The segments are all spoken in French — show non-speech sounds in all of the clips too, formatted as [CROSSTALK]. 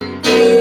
Que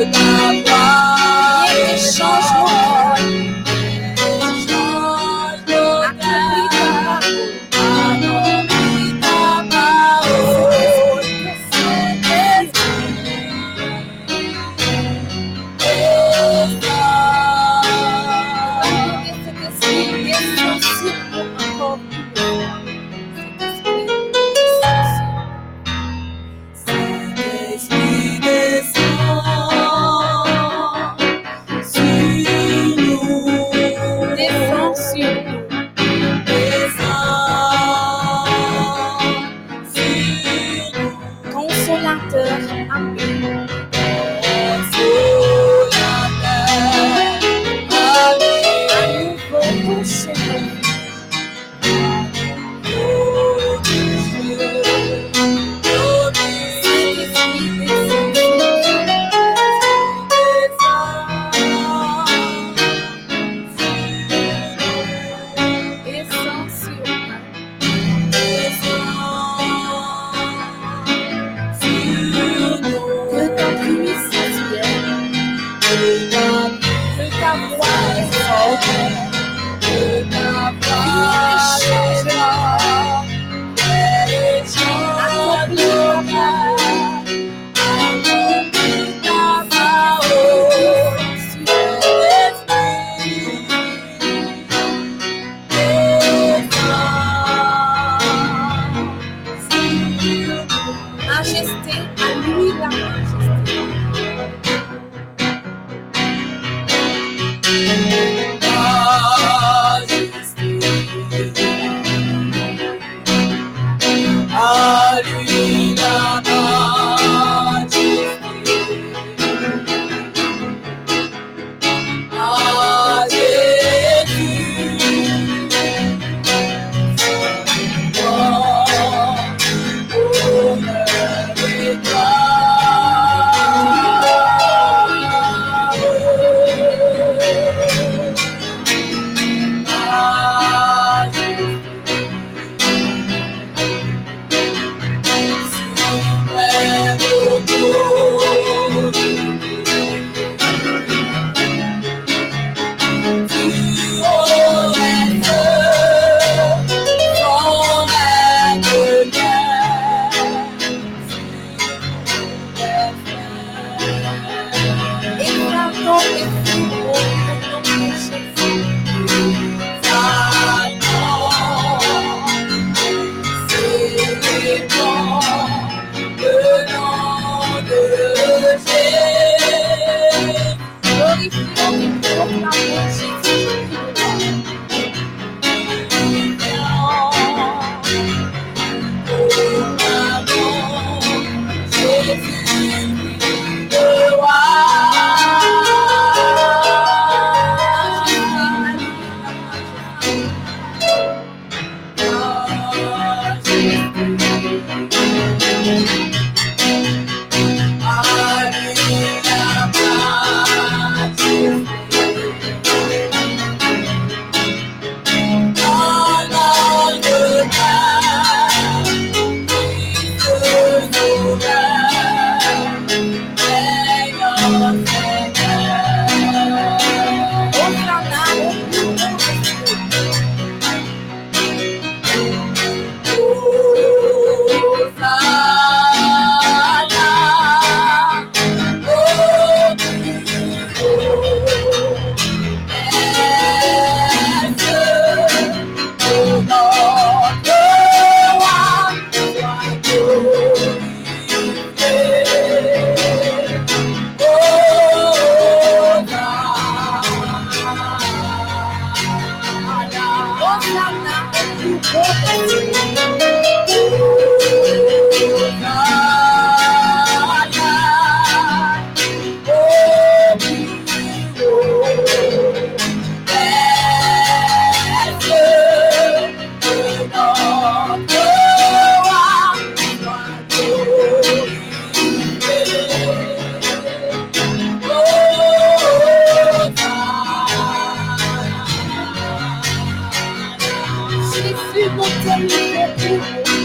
si tu m'entends, il.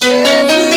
Jésus.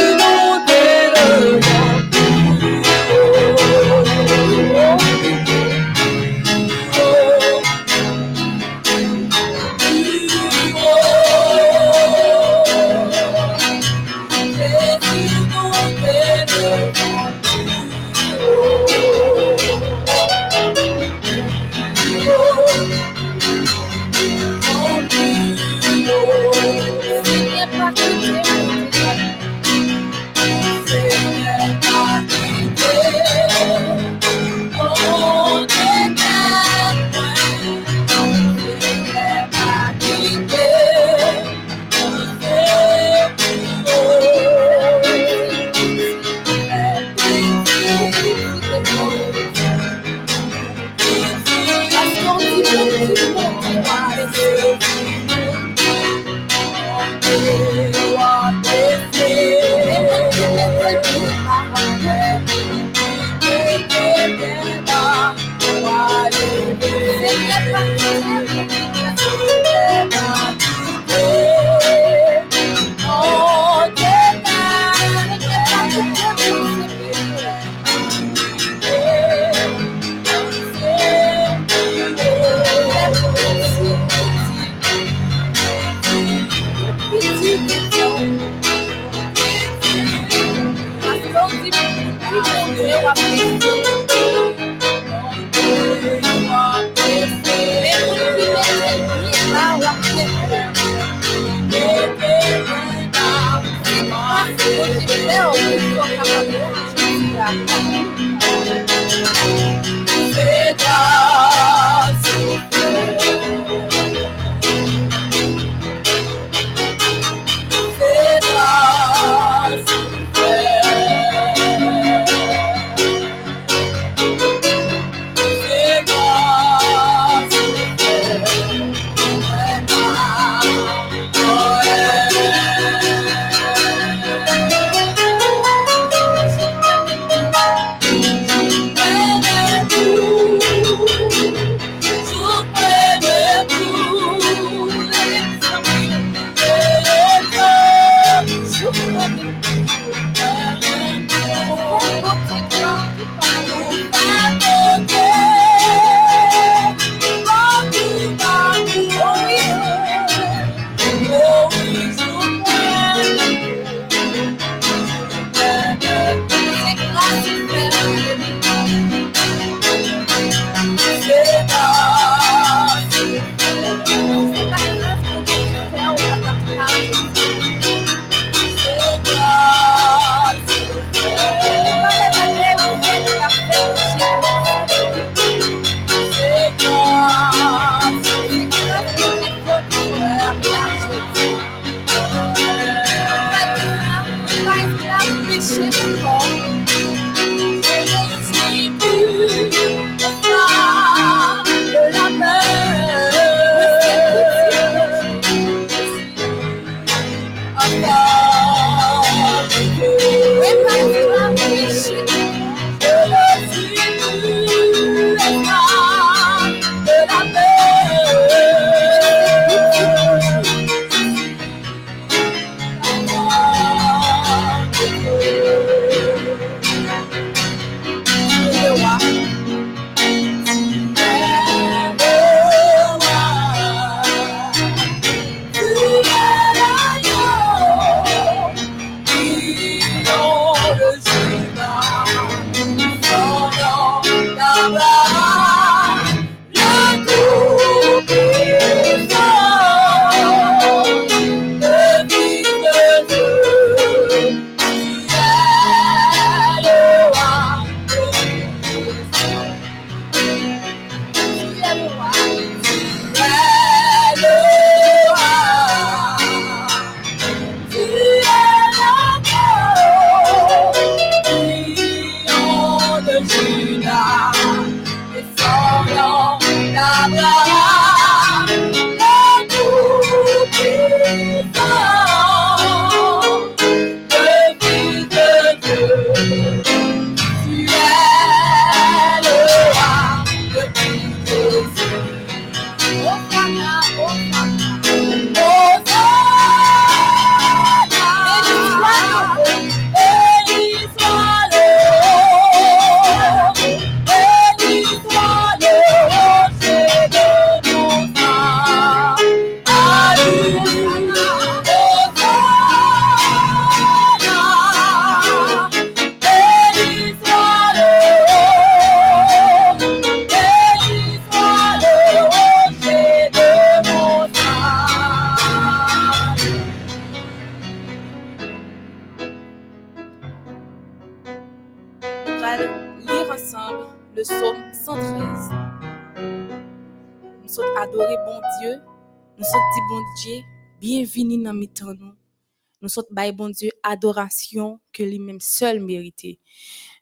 Nous sommes bail, bon Dieu, adoration que lui-même seul méritait.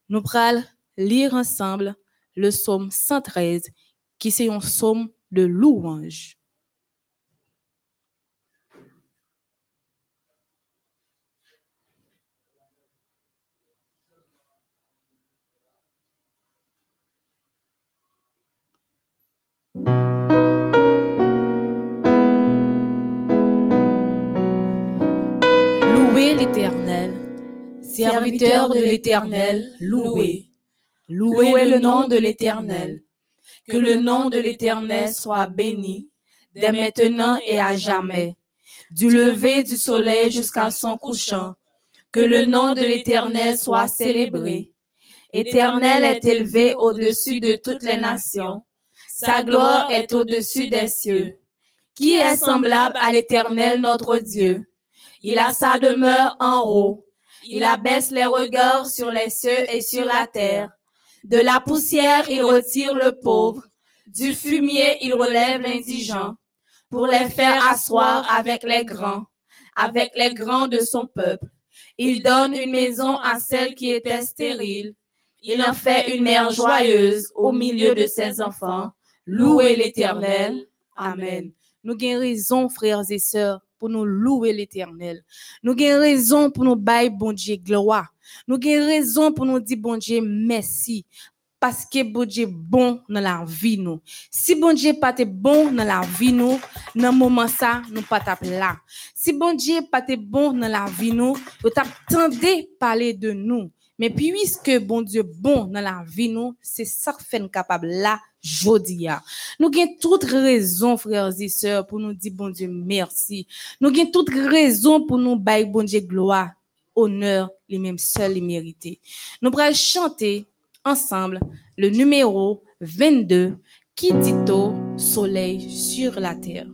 Nous allons lire ensemble le psaume 113, qui c'est un psaume de louange. L'Éternel, serviteur de l'Éternel, louez. Louez le nom de l'Éternel. Que le nom de l'Éternel soit béni, dès maintenant et à jamais. Du lever du soleil jusqu'à son couchant. Que le nom de l'Éternel soit célébré. Éternel est élevé au-dessus de toutes les nations. Sa gloire est au-dessus des cieux. Qui est semblable à l'Éternel notre Dieu? Il a sa demeure en haut. Il abaisse les regards sur les cieux et sur la terre. De la poussière, il retire le pauvre. Du fumier, il relève l'indigent pour les faire asseoir avec les grands, avec les grands de son peuple. Il donne une maison à celle qui était stérile. Il en fait une mère joyeuse au milieu de ses enfants. Louez l'Éternel. Amen. Nous raison, frères et sœurs, pour nous louer l'Éternel. Nous avons raison pour nous bailler bon Dieu gloire. Nous avons raison pour nous dire bon Dieu merci. Parce que bon Dieu bon dans la vie nous. Si bon Dieu pas bon dans la vie nous, dans moment ça, nous pas là. Si bon Dieu pas bon dans la vie nous, vous t'attendez parler de nous. Mais puisque bon Dieu bon dans la vie nous, c'est ça que fait capable là jodia. Nous avons toute raison frères et sœurs pour nous dire bon Dieu merci. Nous avons toute raison pour nous bailler bon Dieu gloire, honneur, les mêmes seuls les mérités. Nous allons chanter ensemble le numéro 22 qui dit au soleil sur la terre.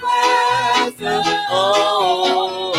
pasa, tu oh.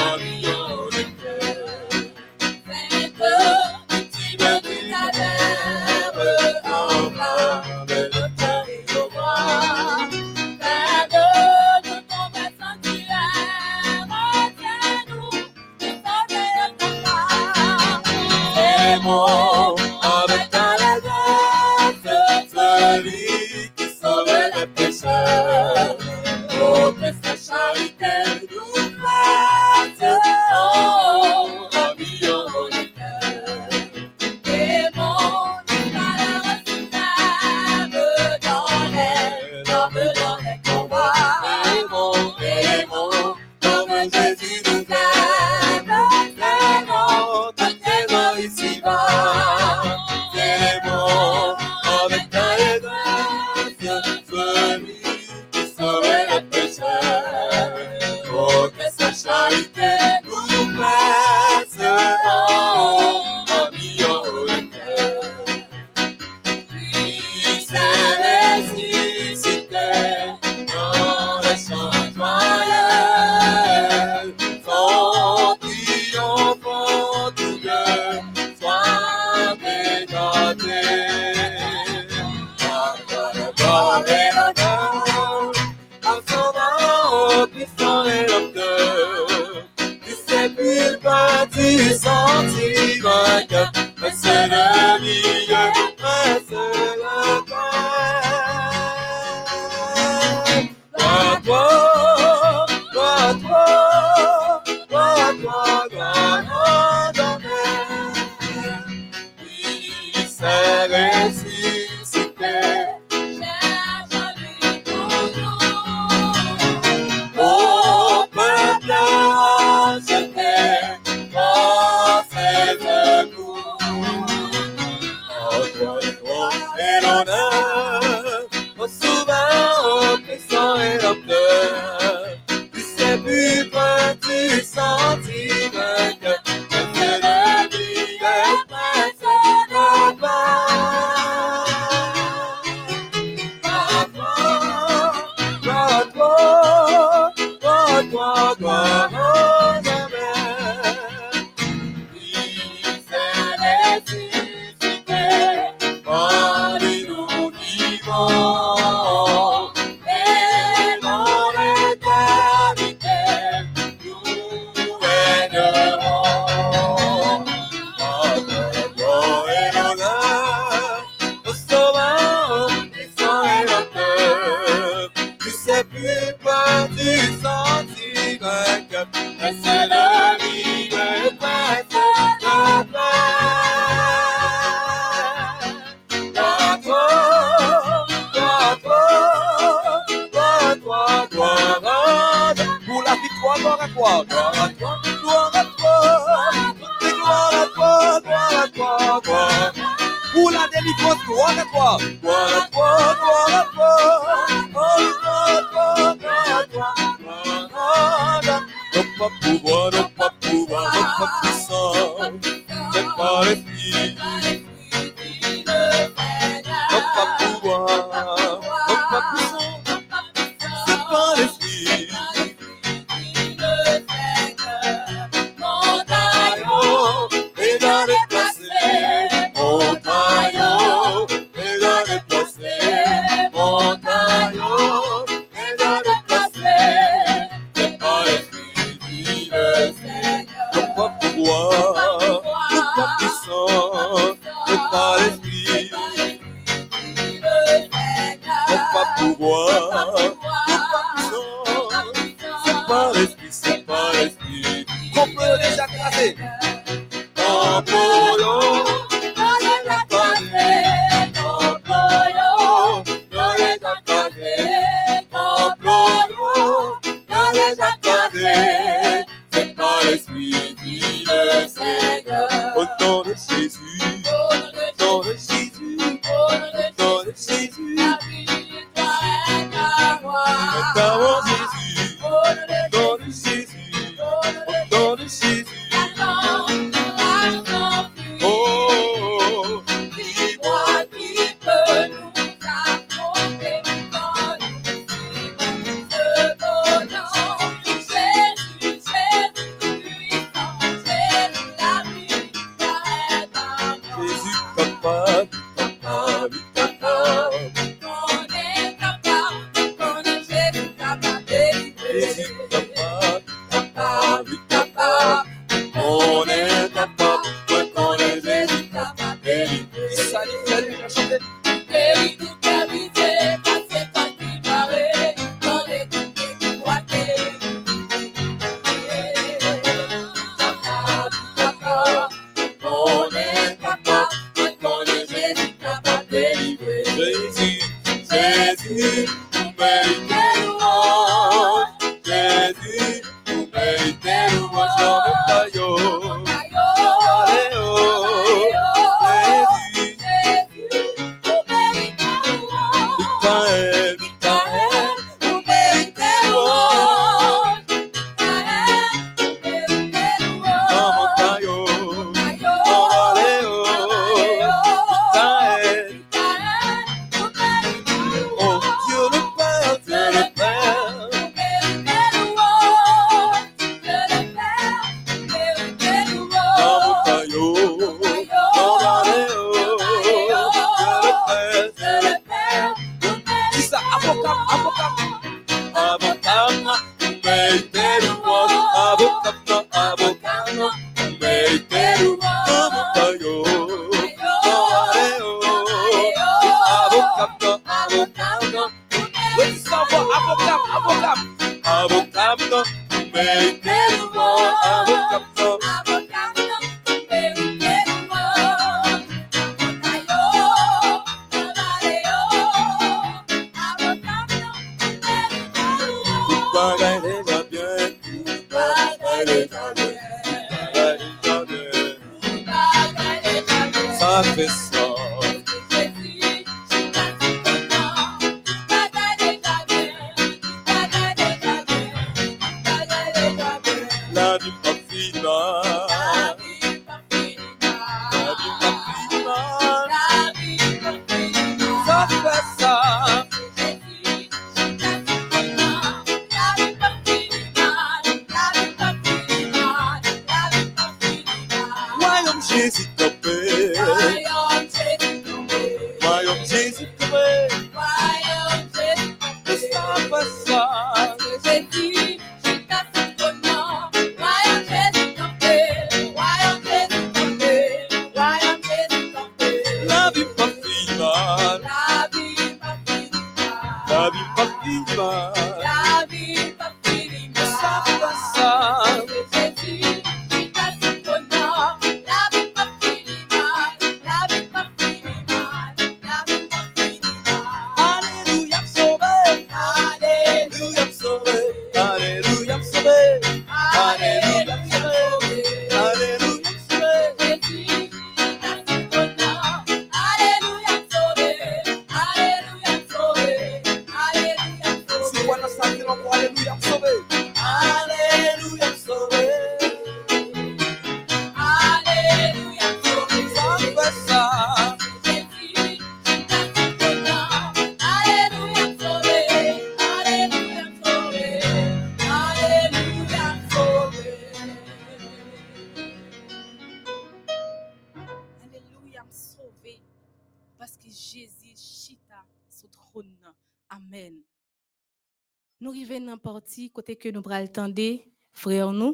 que ke nou pral tende freyon nou.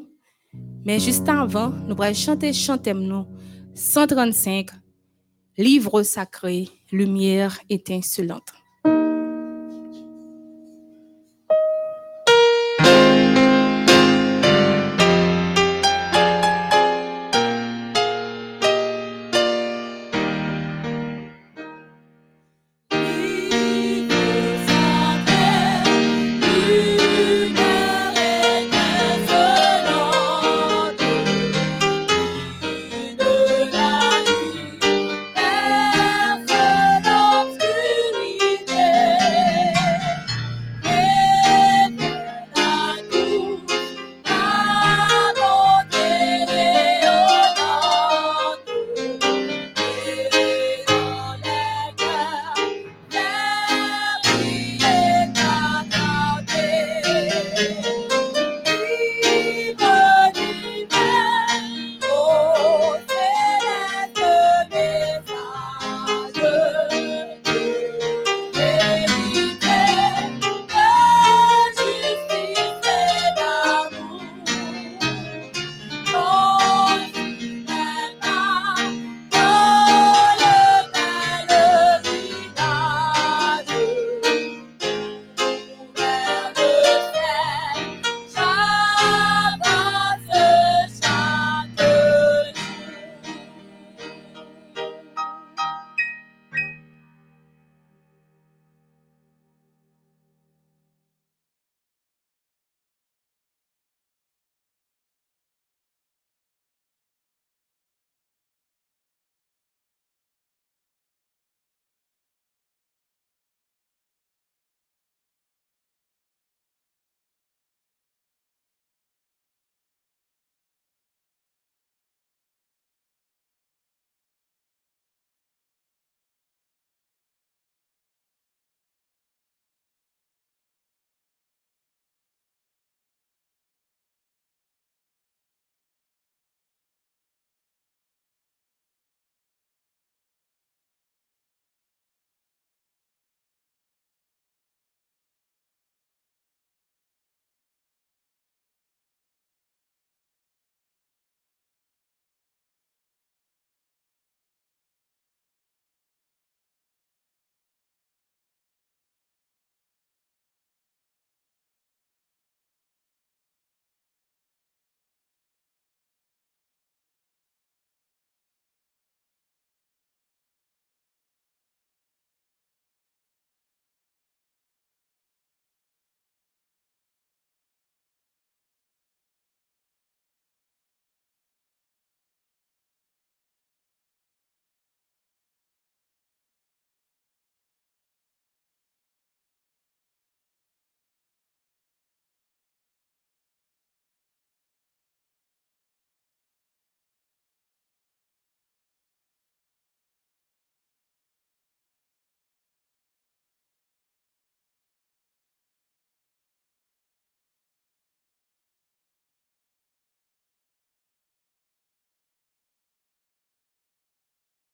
Men just avan, nou pral chante chantem nou 135, Livre Sakre, Lumière étincelante.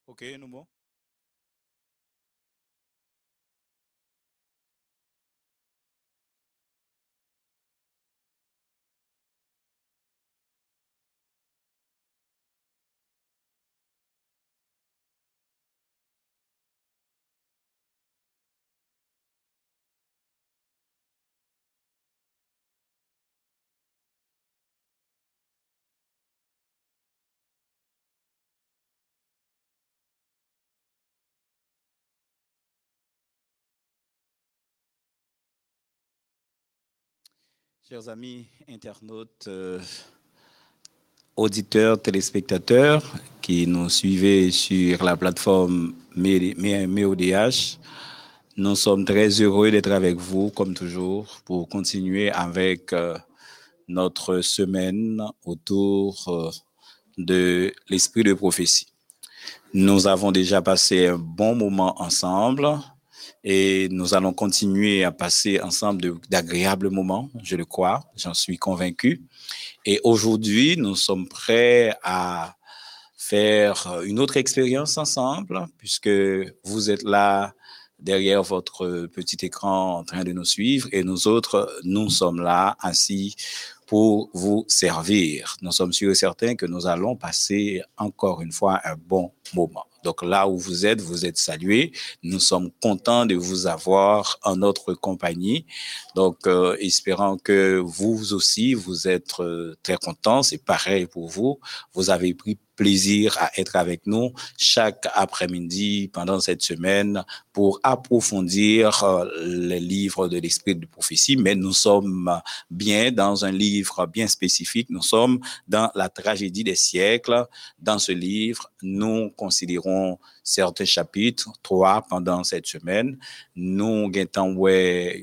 Ok, nous Chers amis internautes, euh, auditeurs, téléspectateurs qui nous suivez sur la plateforme MEODH, nous sommes très heureux d'être avec vous, comme toujours, pour continuer avec euh, notre semaine autour euh, de l'esprit de prophétie. Nous avons déjà passé un bon moment ensemble et nous allons continuer à passer ensemble d'agréables moments, je le crois, j'en suis convaincu. Et aujourd'hui, nous sommes prêts à faire une autre expérience ensemble, puisque vous êtes là derrière votre petit écran en train de nous suivre et nous autres, nous sommes là assis pour vous servir. Nous sommes sûrs et certains que nous allons passer encore une fois un bon moment. Donc là où vous êtes, vous êtes salués. Nous sommes contents de vous avoir en notre compagnie. Donc, euh, espérant que vous aussi, vous êtes euh, très contents. C'est pareil pour vous. Vous avez pris plaisir à être avec nous chaque après-midi pendant cette semaine pour approfondir euh, les livres de l'esprit de prophétie. Mais nous sommes bien dans un livre bien spécifique. Nous sommes dans la tragédie des siècles. Dans ce livre, nous considérons certains chapitres, trois pendant cette semaine. Nous, gagnons ouais,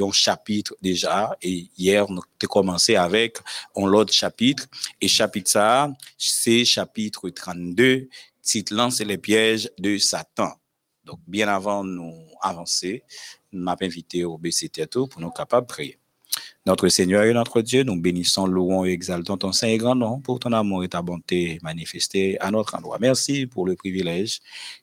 un chapitre déjà et hier, nous avons commencé avec un autre chapitre et chapitre ça, c'est chapitre 32, titre c'est les pièges de Satan. Donc, bien avant nous avancer, m'a invité au BCT pour nous capables de prier. Notre Seigneur et notre Dieu, nous bénissons, louons et exaltons ton saint et grand nom pour ton amour et ta bonté manifestée à notre endroit. Merci pour le privilège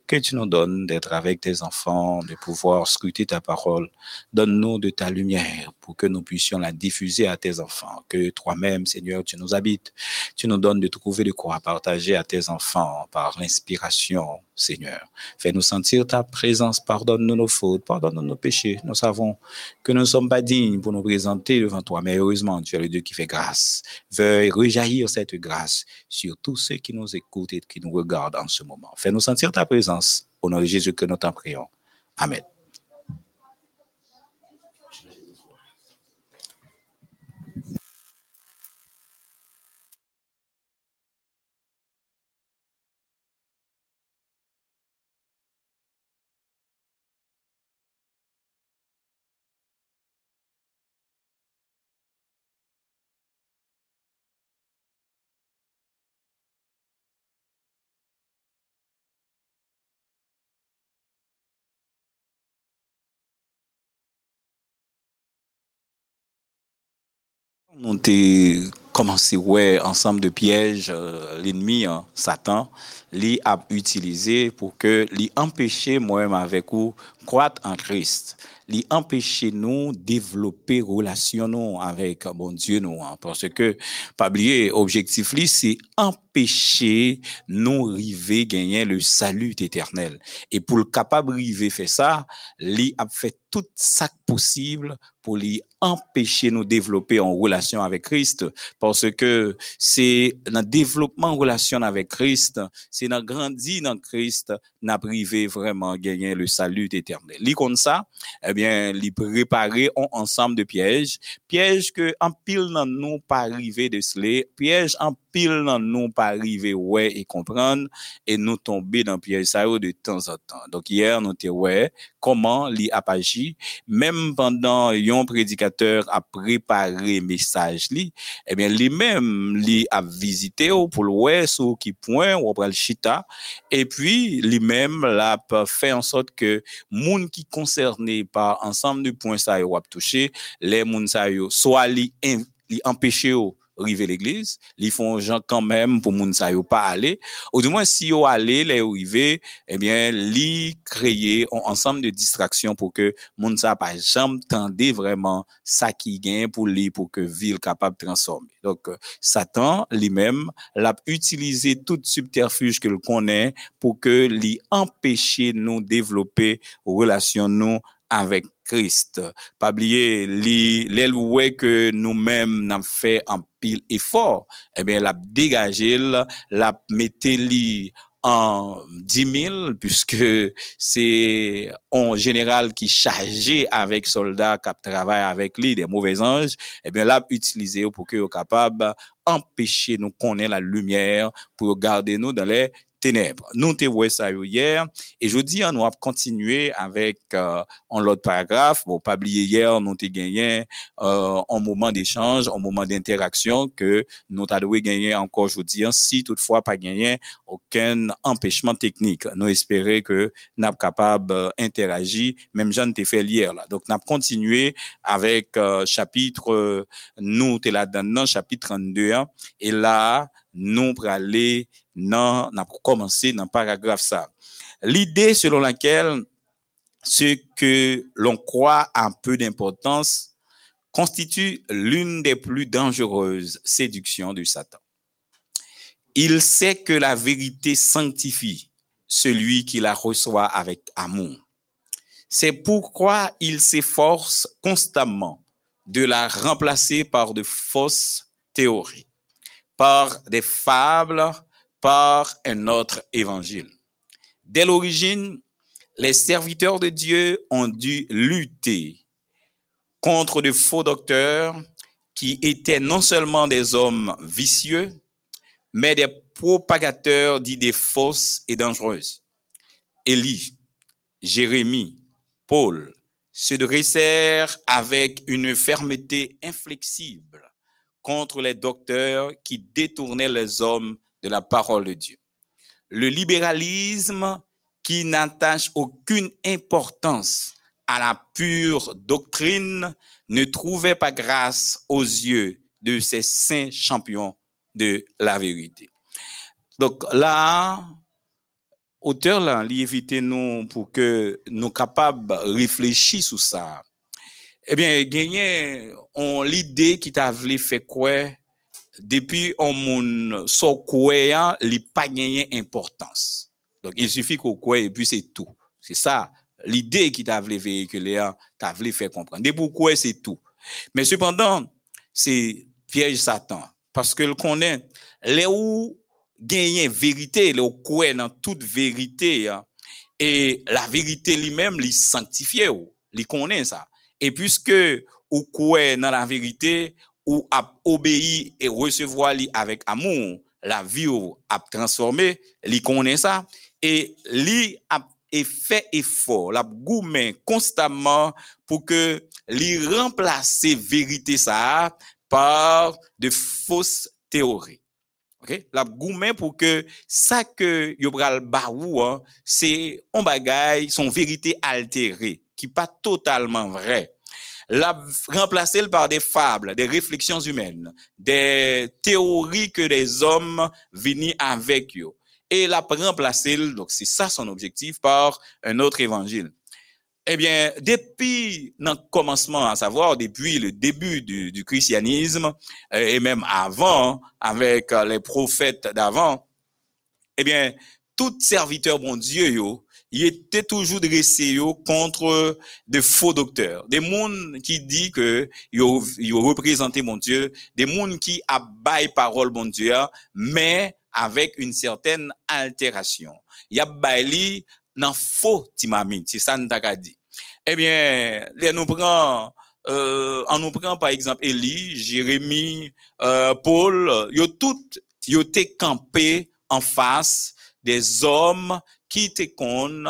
que tu nous donnes d'être avec tes enfants, de pouvoir scruter ta parole. Donne-nous de ta lumière pour que nous puissions la diffuser à tes enfants. Que toi-même, Seigneur, tu nous habites. Tu nous donnes de trouver de quoi partager à tes enfants par l'inspiration, Seigneur. Fais-nous sentir ta présence. Pardonne-nous nos fautes. Pardonne-nous nos péchés. Nous savons que nous ne sommes pas dignes pour nous présenter devant toi, mais heureusement, tu es le Dieu qui fait grâce. Veuille rejaillir cette grâce sur tous ceux qui nous écoutent et qui nous regardent en ce moment. Fais-nous sentir ta présence. Au nom de Jésus que nous t'en prions. Amen. On a commencé ouais ensemble de pièges euh, l'ennemi hein, Satan lui a utilisé pour que lui empêcher moi-même avec vous croître en Christ. Lui empêcher nous développer relation avec bon Dieu nous parce que pas oublier objectif lui c'est empêcher nous river gagner le salut éternel et pour le capable river faire ça lui a fait tout ça possible pour lui empêcher nous développer en relation avec Christ. Parce que c'est dans développement en relation avec Christ, c'est dans grandir dans Christ, n'a privé vraiment gagner le salut éternel. Li comme ça, eh bien, li préparer un ensemble de pièges, pièges que en pile dans nous pas arriver de cela, pièges en pile dans nous pas arriver ouais et comprendre et nous tomber dans piège ça yo de temps en temps. Donc hier nous était ouais comment li a agi? Même pendant un prédicateur a préparé message li eh bien lui-même li a visité ou pour le ouais sur qui point ou pral chita et puis lui-même l'a fait en sorte que moun qui concerné par ensemble de points ça yo a touché les moun ça yo soit li, li river l'église, ils font gens quand même pour moun sa yo pas aller. Ou du moins, si yo aller, les river, eh bien, li créer un ensemble de distractions pour que moun sa pas jamais tendé vraiment ça qui gagne pour lui, pour que ville capable de transformer. Donc, euh, Satan lui-même l'a utilisé tout subterfuge que le connaît pour que lui empêcher nous développer relation nous avec Christ. Pas oublier li les ouais que nous-mêmes n'a fait en pile effort, eh bien l'a dégagé, l'a metté li en 10 000, puisque c'est un général qui chargé avec soldats qui travaillent avec lui, des mauvais anges, eh bien, l'a utilisé pour que capable empêcher nous connaître la lumière, pour garder nous dans les ténèbres. Nous voyé ça hier, et je dis, on va continuer avec euh, un autre paragraphe. Bon, pas oublier hier, nous te gagné euh, un moment d'échange, un moment d'interaction que nous t'avons gagné encore aujourd'hui, si toutefois pas gagné aucun empêchement technique. Nous espérons que nous sommes capables d'interagir, même Jean t'ai fait hier là. Donc, nous avons continué avec euh, chapitre, euh, nous t'es là-dedans, chapitre 32, hein. et là, nous pour aller dans, n'a commencé dans paragraphe ça. L'idée selon laquelle ce que l'on croit a peu d'importance constitue l'une des plus dangereuses séductions du Satan. Il sait que la vérité sanctifie celui qui la reçoit avec amour. C'est pourquoi il s'efforce constamment de la remplacer par de fausses théories, par des fables, par un autre évangile. Dès l'origine, les serviteurs de Dieu ont dû lutter contre de faux docteurs qui étaient non seulement des hommes vicieux, mais des propagateurs d'idées fausses et dangereuses. Élie, Jérémie, Paul se dressèrent avec une fermeté inflexible contre les docteurs qui détournaient les hommes de la parole de Dieu. Le libéralisme qui n'attache aucune importance à la pure doctrine ne trouvait pas grâce aux yeux de ces saints champions de la vérité. Donc là, auteur là, éviter nous pour que nous capables réfléchir sur ça. Eh bien, gagner on l'idée qui t'a voulu fait quoi depi an moun so kwe ya, li pa genyen importans. Donk, il sufi ko kwe, epi se tou. Se sa, l'ide ki ta vle veyekele ya, ta vle fè kompran. Depi ou kwe, se tou. Men sepandan, se pièj satan. Paske l konen, le ou genyen verite, le ou kwe nan tout verite ya, e la verite li mem li sanktifiye ou. Li konen sa. E pwiske ou kwe nan la verite, ou a obéi et recevoir avec amour, la vie ou a transformé, li connaît ça, et li a et fait effort, la gourmet constamment pour que li remplace vérité ça par de fausses théories. OK? La gourmet pour que ça que yo pral hein, c'est un bagay, son vérité altérée, qui pas totalement vrai l'a remplacé par des fables, des réflexions humaines, des théories que les hommes venaient avec eux. Et l'a remplacé, donc c'est ça son objectif, par un autre évangile. Eh bien, depuis notre commencement, à savoir depuis le début du, du christianisme, euh, et même avant, avec les prophètes d'avant, eh bien, tout serviteur bon Dieu, yo, il était toujours dressé contre de faux docteurs, des monde qui dit que yo représenté mon Dieu, des monde qui abaille parole mon Dieu, mais avec une certaine altération. Il y a baili dans faux timamine, c'est ça. Eh bien, les nous prend euh, on nous prend par exemple Élie, Jérémie, euh, Paul, yo tout yo été campé en face des hommes qui te kon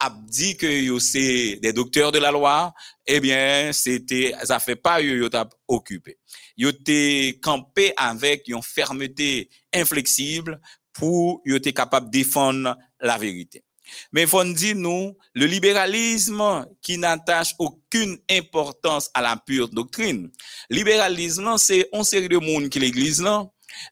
a dit que c'est des docteurs de la loi, eh bien, c'était, ça fait pas yo t'a occupé. Yo t'es campé avec une fermeté inflexible pour yo capable de défendre la vérité. Mais faut dire, nous, le libéralisme qui n'attache aucune importance à la pure doctrine. Libéralisme, c'est une série de monde qui l'église, là,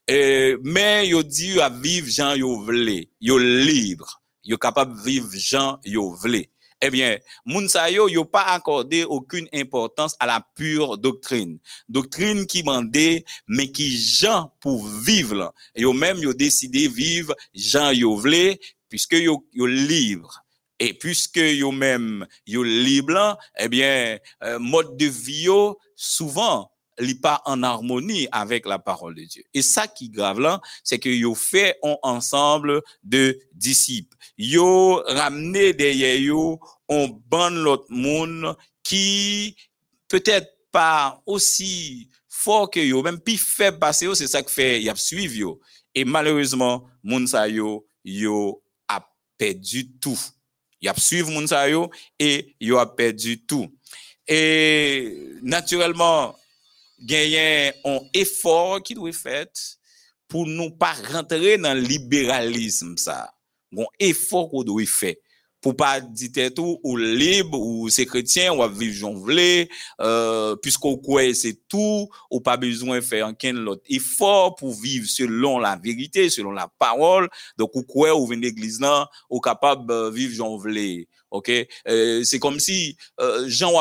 euh, mais yo dit à vivre Jean yo vle, yo libre, yo capable vivre Jean yo vle. Eh bien, moun sa yo, pas accordé aucune importance à la pure doctrine. Doctrine qui mandait, mais qui Jean pour vivre. Yo même yo décidé vivre Jean yo vle, puisque yo, yo libre. Et puisque yo même yo libre, eh bien, euh, mode de vie yo, souvent, li pas en harmonie avec la parole de Dieu. Et ça qui est grave là, c'est que yo fait un ensemble de disciples. Yo ramené derrière yo on ban l'autre monde qui peut-être pas aussi fort que yo, même plus faible passé yo, c'est ça qui fait y a suivi. Et malheureusement, moun a perdu tout. Y a suivi moun et yo a perdu tout. Et naturellement, genyen an efor ki dwe fet pou nou pa rentre nan liberalism sa. Gon efor ko dwe fet. pou pa dite tou ou libe, ou se kretyen, ou aviv jon vle, euh, piskou kwe se tou, ou pa bezwen fè anken lot efor pou viv selon la verite, selon la parol, donk ou kwe ou ven l'egliz nan, ou kapab euh, viv jon vle. OK? Euh, c'est comme si euh, gens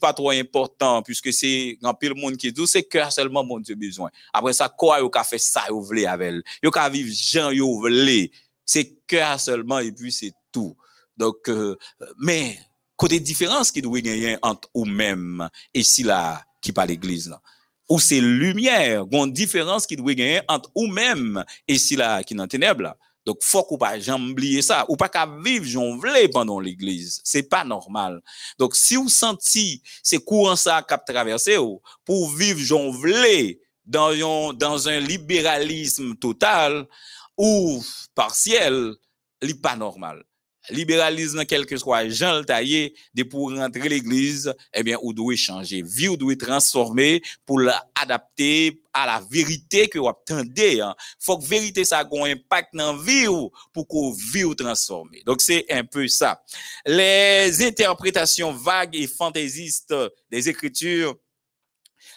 pas trop important puisque c'est grand pile monde qui dit c'est cœur seulement mon Dieu besoin. Après ça quoi yo ka fait ça yo voulez avec yo ka vivre gens yo voulez c'est cœur seulement et puis c'est tout. Donc, euh, mais, côté différence qui doit gagner entre ou même et si là, qui par l'église là. Ou c'est lumière, une différence qui doit gagner entre ou même et si là, qui dans ténèbres là. Dok fok ou pa jam bliye sa. Ou pa ka viv jon vle pandon l'Eglise. Se pa normal. Dok si ou santi se kouan sa kap traverse ou, pou viv jon vle dan yon, dan yon liberalisme total ou partiel, li pa normal. Libéralisme quel que soit Jean le taillé de pour rentrer l'église eh bien ou doit changer. Vie ou doit transformer pour l'adapter à la vérité que vous attendez hein. faut que vérité ça ait un impact dans vie ou pour que vie ou transformer. Donc c'est un peu ça. Les interprétations vagues et fantaisistes des écritures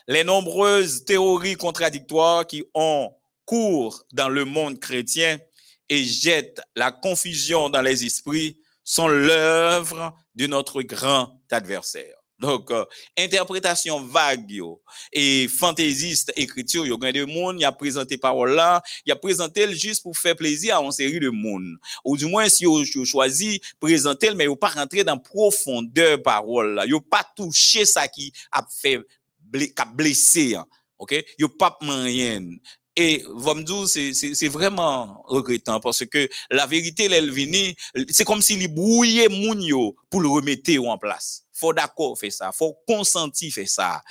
les nombreuses théories contradictoires qui ont cours dans le monde chrétien et jette la confusion dans les esprits sont l'œuvre de notre grand adversaire. Donc, euh, interprétation vague yo, et fantaisiste écriture, yo, gagne de monde, il a présenté parole là, il a présenté juste pour faire plaisir à une série de monde. Ou du moins, si yo choisi présenter mais yo pas rentrer dans profondeur parole là, yo pas touché ça qui a fait, qui a blessé, hein. ok? Yo pas moyen. Et Vomdou, c'est vraiment regrettant parce que la vérité, elle c'est comme s'il brouillait moun yo pour le remettre en place. Faut d'accord faire ça, faut consentir faire ça.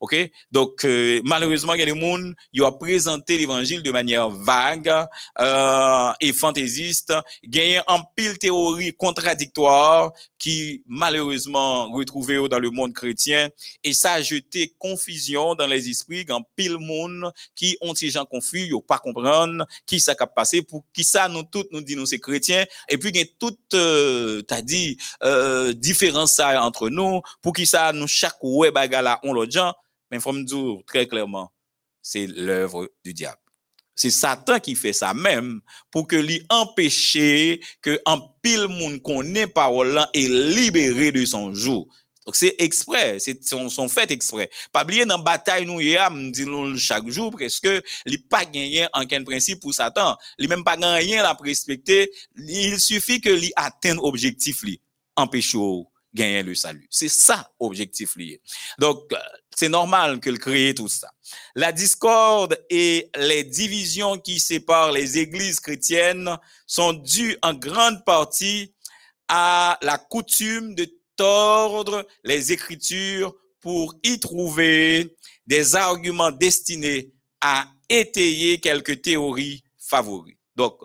OK? Donc euh, malheureusement il y a des monde qui ont présenté l'évangile de manière vague euh, et fantaisiste, gagné en pile théorie contradictoire qui malheureusement retrouvée dans le monde chrétien et ça a jeté confusion dans les esprits en pile monde qui ont ces gens confus, ils pas comprendre qui ça a passé pour qui ça nous tous nous dit nous c'est chrétiens et puis il y a toute euh, t'as dit euh, différence entre nous pour qui ça nous chaque ouais bagala on l'autre gens mais faut me dire très clairement c'est l'œuvre du diable. C'est Satan qui fait ça même pour que lui empêcher que un pile monde connaît parole et libéré de son joug donc c'est exprès, c'est son, fait exprès. Pas oublier dans bataille nous y a, nous chaque jour presque, il pas gagné en quel principe pour Satan, il même pas gagné la respecter, il suffit que lui atteigne objectif lui, empêcher gagner le salut. C'est ça objectif lié. Donc euh, c'est normal que le créer tout ça. La discorde et les divisions qui séparent les églises chrétiennes sont dues en grande partie à la coutume de tordre les Écritures pour y trouver des arguments destinés à étayer quelques théories favoris. Donc,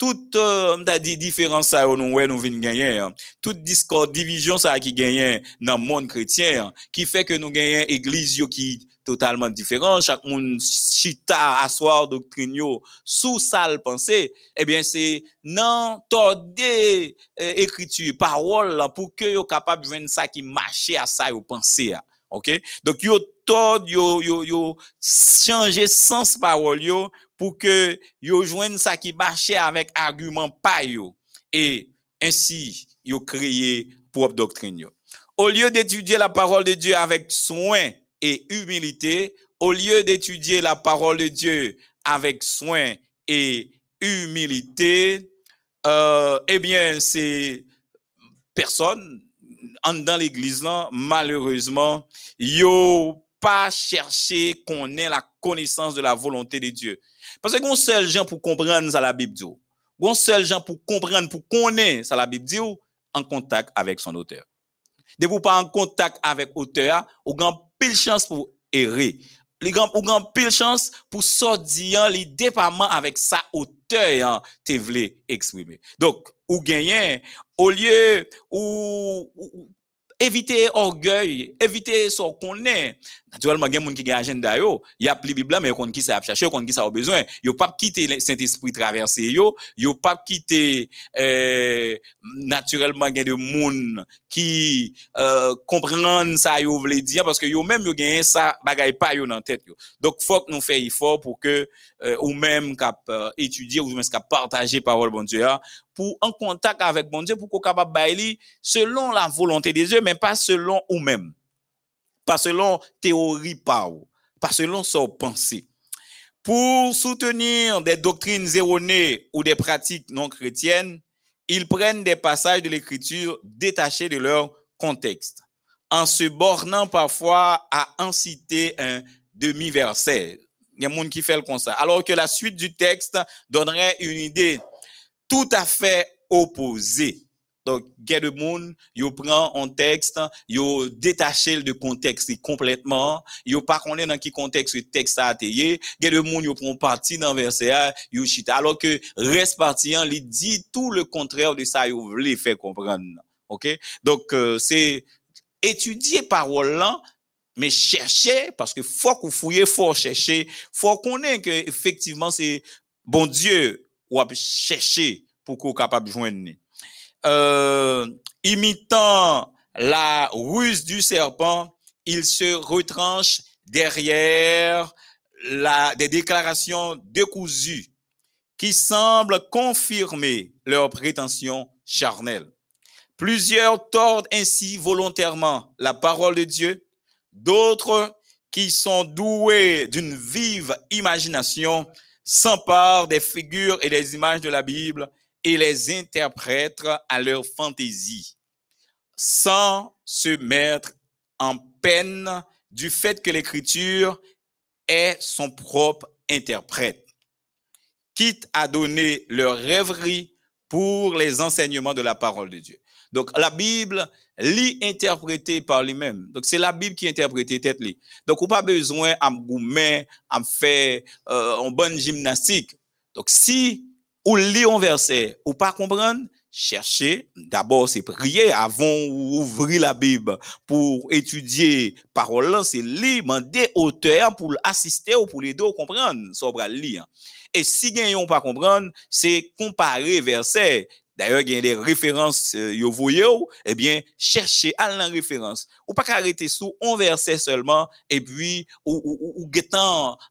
tout euh, mta di diferans sa yo nou wè nou vin genyen, tout diskord, divijon sa ki genyen nan moun kretyen, ki fè ke nou genyen egliz yo ki totalman diferans, chak moun chita aswar doktrin yo sou sal panse, ebyen eh se nan torde eh, ekritu, eh, parol la pou ke yo kapab ven sa ki mache a sa yo panse ya. OK? Donc yo tord yo yo yo changer sens parole yo pour que yo joignent ça qui marchait avec argument pas yo et ainsi yo créé propre doctrine. Au lieu d'étudier la parole de Dieu avec soin et humilité, au lieu d'étudier la parole de Dieu avec soin et humilité, euh, eh bien, c'est personne en dans l'église là, malheureusement, yo pas cherché qu'on ait la connaissance de la volonté de Dieu. Parce que gon seul gens pour comprendre ça la Bible dit. Gon seul gens pour comprendre pour connaître ça la Bible dit en contact avec son auteur. De vous pas en contact avec auteur, ou grand pile chance pour errer. li gan, ou gan pil chans pou so diyan li depaman avèk sa otey an te vle eksprime. Donk, ou genyen, ou liye, ou, ou éviter orgueil, éviter ce qu'on est. Naturellement, il y a des gens qui ont un agenda, yo, y a pli Bible, mais ils qui ça a cherché, ils qui ça a besoin. Ils pas quitter le Saint-Esprit traversé, ils pas quitter, euh, naturellement, il y a des gens qui, euh, comprennent ça, yo, voulez dire, parce que yo même, yo gagne ça, bagay pas yo dans tête, yo. Donc, faut que nous fassions effort pour que, euh, ou même, cap, euh, étudier, ou même, cap, partager parole, bon Dieu, hein, pour, en contact avec bon Dieu, pour qu'on capable bailler selon la volonté des dieux, mais pas selon ou même. Pas selon théorie ou, pas selon son pensée. Pour soutenir des doctrines erronées ou des pratiques non chrétiennes, ils prennent des passages de l'écriture détachés de leur contexte, en se bornant parfois à en citer un demi-verset. Il y a gens qui fait le constat. Alors que la suite du texte donnerait une idée tout à fait opposée. Donc, a de monde, yo prend un texte, yo détaché le de contexte complètement, yo pas connaît dans qui contexte le texte a été, il y a de monde, yo prend parti dans verset. Alors que reste parti, hein, il dit tout le contraire de ça, yo voulait faire comprendre. OK? Donc, euh, c'est étudier parole là, mais chercher, parce que faut qu'on fouille, faut chercher, faut qu'on ait que effectivement c'est bon Dieu ou à chercher pour qu'on capable de joindre. Euh, imitant la ruse du serpent, il se retranche derrière la, des déclarations décousues qui semblent confirmer leurs prétentions charnelles. Plusieurs tordent ainsi volontairement la parole de Dieu, d'autres qui sont doués d'une vive imagination s'emparent des figures et des images de la Bible et les interprètent à leur fantaisie, sans se mettre en peine du fait que l'écriture est son propre interprète, quitte à donner leur rêverie pour les enseignements de la parole de Dieu. Donc, la Bible, lit interprétée par lui-même. Donc, c'est la Bible qui interprète tête li. Donc, ou pas besoin à me goumer, à faire euh, une bonne gymnastique. Donc, si ou lit un verset ou pas comprendre, cherchez. D'abord, c'est prier avant ouvrir la Bible pour étudier parole c'est lire, demander auteur pour assister ou pour l'aider à comprendre, va lire. Et si gagnons pas comprendre, c'est comparer verset. D'ailleurs, il y a des références, euh, yo voyez, eh bien, cherchez à la référence. Ou pas qu'arrêter sous un verset seulement, et puis, ou, ou, ou, ou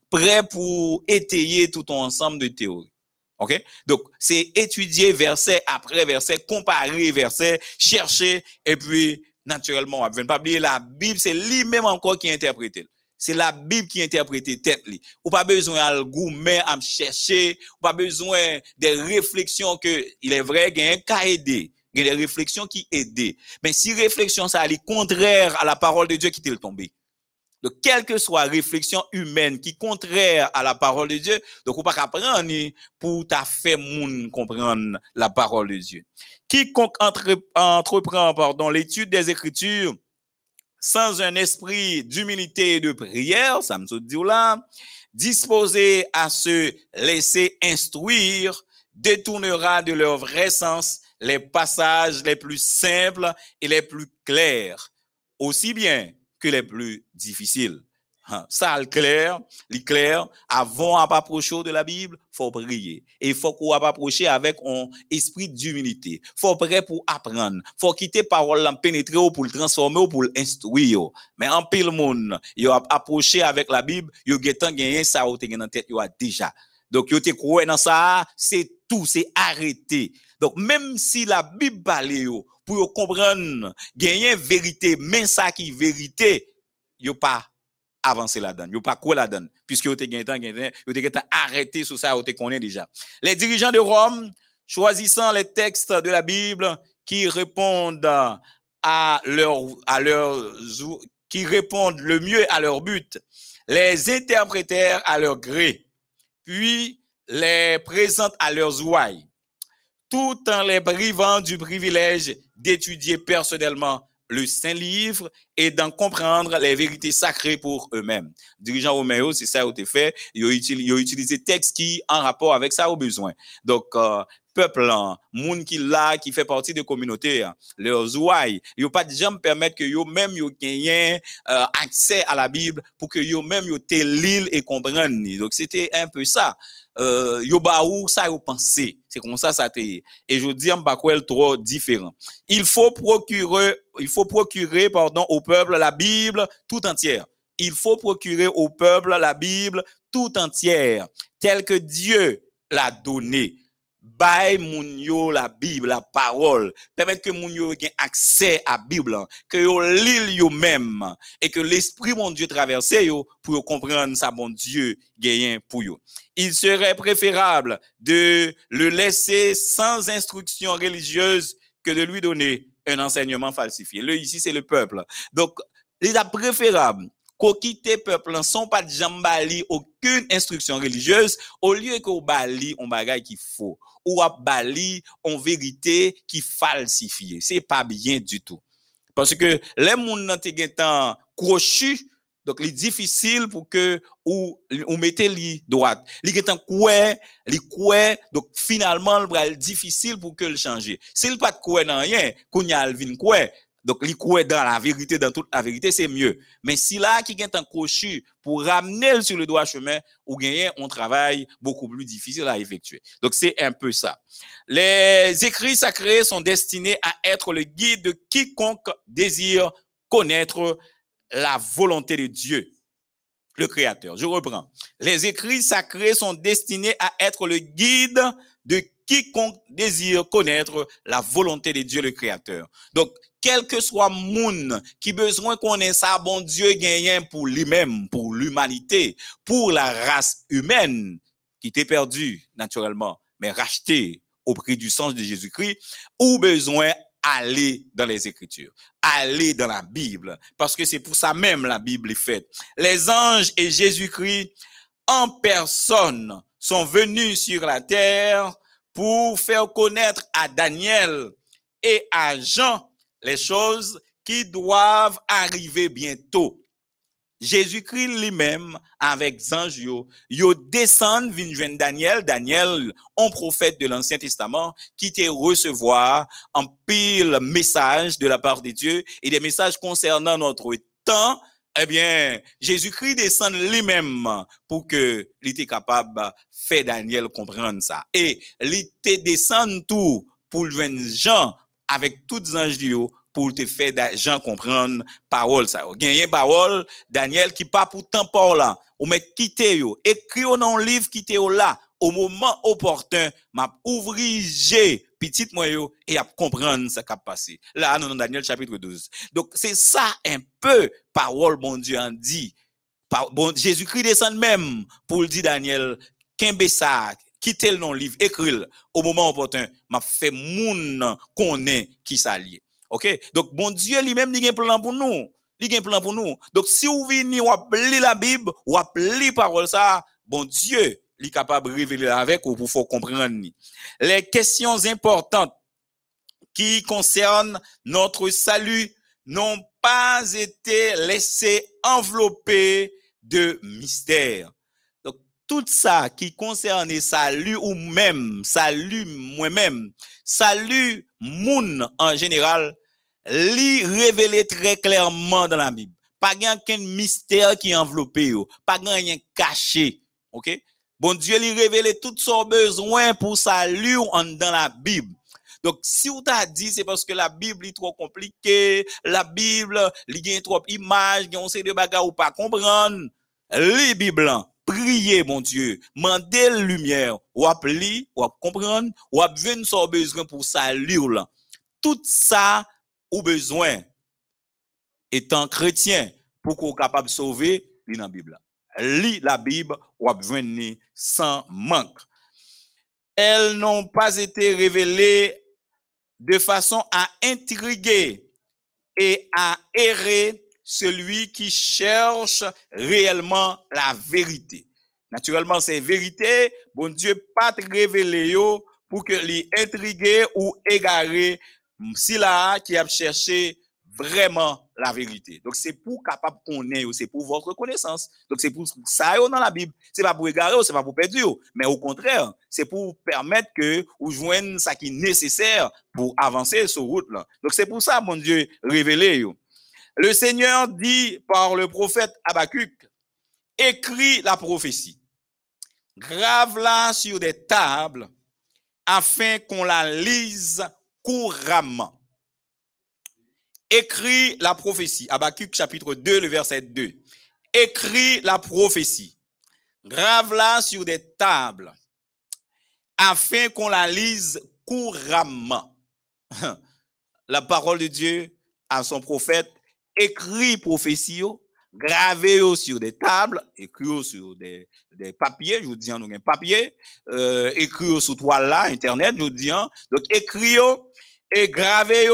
prêt pour étayer tout un ensemble de théories. OK? Donc, c'est étudier verset après verset, comparer verset, chercher, et puis, naturellement, on va pas oublier la Bible, c'est lui-même encore qui interprète. C'est la Bible qui interprète tête li. Ou pas besoin de gourmet à me chercher, ou pas besoin des réflexions que, il est vrai, qu'il y a un cas aidé. Il y a des réflexions qui aident. Mais si réflexion ça est contraire à la parole de Dieu qui t'est tombé. Donc, quelle que soit réflexion humaine qui contraire à la parole de Dieu, donc, on pas apprendre pour ta fait moun comprendre la parole de Dieu. Quiconque entre, entreprend, pardon, l'étude des Écritures sans un esprit d'humilité et de prière, ça me dit là, disposé à se laisser instruire, détournera de leur vrai sens les passages les plus simples et les plus clairs, aussi bien que les plus difficiles. Hein, Ça, le clair, le clair, avant à approcher de la Bible, faut prier. Et faut qu'on approcher avec un esprit d'humilité. Faut prêt pour apprendre. Faut quitter parole là, pénétrer ou pour le transformer ou pour l'instruire. Mais en pile monde, yo approché avec la Bible, yo getan gagné ça ou te tête yo déjà. Donc yo te croit dans ça, c'est tout, c'est arrêté. Donc même si la Bible parle pour comprendre, gagner vérité, mais ça qui vérité, yo pas avancer là-dedans. Yo pas quoi là-dedans. Puisque yo te gen temps, temps, arrêté sur ça, yo te connaît déjà. Les dirigeants de Rome, choisissant les textes de la Bible qui répondent à leur, à leur, qui répondent le mieux à leur but, les interprétèrent à leur gré, puis les présentent à leurs ouailles, tout en les privant du privilège d'étudier personnellement le Saint Livre et d'en comprendre les vérités sacrées pour eux-mêmes. Dirigeant Roméo, c'est ça où t'es fait. Ils ont utilisé, ils ont utilisé texte qui en rapport avec ça au besoin. Donc, euh, peuple, là, moun qui là, qui fait partie de communauté, hein, leurs ouailles, ils pas de jamais permettre que yo même yo gagnent euh, accès à la Bible pour que yo même yo te lire et comprendre. Donc, c'était un peu ça. Euh, yo ba ou ça yo pensé? C'est comme ça ça te. Et je dis en quoi trop différent. Il faut procurer, il faut procurer pardon au peuple la Bible tout entière. Il faut procurer au peuple la Bible tout entière, telle que Dieu l'a donnée. Bay moun yo la Bible, la parole, permettre que moun yo ait accès à Bible, que yo lil yo même, et que l'Esprit mon Dieu traverse yo pour comprendre ça mon Dieu gagne pour yo. Il serait préférable de le laisser sans instruction religieuse que de lui donner un enseignement falsifié. Le ici c'est le peuple. Donc, il est préférable ko kite peplan son pa jam bali okun instruksyon religyeuse, ou liye ko bali on bagay ki fo, ou ap bali on verite ki falsifiye. Se pa bien du tout. Parce que le moun nan te gen tan krochu, dok li difisil pou ke ou, ou mette li doat. Li gen tan kwe, li kwe, dok finalman li bral difisil pou ke li chanje. Se li pat kwe nan yen, koun ya alvin kwe, donc, li koué dans la vérité, dans toute la vérité, c'est mieux. Mais si là, qui est un cochu pour ramener sur le droit chemin, ou gagner un travail beaucoup plus difficile à effectuer. Donc, c'est un peu ça. Les écrits sacrés sont destinés à être le guide de quiconque désire connaître la volonté de Dieu, le Créateur. Je reprends. Les écrits sacrés sont destinés à être le guide de quiconque désire connaître la volonté de Dieu, le Créateur. Donc, quel que soit moun qui besoin qu'on ait ça, bon Dieu gagne pour lui-même, pour l'humanité, pour la race humaine qui était perdue naturellement, mais rachetée au prix du sang de Jésus-Christ, ou besoin aller dans les Écritures, aller dans la Bible, parce que c'est pour ça même la Bible est faite. Les anges et Jésus-Christ en personne sont venus sur la terre pour faire connaître à Daniel et à Jean les choses qui doivent arriver bientôt. Jésus-Christ lui-même, avec anges, yo, descend vin Daniel, Daniel, un prophète de l'Ancien Testament, qui te recevoir un pile message de la part de Dieu et des messages concernant notre temps. Eh bien, Jésus-Christ descend lui-même pour que était capable faire Daniel comprendre ça. Et était descend tout pour le Jean avec toutes anges pour te faire da- gens comprendre parole ça. Gagner parole Daniel qui pas pour temps par là. Ou met quitter yo, écrit dans livre quitter là au moment opportun, m'a ouvrir j'ai petit moi yo et à comprendre ce qui a passé. Là nous dans Daniel chapitre 12. Donc c'est ça un peu parole bon Dieu en dit. Bon Jésus-Christ descend même pour le dire Daniel Kembe ça, quittez le non livre, écrit au moment opportun, m'a fait moun connaît qui s'allie. OK? Donc bon Dieu lui-même il a un plan pour nous. Il a un plan pour nous. Donc si vous venez ou lire la Bible ou lire parole ça, bon Dieu il est capable de révéler avec ou pour faire comprendre. Les questions importantes qui concernent notre salut n'ont pas été laissées envelopper de mystère. Tout ça qui concerne salut ou même, salut moi-même, salut moun en général, li révélé très clairement dans la Bible. Pas aucun mystère qui enveloppé pas rien caché. OK? Bon Dieu lui révélé tout son besoin pour salut en dans la Bible. Donc, si on t'a dit, c'est parce que la Bible est trop compliquée, la Bible, il y trop d'images, il y ou pas comprendre. Les Bibles, priez, mon Dieu, mandez lumière, ou ap li, ou comprendre, ou venir son besoin pour salut là. Tout ça, ou besoin, étant chrétien, pour qu'on capable de sauver, li dans la Bible. Lis la Bible, ou venir sans manque. Elles n'ont pas été révélées de façon à intriguer et à errer celui qui cherche réellement la vérité. Naturellement, c'est vérité. Bon Dieu, pas te révéler pour que les intriguer ou égarer si là qui a cherché vraiment la vérité. Donc c'est pour capable connaître, c'est pour votre connaissance. Donc c'est pour ça dans la Bible. C'est pas pour égarer, c'est pas pour perdre, mais au contraire, c'est pour permettre que vous joignez ça qui est nécessaire pour avancer sur route. Donc c'est pour ça mon Dieu révélé yo. Le Seigneur dit par le prophète Habakkuk, écris la prophétie, grave-la sur des tables afin qu'on la lise couramment. Écris la prophétie. Habakkuk chapitre 2, le verset 2. Écris la prophétie. Grave-la sur des tables afin qu'on la lise couramment. [LAUGHS] La parole de Dieu à son prophète écrit prophétie, gravé sur des tables, écrit sur des, des papiers, je vous dis, nous un papier, euh, écrit sur toile là, internet, je vous dis, donc écrit et gravé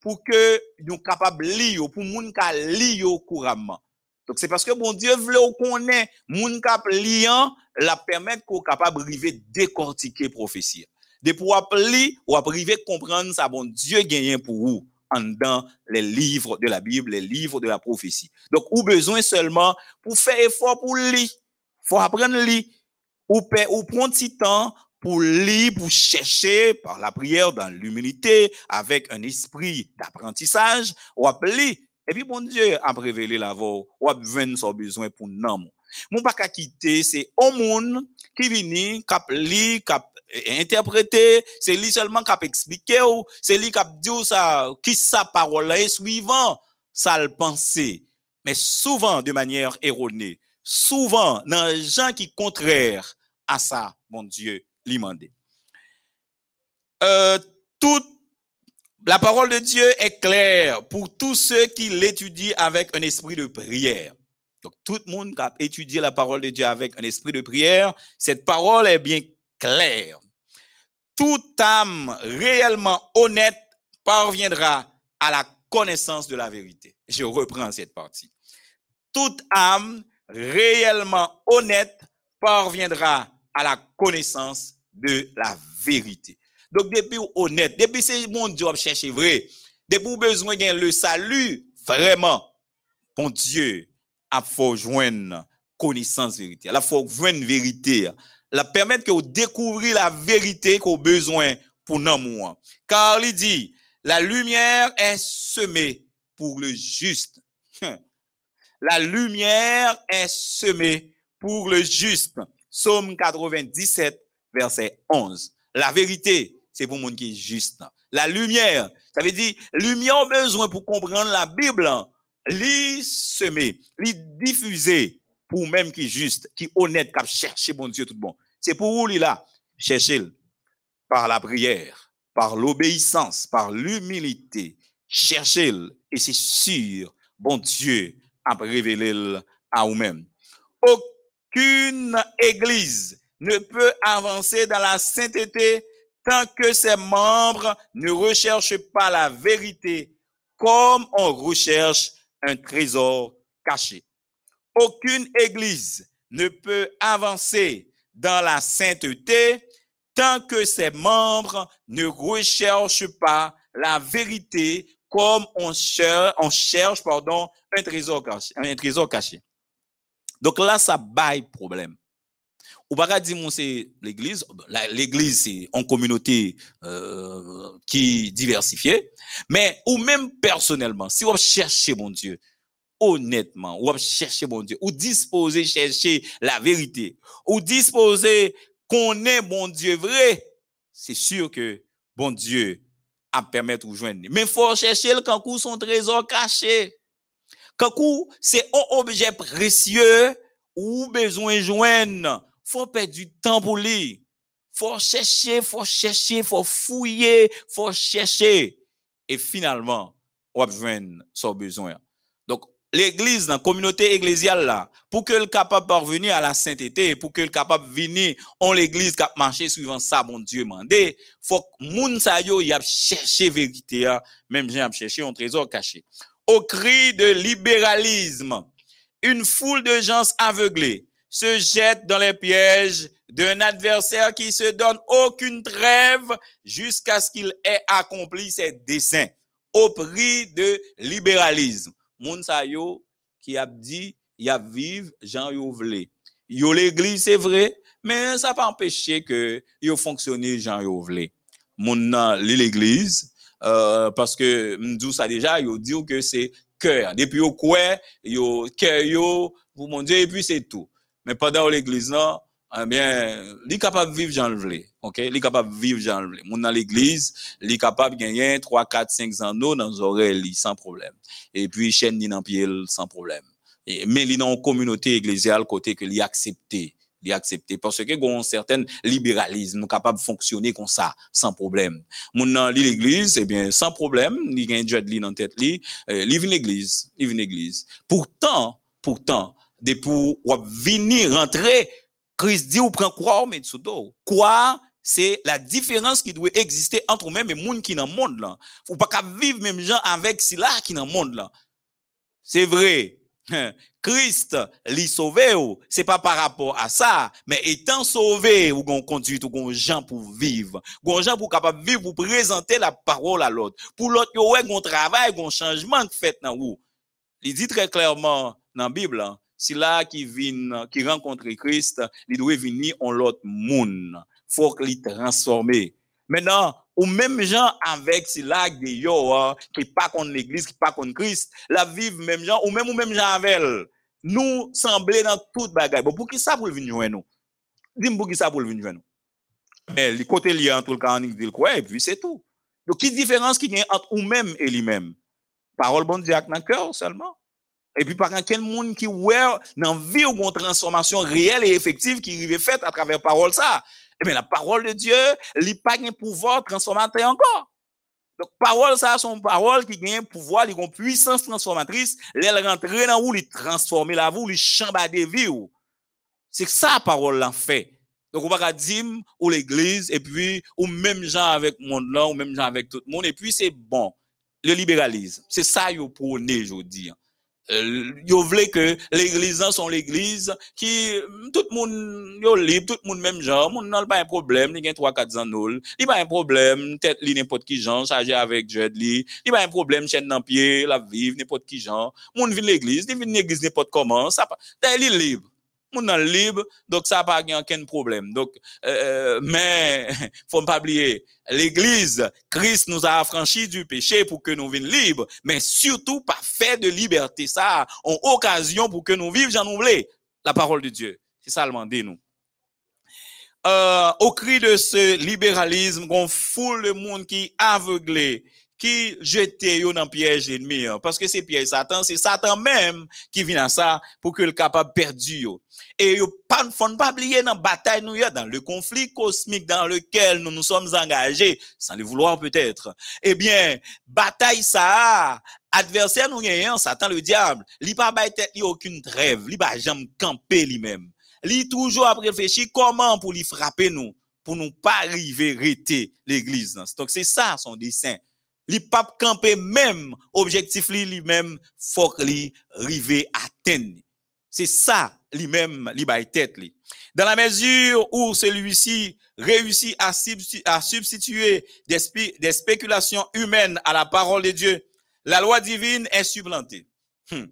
pour que nous capables de lire, pour moun ka lire couramment. Donc c'est parce que bon Dieu veut qu'on connaît moun kap liant la permettre qu'on capable river décortiquer prophétie. De pouvoir lire ou arriver comprendre ça bon Dieu gagne pour vous dans les livres de la Bible, les livres de la prophétie. Donc ou besoin seulement pour faire effort pour lire. Faut apprendre à lire ou ou prendre petit temps pour lire, pour chercher par la prière dans l'humilité, avec un esprit d'apprentissage, ou appeler. Et puis, bon Dieu a révélé la voix, ou a son besoin pour nous. Mon pas quitter, c'est au monde qui vient, cap lit, cap interpréter, c'est lui seulement cap expliquer ou c'est lui cap dire ça, qui sa parole est suivant, ça le penser. Mais souvent de manière erronée, souvent dans gens qui contraires à ça, mon Dieu, l'imandé. Euh, toute la parole de Dieu est claire pour tous ceux qui l'étudient avec un esprit de prière. Donc, tout le monde qui a étudié la parole de Dieu avec un esprit de prière, cette parole est bien claire. Toute âme réellement honnête parviendra à la connaissance de la vérité. Je reprends cette partie. Toute âme réellement honnête parviendra à la connaissance de la vérité. Donc, depuis honnête, depuis c'est mon Dieu chercher vrai, depuis besoin de le salut, vraiment, bon Dieu a faut joindre connaissance vérité. La faut joindre vérité. La permettre que vous découvrir la vérité qu'on besoin pour nous. Car il dit, la lumière est semée pour le juste. La lumière est semée pour le juste. Psaume 97, verset 11. La vérité, c'est pour monde qui est juste. La lumière, ça veut dire, lumière a besoin pour comprendre la Bible, li semer, li diffuser pour même qui juste, qui honnête, qui chercher bon Dieu tout bon. C'est pour vous, là, chercher par la prière, par l'obéissance, par l'humilité, chercher et c'est sûr, bon Dieu a révélé à vous-même. Aucune église ne peut avancer dans la sainteté tant que ses membres ne recherchent pas la vérité comme on recherche un trésor caché. Aucune église ne peut avancer dans la sainteté tant que ses membres ne recherchent pas la vérité comme on cherche, on cherche pardon, un trésor caché. Donc là, ça baille problème. Ou pas dire, c'est l'église. L'église, c'est en communauté euh, qui est diversifiée. Mais, ou même personnellement, si vous cherchez mon Dieu, honnêtement, ou chercher mon Dieu, ou disposer chercher la vérité, ou disposer qu'on est mon Dieu vrai, c'est sûr que bon Dieu a permettre de joindre. Mais faut chercher le kankou son trésor caché. Kankou, c'est un objet précieux ou besoin joindre. Faut perdre du temps pour lui. Faut chercher, faut chercher, faut fouiller, faut chercher. Et finalement, on va joindre son besoin. L'église, la communauté ecclésiale là, pour qu'elle capable parvenir à la sainteté, pour qu'elle capable venir en l'église cap marcher suivant ça, mon Dieu mandé, faut que moun sa yo y a cherché vérité, hein, même j'ai cherché un trésor caché. Au cri de libéralisme, une foule de gens aveuglés se jettent dans les pièges d'un adversaire qui se donne aucune trêve jusqu'à ce qu'il ait accompli ses desseins au prix de libéralisme. Moun sa yo qui a dit, y a Jean yo vle. Yo l'église, c'est vrai, mais ça pas empêcher que yo fonctionner Jean yo vle. Moun l'église, euh, parce que m'dou ça déjà, yo dit que c'est cœur. Depuis yo quoi, yo cœur yo, pour mon Dieu, et puis c'est tout. Mais pendant l'église, non, Ah, ebyen, li kapab viv jan vle, ok? Li kapab viv jan vle. Moun nan l'eglize, li kapab genyen 3, 4, 5 zan nou nan zore li, san problem. E pi chen ni nan pie l, san problem. E, men li nan komunote eglezial kote ke li aksepte, li aksepte. Parce ke goun certain liberalisme, nou kapab fonksyonne kon sa, san problem. Moun nan li l'eglize, ebyen, eh san problem, li genyen djad li nan tet li, eh, li vin l'eglize, li vin l'eglize. Pourtant, pourtant, de pou wap vini rentre, Christ dit ou prend quoi ou met sous. Quoi, c'est la différence qui doit exister entre nous-mêmes et moun qui dans le monde là. Faut pas qu'à vivre même gens avec si là qui dans le monde là. C'est vrai. [LAUGHS] Christ li sauvé ou, c'est pas par rapport à ça, mais étant sauvé ou gon conduite ou gon gens pour vivre, gon gens pour capable vivre pour présenter la parole à l'autre. Pour l'autre yo ouais gon travail, gon changement fait dans ou. Il dit très clairement dans la Bible, sila ki vin, ki renkontre Krist, li dwe vini on lot moun, fok li transforme. Menan, ou menm jan avek sila de yo, ah, ki pa kon l'Eglise, ki pa kon Krist, la viv menm jan, ou menm ou menm jan avel, nou semble nan tout bagay. Bo pou ki sa pou l'vin jwen nou? Dim pou ki sa pou l'vin jwen nou? Men, li kote li an tout l'kanik dil kwe, epi se tou. Yo ki diferans ki gen ant ou menm e li menm? Parol bon diak nan kèr selman. Et puis, par quel monde qui ouais, dans vie ou une transformation réelle et effective qui est faite à travers parole ça. Eh bien, la parole de Dieu, il pas un pouvoir transformateur encore. Donc, parole ça, son parole qui gagne un pouvoir, a une puissance transformatrice, elle rentre dans où, il transformer la vie, il chambader vie. C'est ça, parole là fait. Donc, on va dire, ou l'église, et puis, ou même gens avec le monde là, ou même gens avec tout le monde, et puis c'est bon. Le libéralisme. C'est ça, yo prôné, je dis. Euh, yo vle que l'église nan sont l'église qui tout monde yo libre tout monde même genre moun nan pas un problème il gen 3 4 ans nul il pas un problème tête li n'importe qui genre chargé avec jet li il pas un problème chaîne dans pied la vivre n'importe qui genre moun vin l'église il vin l'église n'importe comment ça pas il est libre moun nan libre donc ça pas gen aucun problème. Donc euh, mais [LAUGHS] faut pas oublier l'église Christ nous a affranchis du péché pour que nous venions libres mais surtout pas fait de liberté. Ça en occasion pour que nous vivions j'en oublie la parole de Dieu. C'est ça le mandat nous. Euh, au cri de ce libéralisme qu'on foule le monde qui aveuglé qui jeté yo dans piège ennemi hein. parce que c'est piège Satan c'est Satan même qui vient à ça pour que le capable perdu et yo pas faut pas oublier dans bataille nous y dans le conflit cosmique dans lequel nous nous sommes engagés sans le vouloir peut-être. Eh bien bataille ça adversaire nous gagnant Satan le diable li pas tête li aucune trêve li pas jamais camper lui-même. Li toujours à réfléchir comment pour lui frapper nous pour nous pas arriver rester l'église. Donc c'est ça son dessein. Li pape camper même objectif li lui-même faut que li rive atteindre c'est ça lui-même bay tête li dans la mesure où celui-ci réussit à, substi- à substituer des, spéculations humaines à la parole de Dieu la loi divine est supplantée Hmm.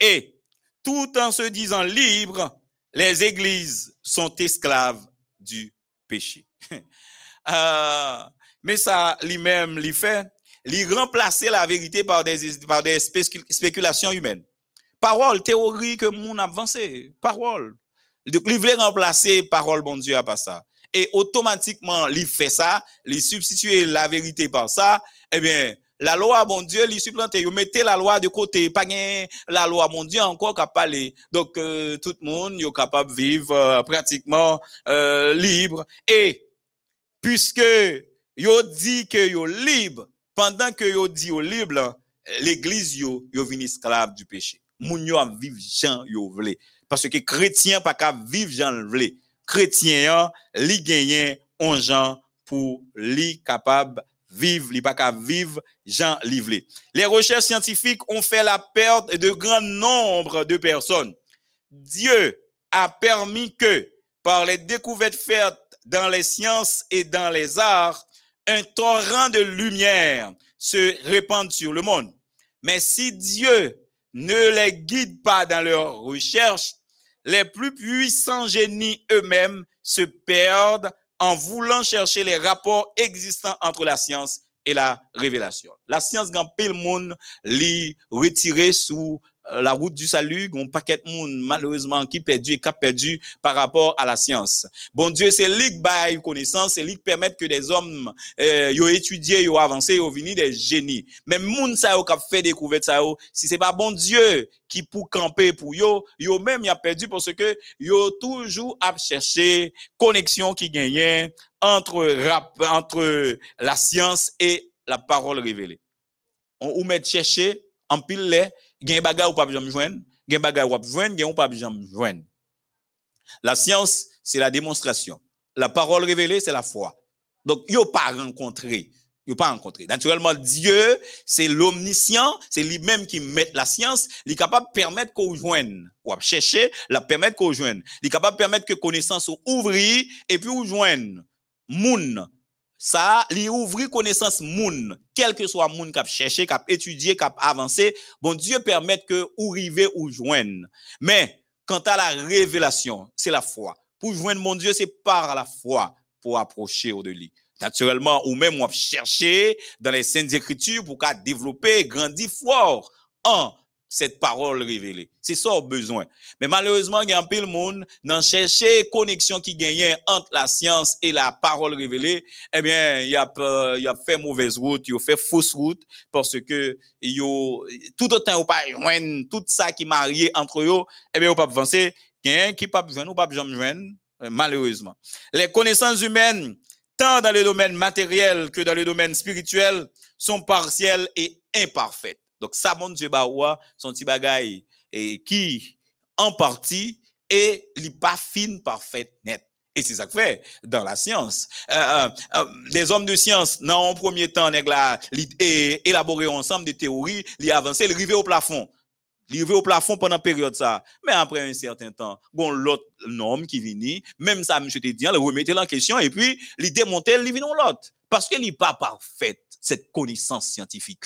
et tout en se disant libre les églises sont esclaves du péché. Euh, [LAUGHS] mais ça, lui-même, lui fait, lui remplacer la vérité par des, par des spécu- spéculations humaines. Parole, théorie que moun avancé, parole. Donc, il voulait remplacer parole, bon Dieu, à pas ça. Et automatiquement, il fait ça, il substituer la vérité par ça, eh bien, la loi, bon Dieu, il supplanté. Il mettez la loi de côté, pas la loi, mon Dieu, encore qu'à parler. Donc, euh, tout le monde, est capable de vivre euh, pratiquement euh, libre. Et, puisque yo dit que yo libre, pendant que yo dit libre, l'église yo, yo vini esclave du péché. Moun yo a vivre Jean yo vle. Parce que chrétien qu'à vivre Jean le vle. Chrétien, li genyen on Jean pour li capable vivre, li Jean li vle. Les recherches scientifiques ont fait la perte de grand nombre de personnes. Dieu a permis que, par les découvertes faites dans les sciences et dans les arts, un torrent de lumière se répande sur le monde. Mais si Dieu ne les guide pas dans leurs recherches, les plus puissants génies eux-mêmes se perdent en voulant chercher les rapports existants entre la science et la révélation. La science, grand pile monde, li retiré sous la route du salut, un paquet de monde, malheureusement, qui perdu et qui a perdu par rapport à la science. Bon Dieu, c'est lui qui baille connaissance, c'est lui qui permet que des hommes, euh, yo étudié, yo avancé, yo vini des génies. Mais sa yo qui a fait découverte ça yo, si c'est pas bon Dieu qui pour camper pour yo, yo même y a perdu parce que yo toujours à chercher connexion qui gagne entre rap, entre la science et la parole révélée. On ou met chercher en pile les La science, c'est la démonstration. La parole révélée, c'est la foi. Donc, yo pas rencontré. Yo pas rencontré. Naturellement, Dieu, c'est l'omniscient, c'est lui-même qui met la science, il est capable de permettre qu'on joigne, ou chercher, la permettre qu'on joigne. Il est capable de permettre que connaissance ou ouvrir, et puis ou joigne. Moun, ça, li ouvrir connaissance moun, quel que soit moun k'ap chercher, k'ap étudier, k'ap avancer, bon Dieu permet que ou river ou joindre. Mais, quant à la révélation, c'est la foi. Pour joindre mon Dieu, c'est par la foi pour approcher au de lui. Naturellement, ou même on chercher dans les saintes écritures pour qu'à développer, grandir fort en cette parole révélée. C'est ça au besoin. Mais malheureusement, il y a un peu le monde dans chercher connexion qui gagnait entre la science et la parole révélée. Eh bien, il y a, il a fait mauvaise route, il a fait fausse route parce que il tout autant ou pas tout ça qui marié entre eux, eh bien, ou pas avancer. Un qui pas joindre ou pas joindre, euh, malheureusement. Les connaissances humaines, tant dans le domaine matériel que dans le domaine spirituel, sont partielles et imparfaites. Donc, ça, mon Dieu, Baroua, son petit bagaille et qui, en partie, est pas fine, parfaite, net. Et c'est ça que fait dans la science. Euh, euh, euh, les hommes de science, dans un premier temps, e, élaboré ensemble des théories, les avancé, les rivaient au plafond. Rivé au plafond pendant période ça. Mais après un certain temps, bon, l'autre norme qui vini, même ça, monsieur te dit, le remettait en question et puis, li démontait, li vient l'autre. Parce qu'elle n'est pas parfaite, cette connaissance scientifique.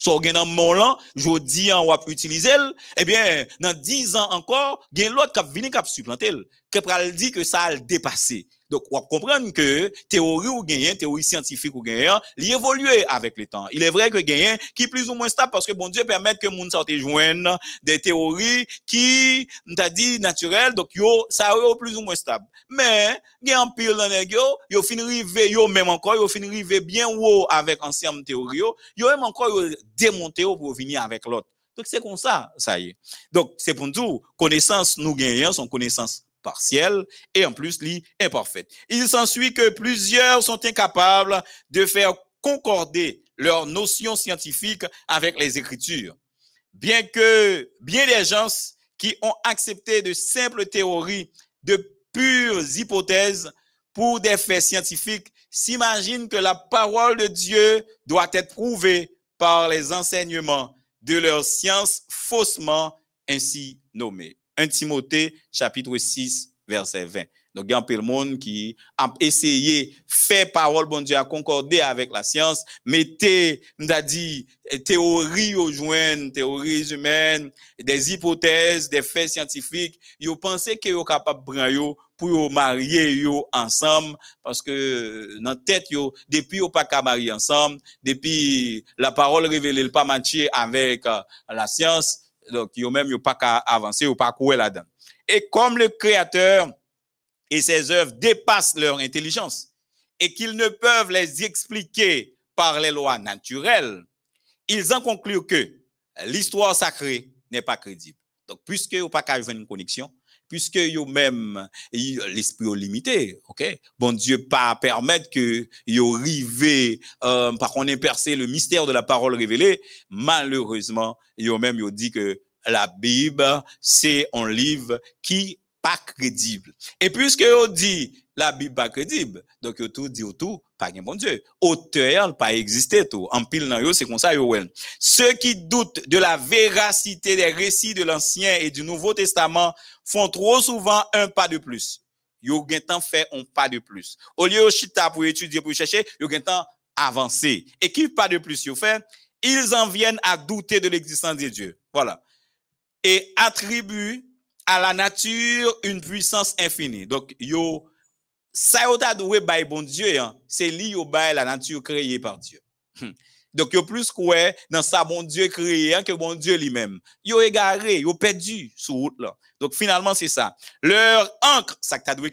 So, gen dans mon lan, jodi an wap utiliser l, eh bien, dans 10 ans encore, gen l'autre kap vini kap supplanter l, ke pral di que ça a dépassé. Donc, wap comprendre que théorie ou genyen, théorie scientifique ou genyen, li évolue avec le temps. Il est vrai que genyen qui plus ou moins stable parce que bon Dieu permet que moun sorte joindre des théories qui, t'a dit, naturelles, donc yo, ça yo plus ou moins stable. Mais, en pile dans nèg yo, yo fin yo même encore, yo fin bien haut avec ancienne théorie yo, yo même encore yo démonter yo pour venir avec l'autre. Donc c'est comme ça, ça y est. Donc c'est pour nous, connaissance nous gagnons sont connaissances partielles et en plus li. Il s'ensuit que plusieurs sont incapables de faire concorder leurs notions scientifiques avec les écritures. Bien que bien des gens qui ont accepté de simples théories, de pures hypothèses pour des faits scientifiques s'imaginent que la parole de Dieu doit être prouvée par les enseignements de leur science faussement ainsi nommée. 1 Timothée chapitre 6 verset 20. Donc, il y a un peu de monde qui a essayé faire parole, bon Dieu, à concorder avec la science, mettez, nous a dit, théories au joint, théories humaines, des hypothèses, des faits scientifiques. Ils pensaient qu'ils sont capables de pour marier yo ensemble, parce que dans tête, yo, depuis yo pas qu'à marier ensemble, depuis la parole révélée, le pas matché avec euh, la science, donc yo même pas qu'à avancer, yo pas courir là-dedans. Et comme le créateur et ses œuvres dépassent leur intelligence et qu'ils ne peuvent les expliquer par les lois naturelles, ils en concluent que l'histoire sacrée n'est pas crédible. Donc, puisque vous pas qu'à une connexion, puisque yo même y- l'esprit est limité, ok? Bon Dieu pas permettre que yo rive, euh, par qu'on ait percé le mystère de la parole révélée, malheureusement, même yo dit que la Bible, c'est un livre qui pas crédible. Et puisque on dit la Bible pas crédible, donc yo tout dit tout, pas bon Dieu. Auteur pas existé tout. En pile yo, c'est comme ça yo. Ceux qui doutent de la véracité des récits de l'Ancien et du Nouveau Testament font trop souvent un pas de plus. Yo temps fait un pas de plus. Au lieu de chita pour étudier, pour chercher, yo gen temps avancer. Et qui pas de plus yo fait? Ils en viennent à douter de l'existence de Dieu. Voilà. Et attribuent à la nature une puissance infinie. Donc, yo, ça yo ta doué by bon Dieu, hein, c'est li yo by la nature créée par Dieu. Hmm. Donc, plus quoi dans ça bon Dieu créé hein, que bon Dieu lui-même. Yo égaré, yo perdu sur route. Donc, finalement, c'est ça. Leur encre, ça que ta doué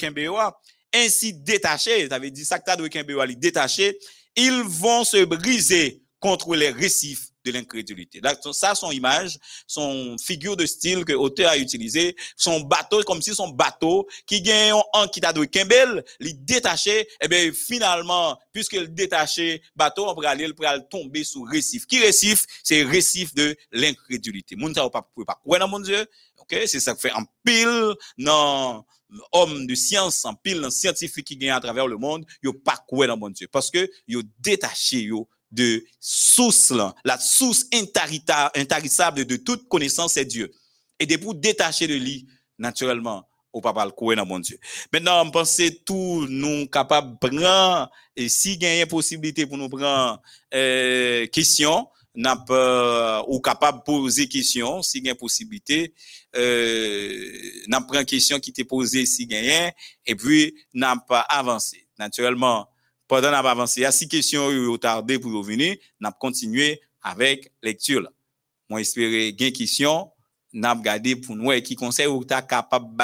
ainsi détaché, veut dire ça que ta doué détaché, ils vont se briser contre les récifs de l'incrédulité. Ça, son image, son figure de style que l'auteur a utilisé, son bateau, comme si son bateau, qui gagne un qui t'a Kembel, li détaché, et bien, finalement, puisque le détaché, bateau, on pourrait aller, il pourrait tomber sous récif. Qui récif? C'est récif de l'incrédulité. Moun ou pas, pas, ouais, dans mon Dieu? OK? C'est ça que fait en pile, non, homme de science, en pile, dans scientifique qui gagne à travers le monde, yo pas quoi dans mon Dieu. Parce que yo détaché, yo, de source là, la source intarissable de toute connaissance c'est Dieu. Et de pour détacher de lui, naturellement, au papa le couer dans mon Dieu. Maintenant, on pense tout nous capables de prendre, et si une possibilité pour nous prendre, euh, question, n'a pas, ou capable de poser question, si une possibilité, euh, n'a prend question qui t'est posée si a, et puis, n'a pas avancé. Naturellement, pendant pas avancé, il y a six questions tardé pour venir, n'a continué avec lecture. Moi, espérer gain question, n'a regardé pour nous et qui conseil ou ta capable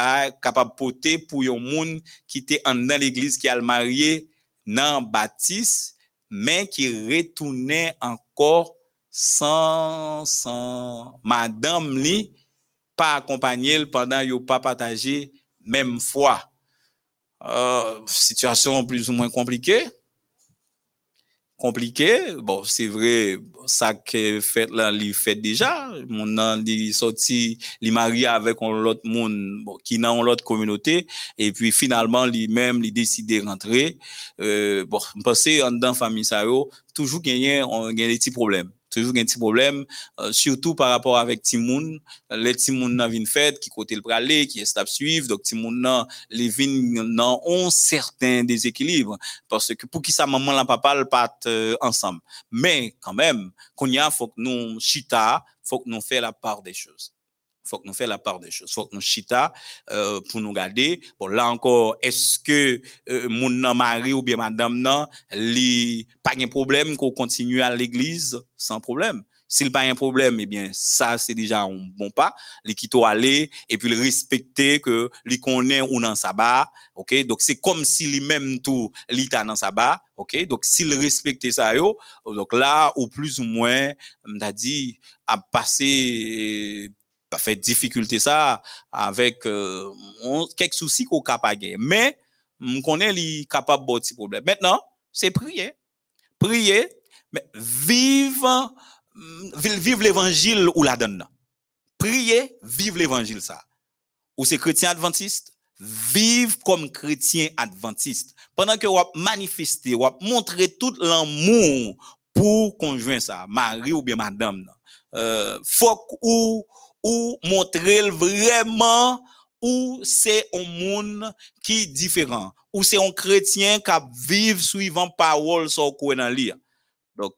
capable porter pour yon monde qui était dans l'église qui a le marié dans baptiste mais qui retournait encore sans sans madame li pas accompagner pendant yo pas partagé même foi. Euh, situation plus ou moins compliquée compliqué. Bon, c'est vrai, ça que fait là, il fait déjà. Mon nan, il sorti, il marié avec un autre monde, bon, qui dans l'autre communauté. Et puis, finalement, lui-même, il décide de rentrer. Euh, bon, je pense en dans famille ça, toujours gagner, on gagne des petits problèmes. Toujours un petit problème, euh, surtout par rapport avec Timoun. Les Timoun nan vin fait, qui côté le pralé, qui est stable suivre. Donc, Timoun nan, les vin nan ont certains déséquilibres parce que pour qui ça maman la papa le pas euh, ensemble mais quand même qu'on y a faut que nous chita faut que nous fait la part des choses faut que nous fait la part des choses. Faut que nous chita euh, pour nous garder. Bon là encore est-ce que euh, mon mari ou bien madame nan li pas un problème qu'on continue à l'église? Sans problème. S'il pas un problème eh bien ça c'est déjà un bon pas. Li quitte aller et puis le respecter que li connaît ou dans sabbat OK? Donc c'est comme si lui-même tout l'état dans sabbat OK? Donc s'il respectait ça yo donc là ou plus ou moins m'a dit a passé a fait difficulté ça avec euh, on- quelques soucis qu'on capable gagner. mais on connaît li capable de petit problème. Maintenant c'est prier. Prier mais vivre mm, vivre l'évangile ou la donne. Prier vivre l'évangile ça. Ou c'est chrétien adventiste? Vivre comme chrétien adventiste. Pendant que vous manifester vous montrer tout l'amour pour conjoint ça mari ou bien madame. Euh, faut ou ou montrel vreman ou se on moun ki diferan. Ou se on kretien kap viv suivan pawol so kwen nan li. Dok,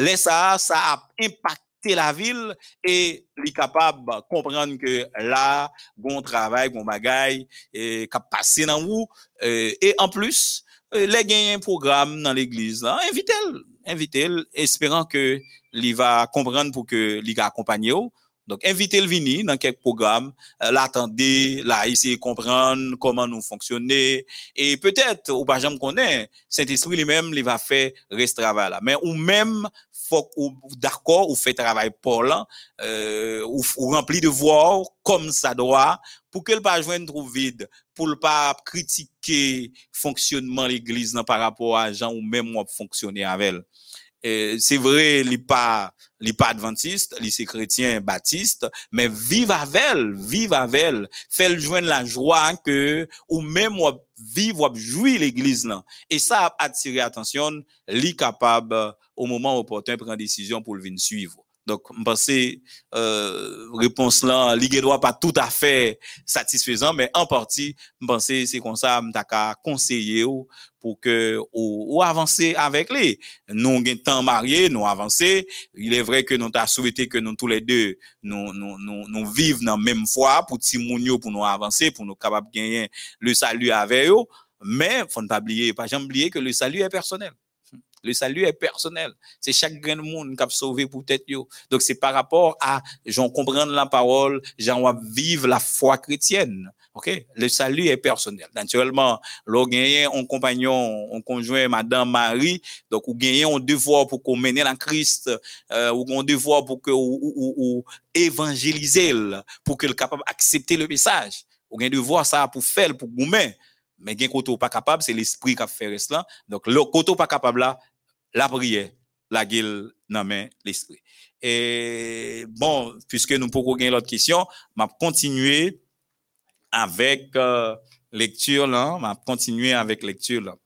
le sa, sa ap impakte la vil e li kapab kompran ke la gon travay, gon bagay, e, kap pase nan wou. E, e an plus, le gen yon program nan l'eglize la, invite l, invite l, esperan ke li va kompran pou ke li ka akompanye ou. Donc, invitez-le venir dans quelques programmes, euh, l'attendez, là, essayer de comprendre comment nous fonctionner. Et peut-être, ou pas jamais connaît, Saint-Esprit lui-même, il va faire reste travail là. Mais ou même, faut d'accord, ou fait travail pour là, euh, ou, ou rempli de voix comme ça doit, pour que le pas joindre trop vide, pour le pas critiquer fonctionnement l'église par rapport à gens ou même moi fonctionner avec elle. E, se vre li pa li pa adventiste, li se kretien batiste, men vive avel, vive avel, fel jwen la jwa ke ou men wap vive wap jwi l'eglise lan. E sa ap atire atensyon, li kapab ou mouman wopoten pren desisyon pou l'vin suivo. Donk mpense, euh, repons lan, li gedwa pa tout afe satisfezan, men an parti, mpense se kon sa mtaka konseye ou pour que ou, avancer avec lui. Nous gen temps mariés, nous avancer. Il est vrai que nous t'a souhaité que nous tous les deux nous nous nous, nous dans même foi pour ti moun yo, pour nous avancer, pour nous capable gagner le salut avec eux. Mais faut ne pas oublier, pas jamais oublier que le salut est personnel. Le salut est personnel. C'est chaque grain de monde qui a sauvé pour tête. Donc c'est par rapport à j'en comprendre la parole, j'en vivre la foi chrétienne. OK? Le salut est personnel. Naturellement, l'on gagne un compagnon, un conjoint madame Marie, donc ou gagne un devoir pour qu'on mène la Christ, euh, ou un devoir pour que ou, évangéliser pour que le capable d'accepter le message. Ou gagne devoir ça pour faire pour goumen. Mais gain côté pas capable, c'est l'esprit qui a fait cela. Donc le côté pas capable là, la prière, la gueule dans main l'esprit. Et bon, puisque nous pouvons gagner l'autre question, m'a continuer avec euh, lecture là, m'a continuer avec lecture.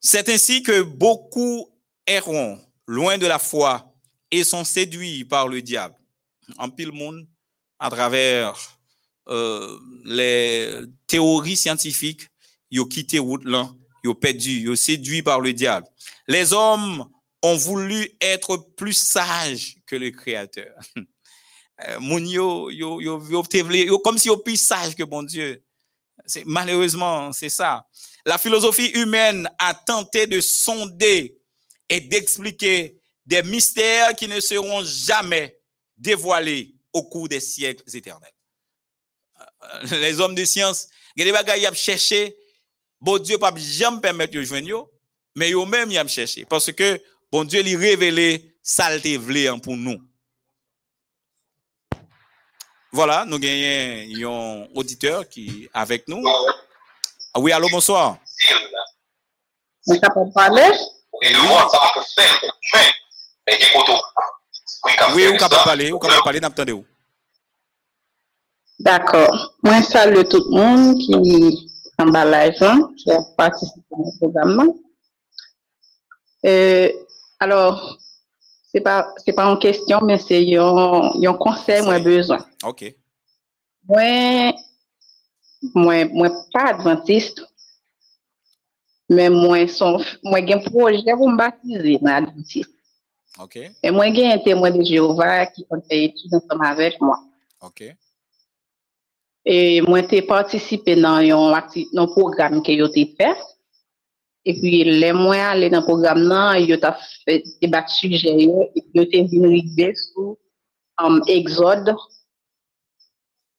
C'est ainsi que beaucoup erront loin de la foi et sont séduits par le diable. En pile monde à travers euh, les théories scientifiques, ils ont quitté route ils ont perdu, ils ont séduit par le diable. Les hommes ont voulu être plus sages que le Créateur. [LAUGHS] Euh, moun yo, yo, yo, yo, comme si yo plus sage que bon Dieu. C'est, malheureusement, c'est ça. La philosophie humaine a tenté de sonder et d'expliquer des mystères qui ne seront jamais dévoilés au cours des siècles éternels. Euh, Les hommes de science, des bagages ont cherché, bon Dieu pas jamais permettre de joindre mais eux même ils ont cherché parce que bon Dieu lui révélé ça le pour nous. Voilà, nous gagnons un auditeur qui est avec nous. Ah oui, allô, bonsoir. Mwen kapab pale? Oui, ou capable parler, ou capable parler, n'attendez vous. D'akor. Mwen salye tout moun ki an ba live an, ki a patisipe nan program nan. Euh, alors, se pa, se pa an kestyon, men se yon, yon konsey mwen bezwen. OK. Mwen, mwen, mwen pa adventiste, men mwen son, mwen gen proje pou m batize nan adventiste. OK. E mwen gen yon témoin de Jehova ki kon fè etude ansama avèk mwen. OK. E mwen te partisipe nan yon akti, nan program ke yo te fè. E pi le mwen ale nan program nan, yo ta fè debat suje yo, e pi yo te vin rive sou um, Exode,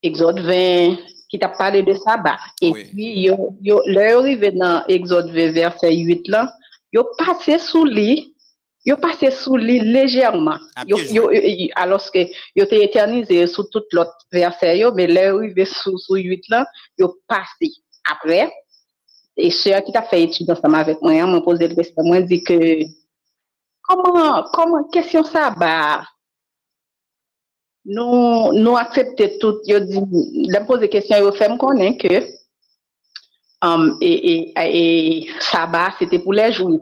Exode 20, ki ta pale de sabat. E Oui. pi yo, yo, le yo rive nan Exode 20 verset 8 lan, yo pase sou li, yo pase sou li légèrement. À Yo, pied yo, yo- alors que yo te éternisé sous tout l'autre verset yo, mais là, arrivé sous, sous 8 là, yo passé. Et sœur qui t'a fait étude ensemble avec moi, m'a posé le question, moi, dit que, comment, comment, question ça, bah, nous, nous accepter tout, yo dit, la poser question, yo fait me connaître que, um, et, et, et, sabbat, c'était pour les juifs.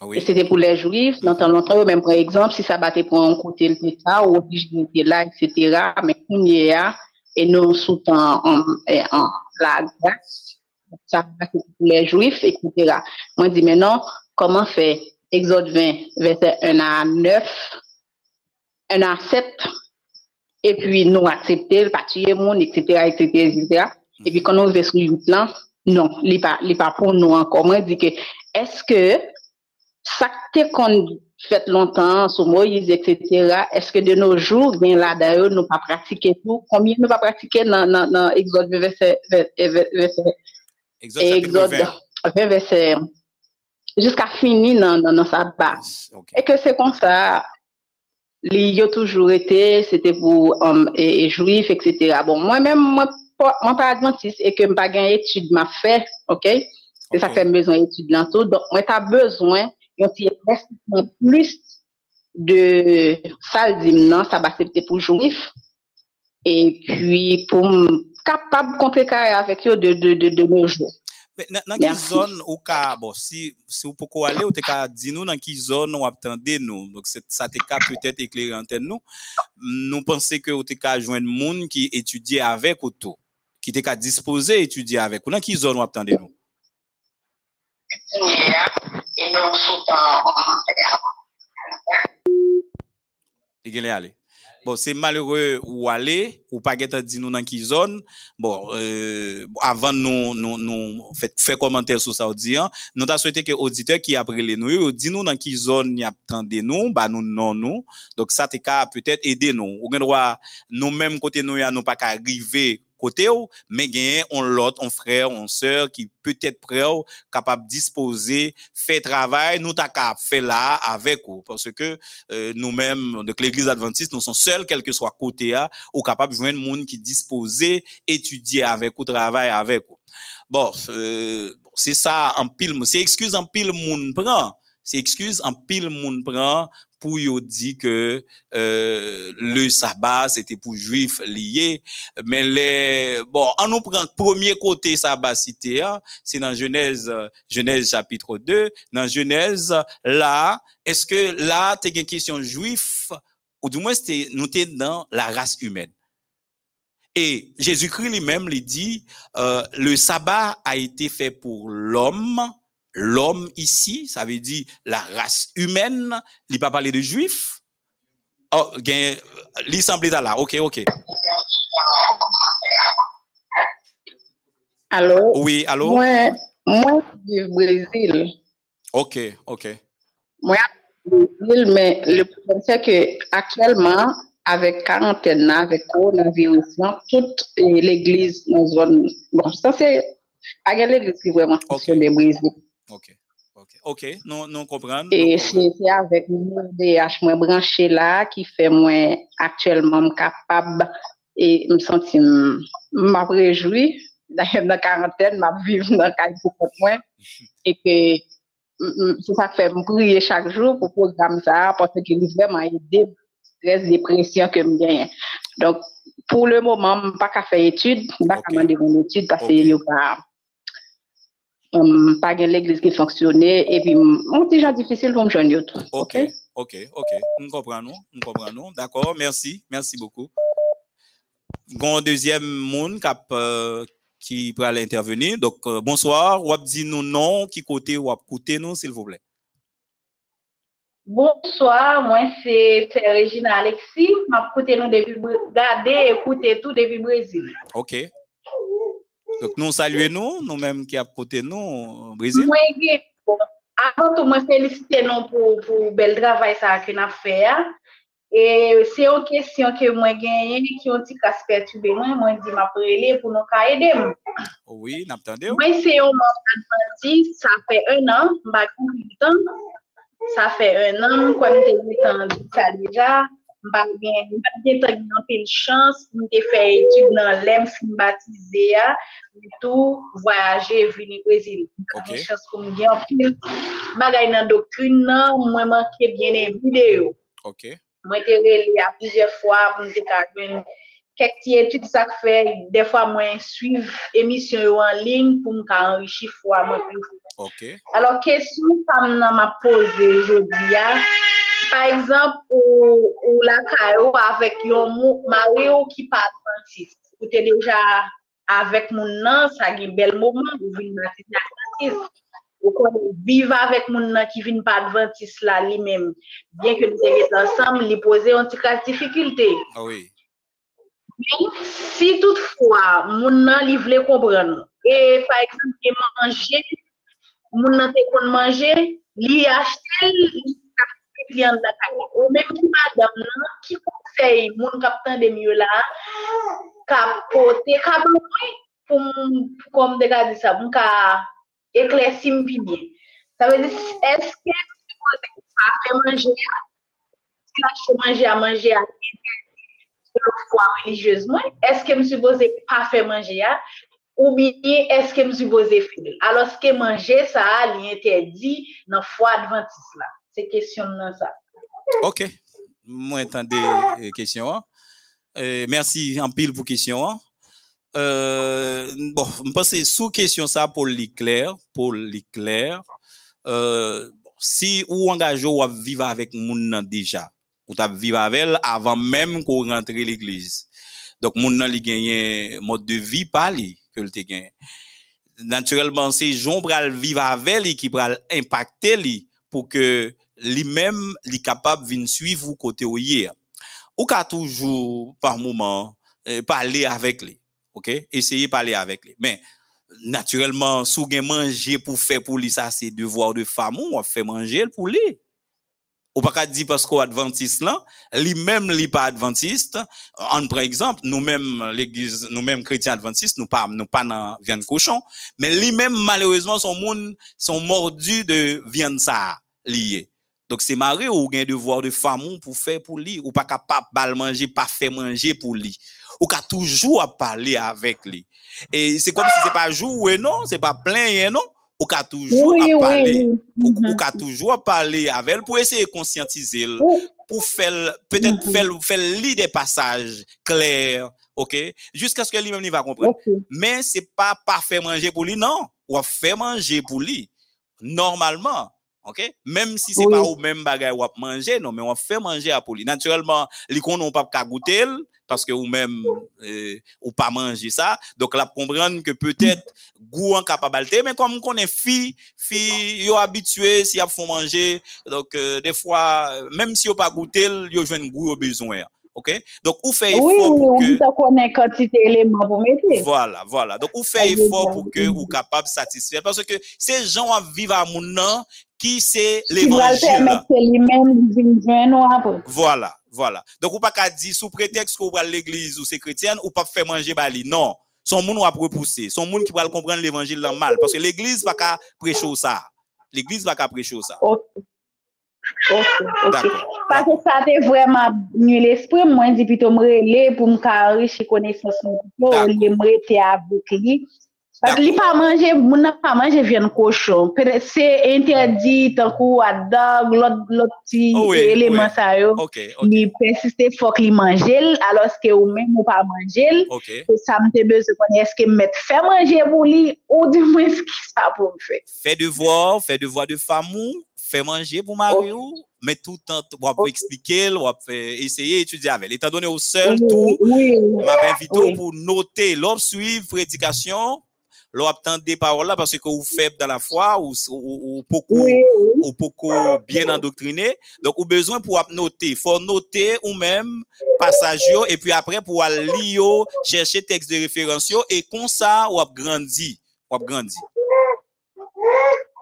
Et Oui. c'était pour les juifs, dans temps longtemps, même par exemple, si ça battait pour un côté le ou obligé de là, etc. Mais qu'on y a, et nous sous en, en, la grâce, ça pour les juifs, etc. Moi, je dis, mais non, comment faire? Exode 20, verset 1 à 9, 1 à 7, et puis nous accepter le parti monde, etc., etc., etc. Et puis quand on va sur le plan, non, il n'est pas, pas pour nous encore. Moi, je dis que, est-ce que ça que qu'on fait longtemps sur Moïse, etc., est-ce que de nos jours, bien là, d'ailleurs, nous pas pratiquer tout? Combien nous pas pratiquer dans, dans, dans Exode verset, verset, verset Exode chapitre Exode 20. 20, verset, jusqu'à finir dans, dans, dans sa base. Ok. Et que c'est comme ça, il y a toujours été, c'était pour hommes et, et juifs, etc. Bon, moi-même, moi, pas- moi, pas adventiste, et que je pas gagné étude m'a fait, ok? C'est ça Ok. fait besoin d'études dans tout. Donc, moi, t'as besoin, yon siye preskman plus de sal zim nan sa basepte pou jouif e kwi pou m kapab kontre kare avek yo de, de, de, de nou jou. Nan, nan ki zon ou ka, bon, si, si ou pou ko ale, ou te ka di nou nan ki zon ou ap tende nou, Donc, sa te ka pwetet ekleri anten nou, nou pense ke ou te ka jwen moun ki etudye avek ou tou, ki te ka dispose etudye avek, ou nan ki zon ou ap tende nou? Bon, c'est malheureux ou aller, ou pas geta di nous dans qui zone. Bon, euh, avant nous, nous, nous, fait, commentaire sur ça, di, hein, nous t'a souhaité que auditeur qui après les nous, yo, di nous dans qui zone y attendez nous, bah nous non nous. Donc ça te ka peut-être aider nous. Ou droit, nous même côté nous, nous pas qu'à arriver côté mais gen on l'autre, on frère, on sœur qui peut-être prêt capable de disposer, fait travail, nous t'a qu'à faire là avec ou. Parce que euh, nous-mêmes, donc l'église adventiste, nous sommes seuls, quel que soit côté à, ou capable de joindre monde qui disposé, étudier avec ou travailler avec ou. Bon, euh, c'est ça en pile, c'est excuse en pile moun prend. C'est excuse en pile moun prend pour yo dit que euh, le sabbat c'était pour juifs liés. Mais les bon on nous prend premier côté sabbat cité hein, c'est dans Genèse Genèse chapitre 2 dans Genèse là est-ce que là tu une question juif? Ou du moins c'était nous t'es dans la race humaine. Et Jésus-Christ lui-même lui dit euh, le sabbat a été fait pour l'homme l'homme ici ça veut dire la race humaine il pas parler de juif oh il semble là OK OK Alors, oui allô? Moi, moi, je au Brésil. OK OK Moi, au Brésil, mais le problème, c'est que actuellement, avec quarantaine, avec coronavirus, là, toute euh, l'église dans la zone, bon, ça c'est, à l'église qui vraiment Ok. sur le Brésil. OK OK. OK nous nous comprenons Et nous c'est avec mon DH moi branché là qui fait moi actuellement me capable et me sentir m'a réjoui d'ailleurs dans la quarantaine m'a vivre dans caille pour compte moi et que m- m- c'est ça que fait me prier chaque jour pour programme ça parce que il vraiment aidé stress dépression que me gagne. Donc pour le moment m pas qu'à faire étude, pas qu'à demander mon étude parce que y a pas um, pas l'église qui fonctionnait et puis mon petit gens difficile pour me joindre. OK, OK, OK. Nous comprenons, nous comprenons. D'accord, merci, merci beaucoup. Gon deuxième monde cap, euh, qui peut aller intervenir. Donc, euh, bonsoir. Ou dit nous non, qui côté ou côté nous, s'il vous plaît. Bonsoir, moi c'est Regina Alexis. M'a écouté nous depuis Br- garder écouter tout depuis Brésil. OK. Donc nous saluons nous, nous-mêmes qui avons côté nous, Brésil. Oui, avant tout, je félicite nous pour, pour bel travail ça que nous avons fait. E se yo kesyon ke mwen genyen e ki yon ti kas pertube mwen, mwen di ma prele pou nou ka edem. Oh oui, nap tande ou? Mwen se yo mwen advanti, sa fe un an, mba kou 8 an, sa fe un an, kwa mwen te 8 an di sa deja, déjà, m'a bien, m'a bien t'as une pile chance, m'a fait études dans l'EM, fin baptisé, et tout, voyager, venir au Brésil. Ok. J'ai chance pour me bien pile. Bagay dans doctrine, nan, moi, manqué bien les vidéos. OK. Moi, j'ai relé à plusieurs fois pour me dire quelques petites études ça que fait des fois moi suivre émission yo en ligne pour me ka foi moi plus. OK. Alors question ça m'a posé aujourd'hui hein. Par exemple ou, ou la caillou avec yon mou- mari ou qui pas adventiste. ou te deja avek moun nan, sa gen bel mouman, ou vin batise adventiste. Ou kon vive avek moun nan ki vin pa adventiste la li men. Bien ke nou te get ansam, li pose yon ti kas dificulte. Ah oui. Si toutfwa moun nan li vle kompran, e pa eksemp ki manje, moun nan te kon manje, li achete li klient la ka ou menm ki madame nan ki konsey moun kapten de miyo la ka pote kablo pou kom de ka di sa moun ka eklesim pi bien. Sa ve di eske a fe manje a si la che manje a manje a fwa religyezman eske m supose pa fe manje a ou biye eske m supose fidel aloske manje sa a li ente di nan fwa adventis la ça. Ok. Entendez euh, question. hein. Euh, pour question. hein. Euh, bon, je pense question ça pour l'éclair, pour l'éclair, euh, si ou engagé ou à vivre avec moun nan déjà, ou t'as vivre avec elle avant même qu'on rentre l'église. Donc, moun nan li gagné mode de vie pas li que le te gagné. Naturellement, c'est Jean pral vivre avec lui qui pral impacter lui pour que lui-même li capable vin suivre côté ou hier. Ou toujours par moment euh, parler avec lui. OK? Essayer de parler avec lui. Mais naturellement, sou gen manger pour faire pour lui ça c'est devoir de femme on fait manger pour lui. Ou pas dire parce qu'on adventiste là, lui-même li pas adventiste. En par exemple, nous-mêmes l'église, nous-mêmes chrétiens adventistes, nous pas nous pas dans viande cochon, mais lui-même malheureusement son monde sont mordus de viande ça lié. Donc c'est marré ou gen devoir de femme ou pour faire pour lui ou pas capable bal manger pas faire manger pour lui. Ou ka toujours à parler avec lui. Et c'est comme si c'est pas jouer non, c'est pas plein non. Ou ka toujours Oui, à parler oui. ou, Mhm. ou ka toujours parler avec elle pour essayer de conscientiser pour faire peut-être Mhm. faire faire lire des passages clairs, OK? Jusqu'à ce que lui-même il va comprendre. Mais c'est pas pas faire manger pour lui non, ou faire manger pour lui normalement. OK? Même si c'est Oui. pas au même bagage ou manger non, mais on fait manger à pour lui. Naturellement, les qu'on n'ont pas qu'à goûter parce que ou même euh, ou pas manger ça. Donc là comprendre que peut-être goût en capacité mais comme qu'on est fille, fille yo habitué si a font manger donc euh, des fois euh, même si yo pas goûté, yo joine goût au besoin. OK? Donc ou fait Oui, effort oui, pour on que connaît quantité d'éléments pour mettre. voilà, voilà. Donc, ou fait effort oui, pour oui. que ou capable de satisfaire. Parce que ces gens vivre à mon nom, ki se l'Evangil la. Ki wale permette li men vinjwen ou apot. Voilà, voilà. Donk ou pa ka di sou pretext ko wale l'Eglise ou se kretyen ou pa fe manje bali. Non, son moun wap repouse. Son moun ki wale kompren l'Evangil lan mal. Paske l'Eglise va ka prechou sa. L'Eglise va ka prechou sa. Ok. Ok, ok. Paske sa te vwèman nye l'esprit, mwen di pito mre le pou mka riche konesans mwen pou mre te avouk li. Ok. Parce li pas manger, moun n'a pas manger viande cochon. C'est interdit, tant à dog, l'autre, petit Oh oui, oui. ça yo. OK, OK, Li persiste, faut qu'il mange, alors que ou même ou pas manger. OK. Et ça me te besoin est-ce que mettre faire manger pour lui, ou du moins ce qui ça pour faire. Fais devoir, fais devoir de femme, fais manger pour Mario, mais tout le temps, on va Ok. expliquer, on va faire- essayer d'étudier avec. Étant donné au seul Oui, tout, oui, Lo ap tande parol la, parce que ou feb dan la fwa, ou, ou, ou poko, ou poko bien endoktrine, donc ou bezwen pou ap note, fò note ou mèm pasaj yo, et puis apre pou al li yo, chèche tekst de referans yo, et kon sa ou ap grandi, ou ap grandi.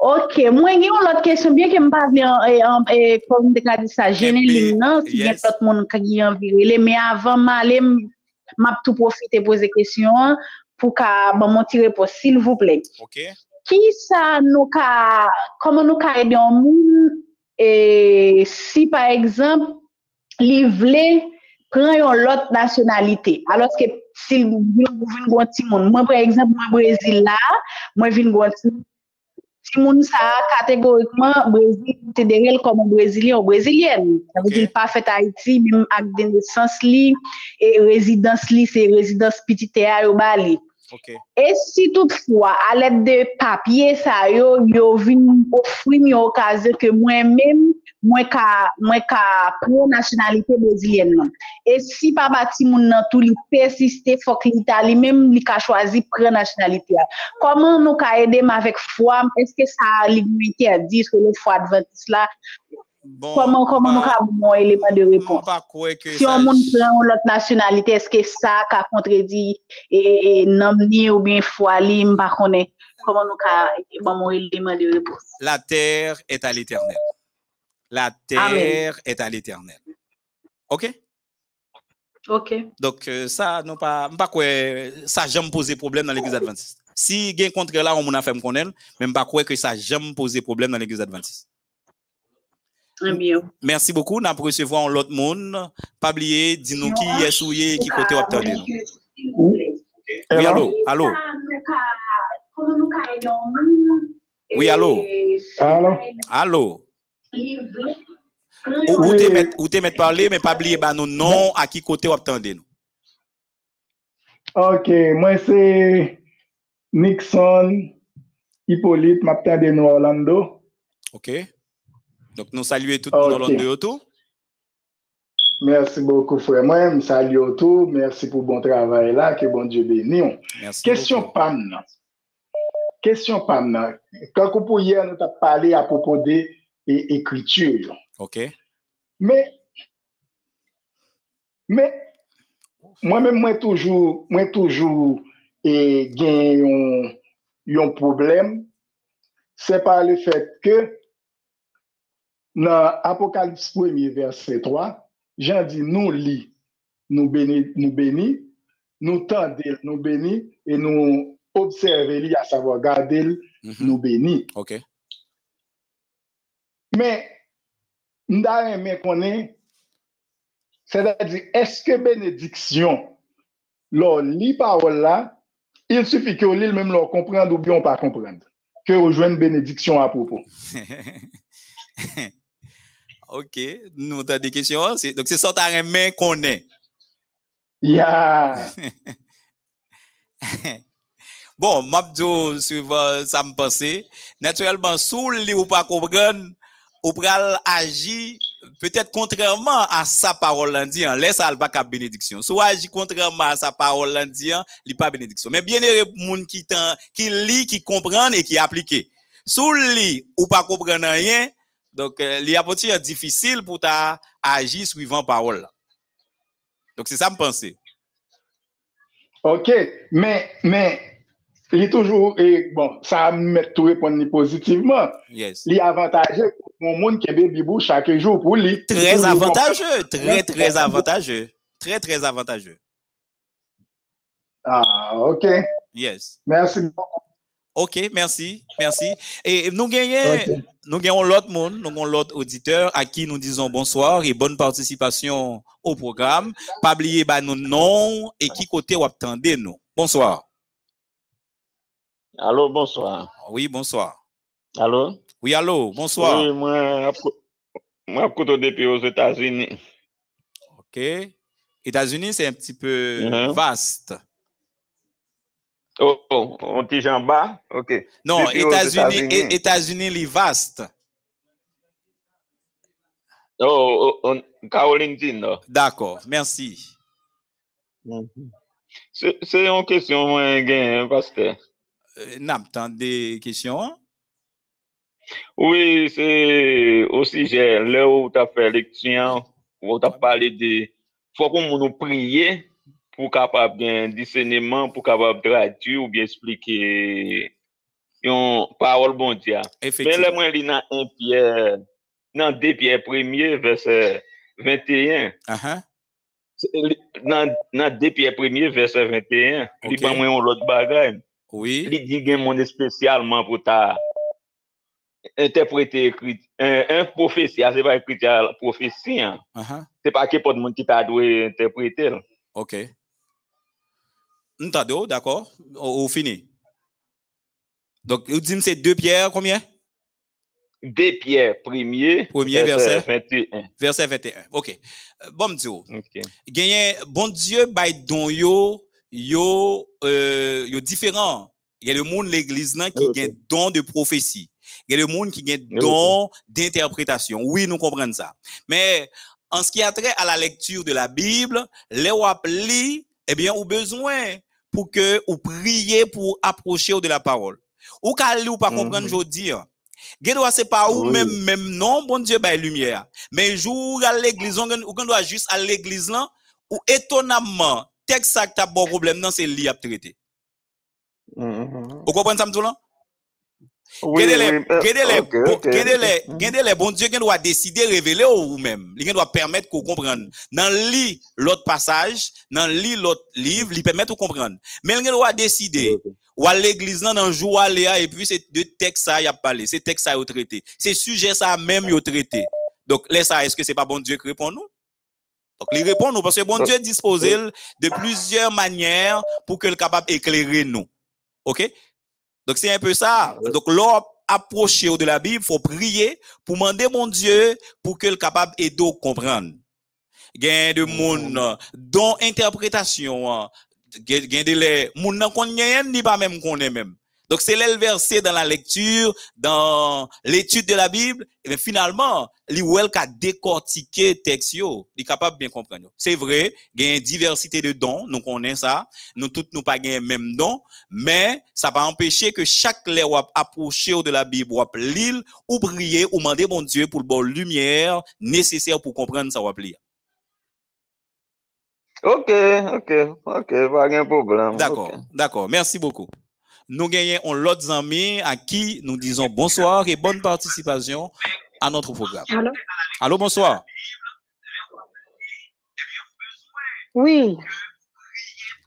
Ok, mwen gen yon lot kesyon, byen ke mpa vle kon dekladi sa jene lim nan, si gen tot moun kagi yon virile, me avan ma le map tou profite pose kesyon, pou ka ban mon ti repos, s'il vous plaît. OK? Ki sa nou ka, koman nou ka ede an moun, e, si par exemple, li vle pran yon lot nasyonalite, alos ke si yon vin gwan ti moun, mwen par exemple, mwen Brezil la, mwen vin gwan ti ti moun sa kategorikman Brésil considéré comme un Brésilien ou Brésilienne. Ça veut dire pas fait Haïti, même avec des naissances li, et résidence li, c'est résidence petite à Bali. Okay. E si toutfwa alep de papye sa yo, yo vin ofri mi okaze ke mwen men mwen ka, mwen ka pou nasyonalite brezilyen nan. E si pa bati moun nan tou li persiste fok li ta li men li ka chwazi pre nasyonalite ya. Koman nou ka edem avek fwa, eske sa li mwen ki a di sou le fwa adventis la, Bon, koman, koman nou ka moun eleman de ke Si sa yon moun pren ou lot nasyonalite, eske sa ka kontredi e, e nam ni ou bien fwa li mpa konen, koman nou ka ban moun eleman de repons? la terre est à l'éternel. La terre est à l'éternel. OK? Ok. Donc, euh, ça, non pas, pas quoi, ça jamais posé problème dans l'église adventiste. Si gen contre là, on m'a fait me connaître, mais pas quoi que ça jamais posé problème dans l'église adventiste. Merci beaucoup. N'a recevoir l'autre monde. Pas oublier, dis-nous qui est souillé, qui côté obtenir. Oui, allô, allô? Oui, allô? Allô? Allô? Ou, ou te met, ou te met parler, mais pas oublier, bah, nous, non, à qui côté obtenir nous. Ok, mwen se Nixon Hippolyte, mapten de nou Orlando. OK? Donc, nous saluons tout le monde de tout. Mersi beaucoup frère. Mwen msali yo tou, mersi pou bon travay la, ke bon Dieu béni yon. Merci. Question beaucoup. pam. Question pam nan. Kankou pou yè nou ta pale apopo de e, yon. OK? Men, men, mwen men mwen toujou, mwen toujou e gen yon, yon problem, se pa le fet ke nan Apokalips 1 verset 3, jan di nou li, nou beni, nou beni, nou tende, nou beni, e nou observe li, a savo gade li, Mhm. nou beni. OK? Men, nda reme konen, se da di, eske benediksyon, lor li parol la, il sufi ke ou li l menm lor komprende ou biyon pa komprende. Ke ou jwen benediksyon apopo. [LAUGHS] OK. Nous avons des questions. C'est- Donc, c'est ça, t'as main qu'on est. Ya, [LAUGHS] Bon, Mabdo, suivant ça me pensait, naturellement, sous li ou pas comprendre, ou pral agir, peut-être contrairement à sa parole dit, hein, laisse al pas bénédiction. Soit agir contrairement à sa parole dit, hein, li pas bénédiction. Mais bien heureux moun qui qui lit, qui comprend et qui applique. Sous li ou pas comprendre rien, donc, euh, li apporter difficile pour ta agir suivant parole. Donc, c'est ça me pensait. ok, men, men, li toujou, e, bon, sa met tou repon ni pozitivman, Yes. li avantaje pou moun moun kebe bibou chake jou pou li. Très Pou li avantageux, très, très avantageux. Très, très avantageux. Ah, ok, Yes. mersi beaucoup. OK, merci, merci. Et nous gagnons, Ok. nous gagnons l'autre monde, nous gagnons l'autre auditeur à qui nous disons bonsoir et bonne participation au programme. Pas oublier bah, nos noms et qui côté ou attendez nous. Bonsoir. Allô, bonsoir. Oui, bonsoir. Allô? Oui, allô, bonsoir. Oui, moi, moi, depuis aux États-Unis. OK. États-Unis, c'est un petit peu Mhm. vaste. Oh, oh, on ti jan ba? Ok. Non, Etats-Unis Etats li vaste. Oh, oh Kaolin Tin la. D'akor, mersi. Mm -hmm. Se yon kesyon mwen gen, paste? Euh, Nap tan de kesyon an? Oui, se osije le ou ta fe leksyon, ou ta pale de fwa kon moun nou priye, pour capable bien discernement, pour capable traduire ou bien expliquer une parole bon Dieu. Mais là, moi, dans 1 Pierre, dans 2 Pierre 1er, verset 21. Uh-huh. C'est li- Dans, dans 2 Pierre 1er, verset 21, li Ok. ban moi un l'autre bagay. Oui. Li dit gen mon spécialement pour ta interpréter écrit, un, un prophétie, ah, c'est pas écrit prophétie, hein. Uh-huh. c'est pas que pour le monde qui t'a dû interpréter. OK. Ntado, d'accord? Au, fini. Donc, vous dites c'est deux pierres, combien? 2 Pierre 1er, Premier verset. 21. Verset 21. OK. Euh, Bon, m'dou. Ok. Gagné, bon Dieu, bay don yo, yo, euh, yo différent. Il y a le monde l'église qui Ok. gagne don de prophétie. Il y a des gens qui ont Oui, don d'interprétation. Oui, nous comprenons ça. Mais en ce qui a trait à la lecture de la Bible, les wap li, eh bien, ou besoin pour que ou prier pour approcher de la parole. Ou li ou pas comprendre Mhm. jodi. an. Gen doit c'est pas ou même même non bon Dieu bay lumière. Mais jour à l'église on ou doit juste à l'église là ou étonnamment texte ça que t'as bon problème non c'est li à traiter. Mhm. Vous comprenez ça? Oui, Gede gede les, ok, bon, Dieu qui doit décider révéler ou même? Il doit permettre qu'on comprenne. Dans lit l'autre passage, dans lit l'autre livre, il permet de comprendre. Mais il doit décider. Ou à l'église là, dans jour à Léa, et puis c'est de texte ça y a parlé, c'est texte ça y a traité. C'est sujet ça même y a traité. Donc, est-ce que c'est pas bon Dieu qui répond nous? Donc, il répond nous, parce que bon Dieu dispose de plusieurs manières pour que le capable éclairer nous. OK? Donc, c'est un peu ça. Donc, l'homme approché de la Bible, faut prier pour demander mon Dieu pour que le capable aider à comprendre. Gain de monde euh, dont interprétation, euh, gain de les kon nyen ni pas même qu'on est même. Donc c'est le verset dans la lecture, dans l'étude de la Bible, et bien finalement, li wel ka décortiquer texte yo, li capable bien comprendre. C'est vrai, il y a une diversité de dons, nous connaissons ça, nous tous nous pas gain même don, mais ça va empêcher que chaque lè ou approcher de la Bible ou lire ou prier ou demander mon Dieu pour le bon lumière nécessaire pour comprendre ça ou lire. Ok, ok, ok, pas de problème. D'accord, d'accord. Merci beaucoup. Nous gagnons l'autre ami à qui nous disons bonsoir et bonne participation à notre programme. Allô? Allô, bonsoir. Oui.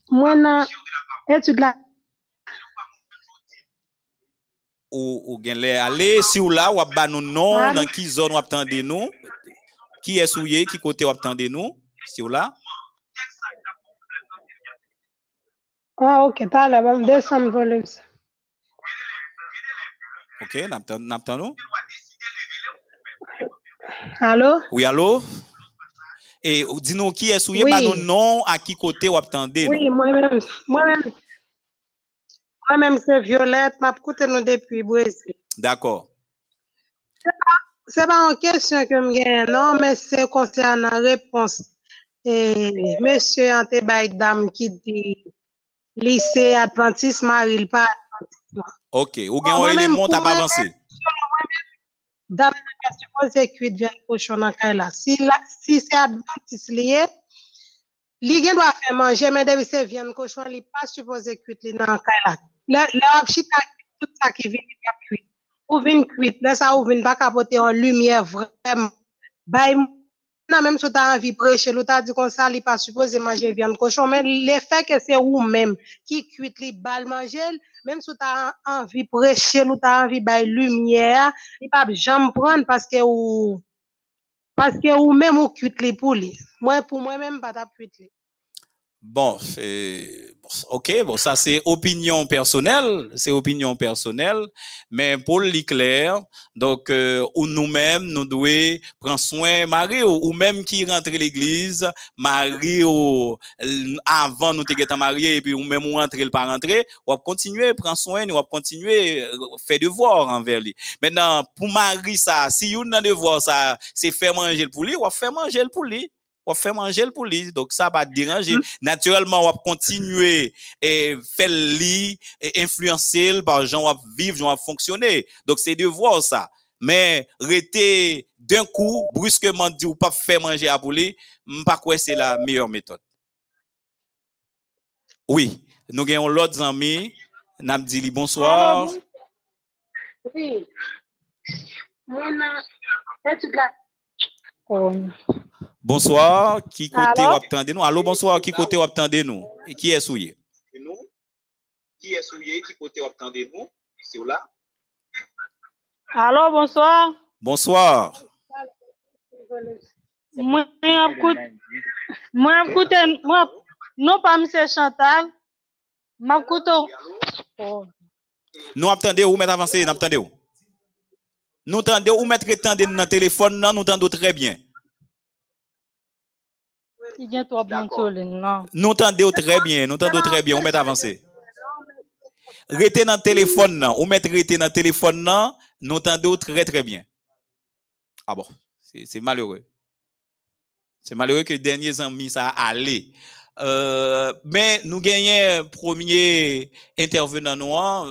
Moi, nan étude la Ou, ou gen lè aller, si ou là, ou ap ba nou non, Allô? dans qui zone ou ap tande nous, qui est souillé, qui côté ou ap tande nous, si ou là. Ah, ok, ta la, bon, descend volume. sa. OK, nou? Allô? Oui, allô? Et ou dis-nous qui est souillé, Oui. nou non, à qui côté tande nous. Oui, moi-même, moi-même, moi-même, c'est Violette, m'a nous depuis Brésil. D'accord. C'est pas une question que me gagne, non, mais c'est concernant la réponse. Et monsieur Antebay Dame qui dit lycée Adventiste Marie pas OK, ou gen Ah, un moi-même, élément t'a pour pas avancé. Dame cochon dans. Si si c'est Adventiste lié, li gen doit faire manger, mais depuis c'est viande cochon, li pas supposé cuire dans chita tout ça qui vient cuire. Ou vient cuire, là ça ou vient pas capoter en lumière vraiment. Même si tu as envie de prêcher, ou t'as dit ça, il pas supposé manger viande cochon, mais l'effet que c'est ou même qui cuit li bal manger, même si tu as envie de prêcher, ou t'as envie de lumière, il pas jamais prendre parce que ou parce que ou même ou cuit pour lui. Moi pour moi même pas t'a cuit li. Bon, OK, bon ça c'est opinion personnelle, c'est opinion personnelle, mais pour l'éclair, donc euh, ou nous-mêmes nous devons prendre soin Marie ou, même qui rentre l'église, Marie ou euh, avant nous t'es marié et puis ou même ou rentrer le pas rentrer, ou continuer prendre soin, ou continuer euh, faire devoir envers lui. Maintenant pour Marie ça, si une devoir ça, c'est faire manger pour lui, ou faire manger pour lui on fait manger le pour lui. Donc, ça va déranger. Naturellement, on va continuer et faire lit, et influencer le par gens, on va vivre, on va fonctionner. Donc, c'est de voir ça. Mais, rester d'un coup, brusquement dit ou pas faire manger à pour lui, pas quoi c'est la meilleure méthode. Oui, nous avons l'autre ami, n'a dit li bonsoir. Oui. Moi Bonsoir, qui côté attendez nous? Allô, bonsoir, qui côté ou attendez nous? Et qui est souillé? nous, qui est souillé, qui côté attendez nous, c'est là? Allô, bonsoir. Bonsoir. Moi, écoute, moi, non pas monsieur Chantal. M'écoute. Nous attendez ou mettre avancé, nous attendez où? Nous attendez ou mettre attendez dans le téléphone, nous attendons très bien. Il y a trop bon soleil, non. Nous attendons très bien, nous attendons très bien, ou mettre avancé. Restez dans le téléphone, non, ou mettre rester dans le téléphone, non, nous entendons très très bien. Ah bon, c'est malheureux. C'est malheureux que derniers amis ça allé. Euh, mais nous gagnons premier intervenant noir,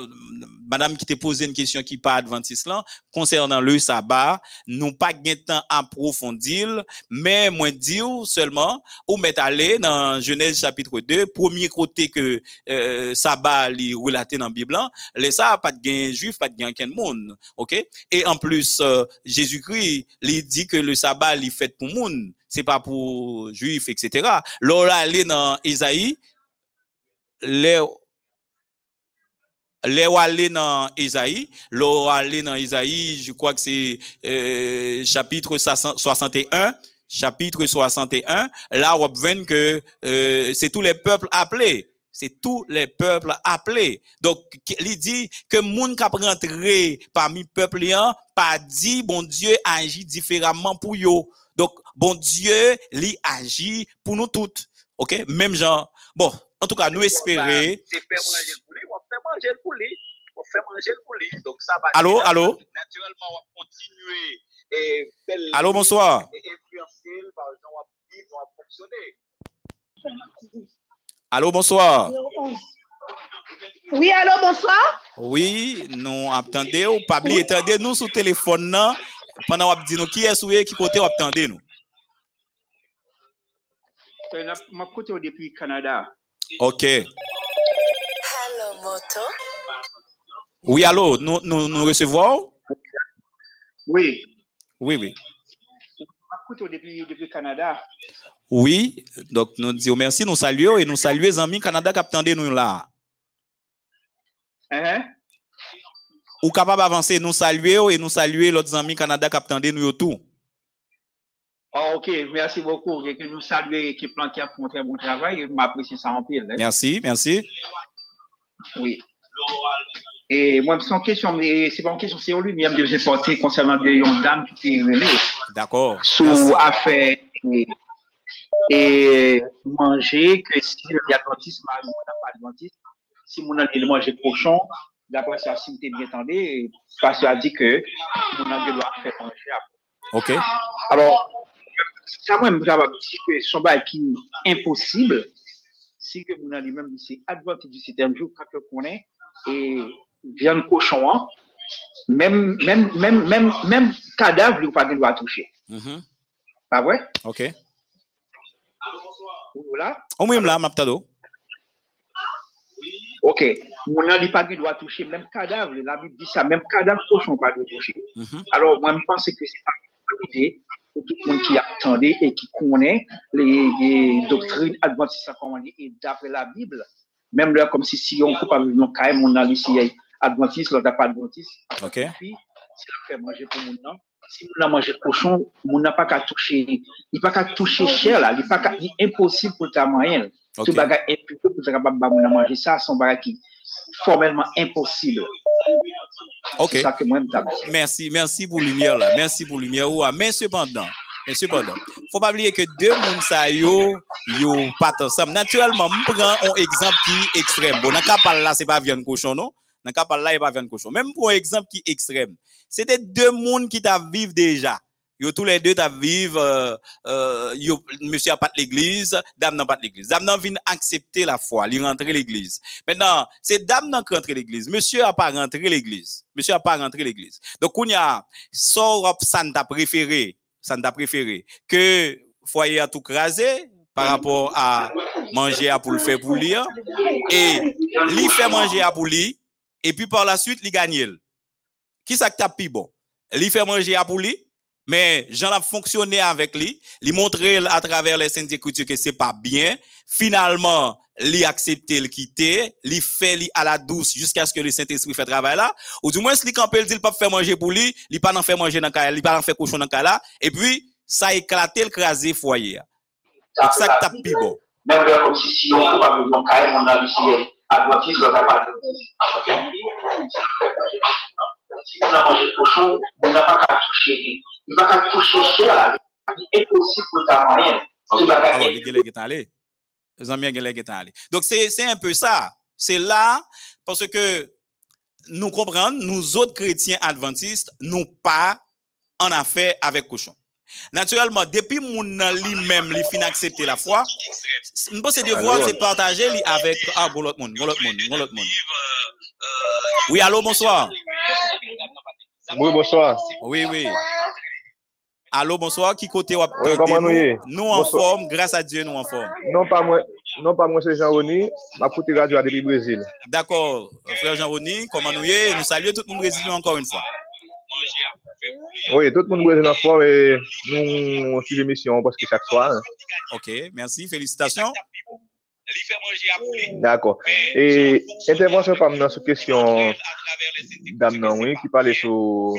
madame qui t'a posé une question qui pas adventiste là, concernant le sabbat, nous pas gain temps approfondir, mais moi dire seulement, ou mettre aller dans Genèse chapitre 2, premier côté que euh, sabbat li relaté dans la Bible, les ça pas de gain juif, pas de gain aucun monde, OK? Et en plus euh, Jésus-Christ, il dit que le sabbat il fait pour monde, c'est pas pour juifs etc. Là aller dans Isaïe, les les aller dans Isaïe, là aller dans Isaïe, je crois que c'est euh, chapitre 61, chapitre 61, là on voit que euh, c'est tous les peuples appelés. C'est tous les peuples appelés. Donc, il dit que moun kap rentré parmi peuple pas dit bon Dieu agit différemment pour yo. Donc, bon Dieu, lui agit pour nous toutes. OK? Même genre. Bon, en tout cas, nous espérons. C'est faire manger pour lui, on fait manger pour lui. On fait manger pour lui. Donc ça va. Allô, allô? Naturellement, on va continuer et faire le- Allô, bonsoir. Et influencer, par exemple, on va vivre, on va fonctionner. Allô, bonsoir. Oui, allô, bonsoir. Oui, nous attendez ou pas oublier, attendez nous sur téléphone là, pendant qu'on dit nous qui est soué, qui côté attendez nous. Euh, Ma kote ou depi Kanada. OK. Hello, Moto. Oui, allô, nous nous, nous recevons? Oui. Oui, oui. Depi Kanada. Oui, donc nous disons merci, nous saluons et nous saluons les amis Canada qui attendent nous là. Hein? Ou capable d'avancer, nous saluons et nous saluons l'autre amis Canada qui attendent nous tout. Oh, ok, merci beaucoup. Et que nous saluons l'équipe qui a fait un très bon travail. Je m'apprécie ça en pile. hein. Merci, merci. Oui. Et moi, sans question, mais c'est pas une question, c'est lui-même que j'ai porté concernant des une dame qui était relée. D'accord. Sous affaire et, et manger, que si le adventiste, si mon a manger cochon, d'après ça, si tu bien entendu, parce qu'il a dit que mon a. OK. Alors, ça moi, je dire que son bail qui est impossible, si que mon a lui-même, c'est adventiste du septième jour, quand on connaît, et viande cochon, hein, même, même, même, même, même cadavre, il n'a pas à toucher. Mhm. Pas vrai? OK. Voilà. On même là, m'attendons. Ok. Mon n'a pas de droit à toucher, même cadavre, la Bible dit ça, même cadavre cochon pas de toucher. Mhm. Alors, moi, je pense que c'est pas une idée pour tout le monde qui attendait et qui connaît les, les doctrines adventistes, comme on dit, et d'après la Bible, même là, comme si, si on coupe avec nos cailles, mon a ici, adventiste, l'autre n'a pas adventiste. OK. Puis, si on fait manger pour mon nom, si on a mangé cochon, on n'a pas qu'à toucher, il n'a pas qu'à toucher cher là, il pas qu'à, impossible pour ta moyenne. OK. Tout bagage imputé pour capable de manger ça, son bagage qui formellement impossible. OK. C'est ça que moi. Merci, merci pour lumière là. Merci pour lumière. Mais cependant, mais cependant, faut pas oublier que deux moun sa yo, yo pas ensemble. Naturellement, je prends un exemple qui est extrême. Bon, dans cas là, c'est pas viande cochon, non? Dans le là, il pas viande cochon. Même pour un exemple qui est extrême. C'était deux moun qui t'a vivre déjà. Yo tous les deux t'a vivre, euh, euh, yo, monsieur a pas l'église, dame n'a pas l'église. Dame n'a vient accepter la foi, il rentre l'église. Maintenant, c'est dame n'a rentré l'église. Monsieur a pas rentré l'église. Monsieur a pas rentré l'église. Donc, on y a, sort ça t'a préféré, ça t'a préféré, que foyer a tout crasé par rapport à manger à pour le faire pour lui, hein. et lui fait manger à pour lui, et puis par la suite, il gagne. Qui ça plus bon? Lui fait manger à pour lui, mais Jean a fonctionné avec lui, lui montrer à travers les saintes écritures que c'est pas bien. Finalement, lui accepter le quitter, lui fait lui à la douce jusqu'à ce que le Saint-Esprit fait travail là. Ou du moins, si lui campé, il dit pas faire manger pour lui, il pas en faire manger dans le il pas en faire cochon dans le là. Et puis, ça a éclaté le crasé foyer. Donc, ça que t'as plus bon? Même si, on adventiste, pas adventiste. Si on a mangé cochon, on n'a pas qu'à toucher. Il va qu'à toucher cher, là. C'est impossible pour ta moyenne. Allés. Donc, c'est, c'est un peu ça. C'est là, parce que nous comprenons, nous autres chrétiens adventistes, nous pas en affaire avec cochon. Naturellement, depuis mon lui-même, lui fin accepter la foi, je pense devoir c'est partager lui avec ah bon l'autre monde, bon l'autre monde, bon l'autre monde. Oui, allô, bonsoir. Oui, bonsoir. Oui, oui. Allô, bonsoir. Qui côté ou Oui, comment nous? Nous en forme, grâce à Dieu, nous en forme. Non pas moi, non pas moi c'est Jean-Rony, ma côté radio depuis Brésil. D'accord. Frère Jean-Rony, comment nous y est? Nous saluons tout le monde brésilien encore une fois. Oui, tout le monde Brésil en forme et nous suivons l'émission presque chaque soir. hein. OK, merci. Félicitations. D'accord. Et intervention par dans cette question dame non, oui, qui parlait sur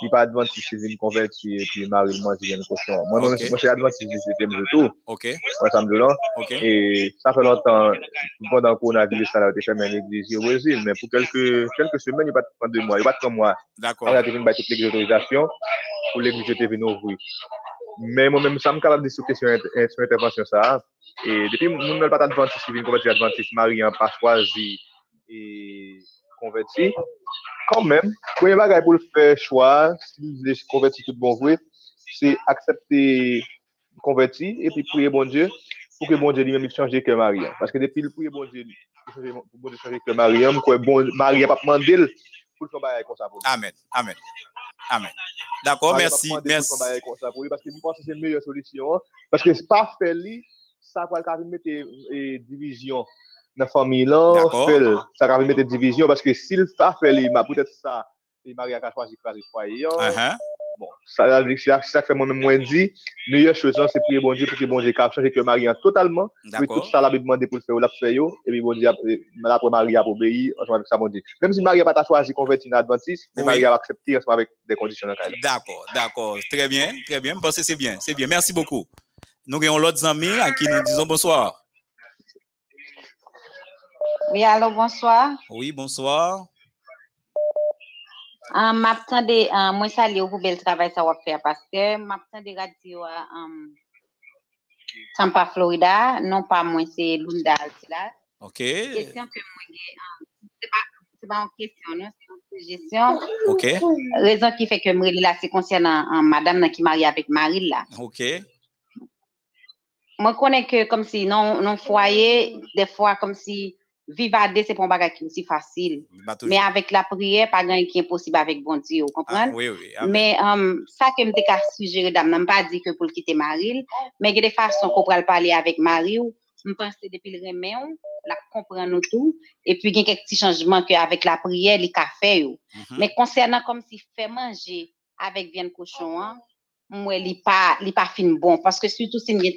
qui pas adventiste, c'est une convertie et puis Marie moi j'ai une question. Moi non, Ok. moi c'est adventiste, c'était le tout. OK. Ensemble là. OK. Et ça fait longtemps, pendant le coronavirus, ça a été fait une église au Brésil, mais pour quelques, quelques semaines, il n'y a pas de deux mois, il n'y a pas de trois mois. D'accord. On a devenu toutes les autorisations pour l'église de venir ouvrir. Mais moi-même, ça me capable de sur question int- sur intervention ça. Et depuis, nous n'avons pas d'adventiste qui vient convertir adventiste, Marie n'a pas choisi et converti. Quand même, premier bagage pour le faire choix, si convertir tout bon accepter converti et puis prier bon pour que bon Dieu lui-même il change que Marie. Parce que depuis le prier bon bon que Marie, quoi bon pour lui. Amen. Amen. Amen. D'accord, merci. pas Merci. Parce que je pense que c'est une meilleure solution. Parce que c'est pas fait lui, ça va mettre eh, division dans la famille Ça va mettre division parce que s'il pas fait bah, peut-être ça, et Marie a choisi de faire le foyer. Bon, ça, ça, fait moi-même moins dit. Meilleure chose, c'est prier bon Dieu pour que bon Dieu capte changer que Marie a totalement. Oui, D'accord. tout ça, la Bible demande pour le faire, la fait, yo, et puis bon Dieu, après Marie a obéi, ensemble avec ça, bon Dieu. Même si Marie n'a pas choisi de convertir dans l'Adventiste, mais Oui. Marie a accepté ensemble avec des conditions cadre. D'accord, d'accord. Très bien, très bien. Je pense que c'est bien, c'est bien. Merci beaucoup. Nous avons l'autre ami à qui nous disons bonsoir. Oui, allô, bonsoir. Oui, bonsoir. Um, m'attendais, um, moi saluer pour bel travail ça va faire parce que m'attendais radio à um, Tampa, Florida, non pas moi, c'est Lunda, là. OK. Question que moi, um, c'est pas, c'est pas une question, non, c'est une suggestion. OK. Raison qui fait que moi, là, c'est concernant um, madame qui marie avec Marie là. OK. Moi, connais que comme si non, non foyer, des fois, comme si vivre c'est pas un bagage aussi facile. Mais avec la prière, pas grand qui est possible avec bon Dieu, vous comprenez? Oui, oui. Mais um, ça que je me suggéré, dame, je pas dit que pour le quitter Marie, mais il y a des façons qu'on pourrait parler avec Marie, je pense que depuis le remède, la comprendre nous tout, et puis il y a quelques changements qu'avec la prière, les cafés. Mhm. Mais concernant comme si fait manger avec viande cochon, hein, il il pas fin bon, parce que surtout si il y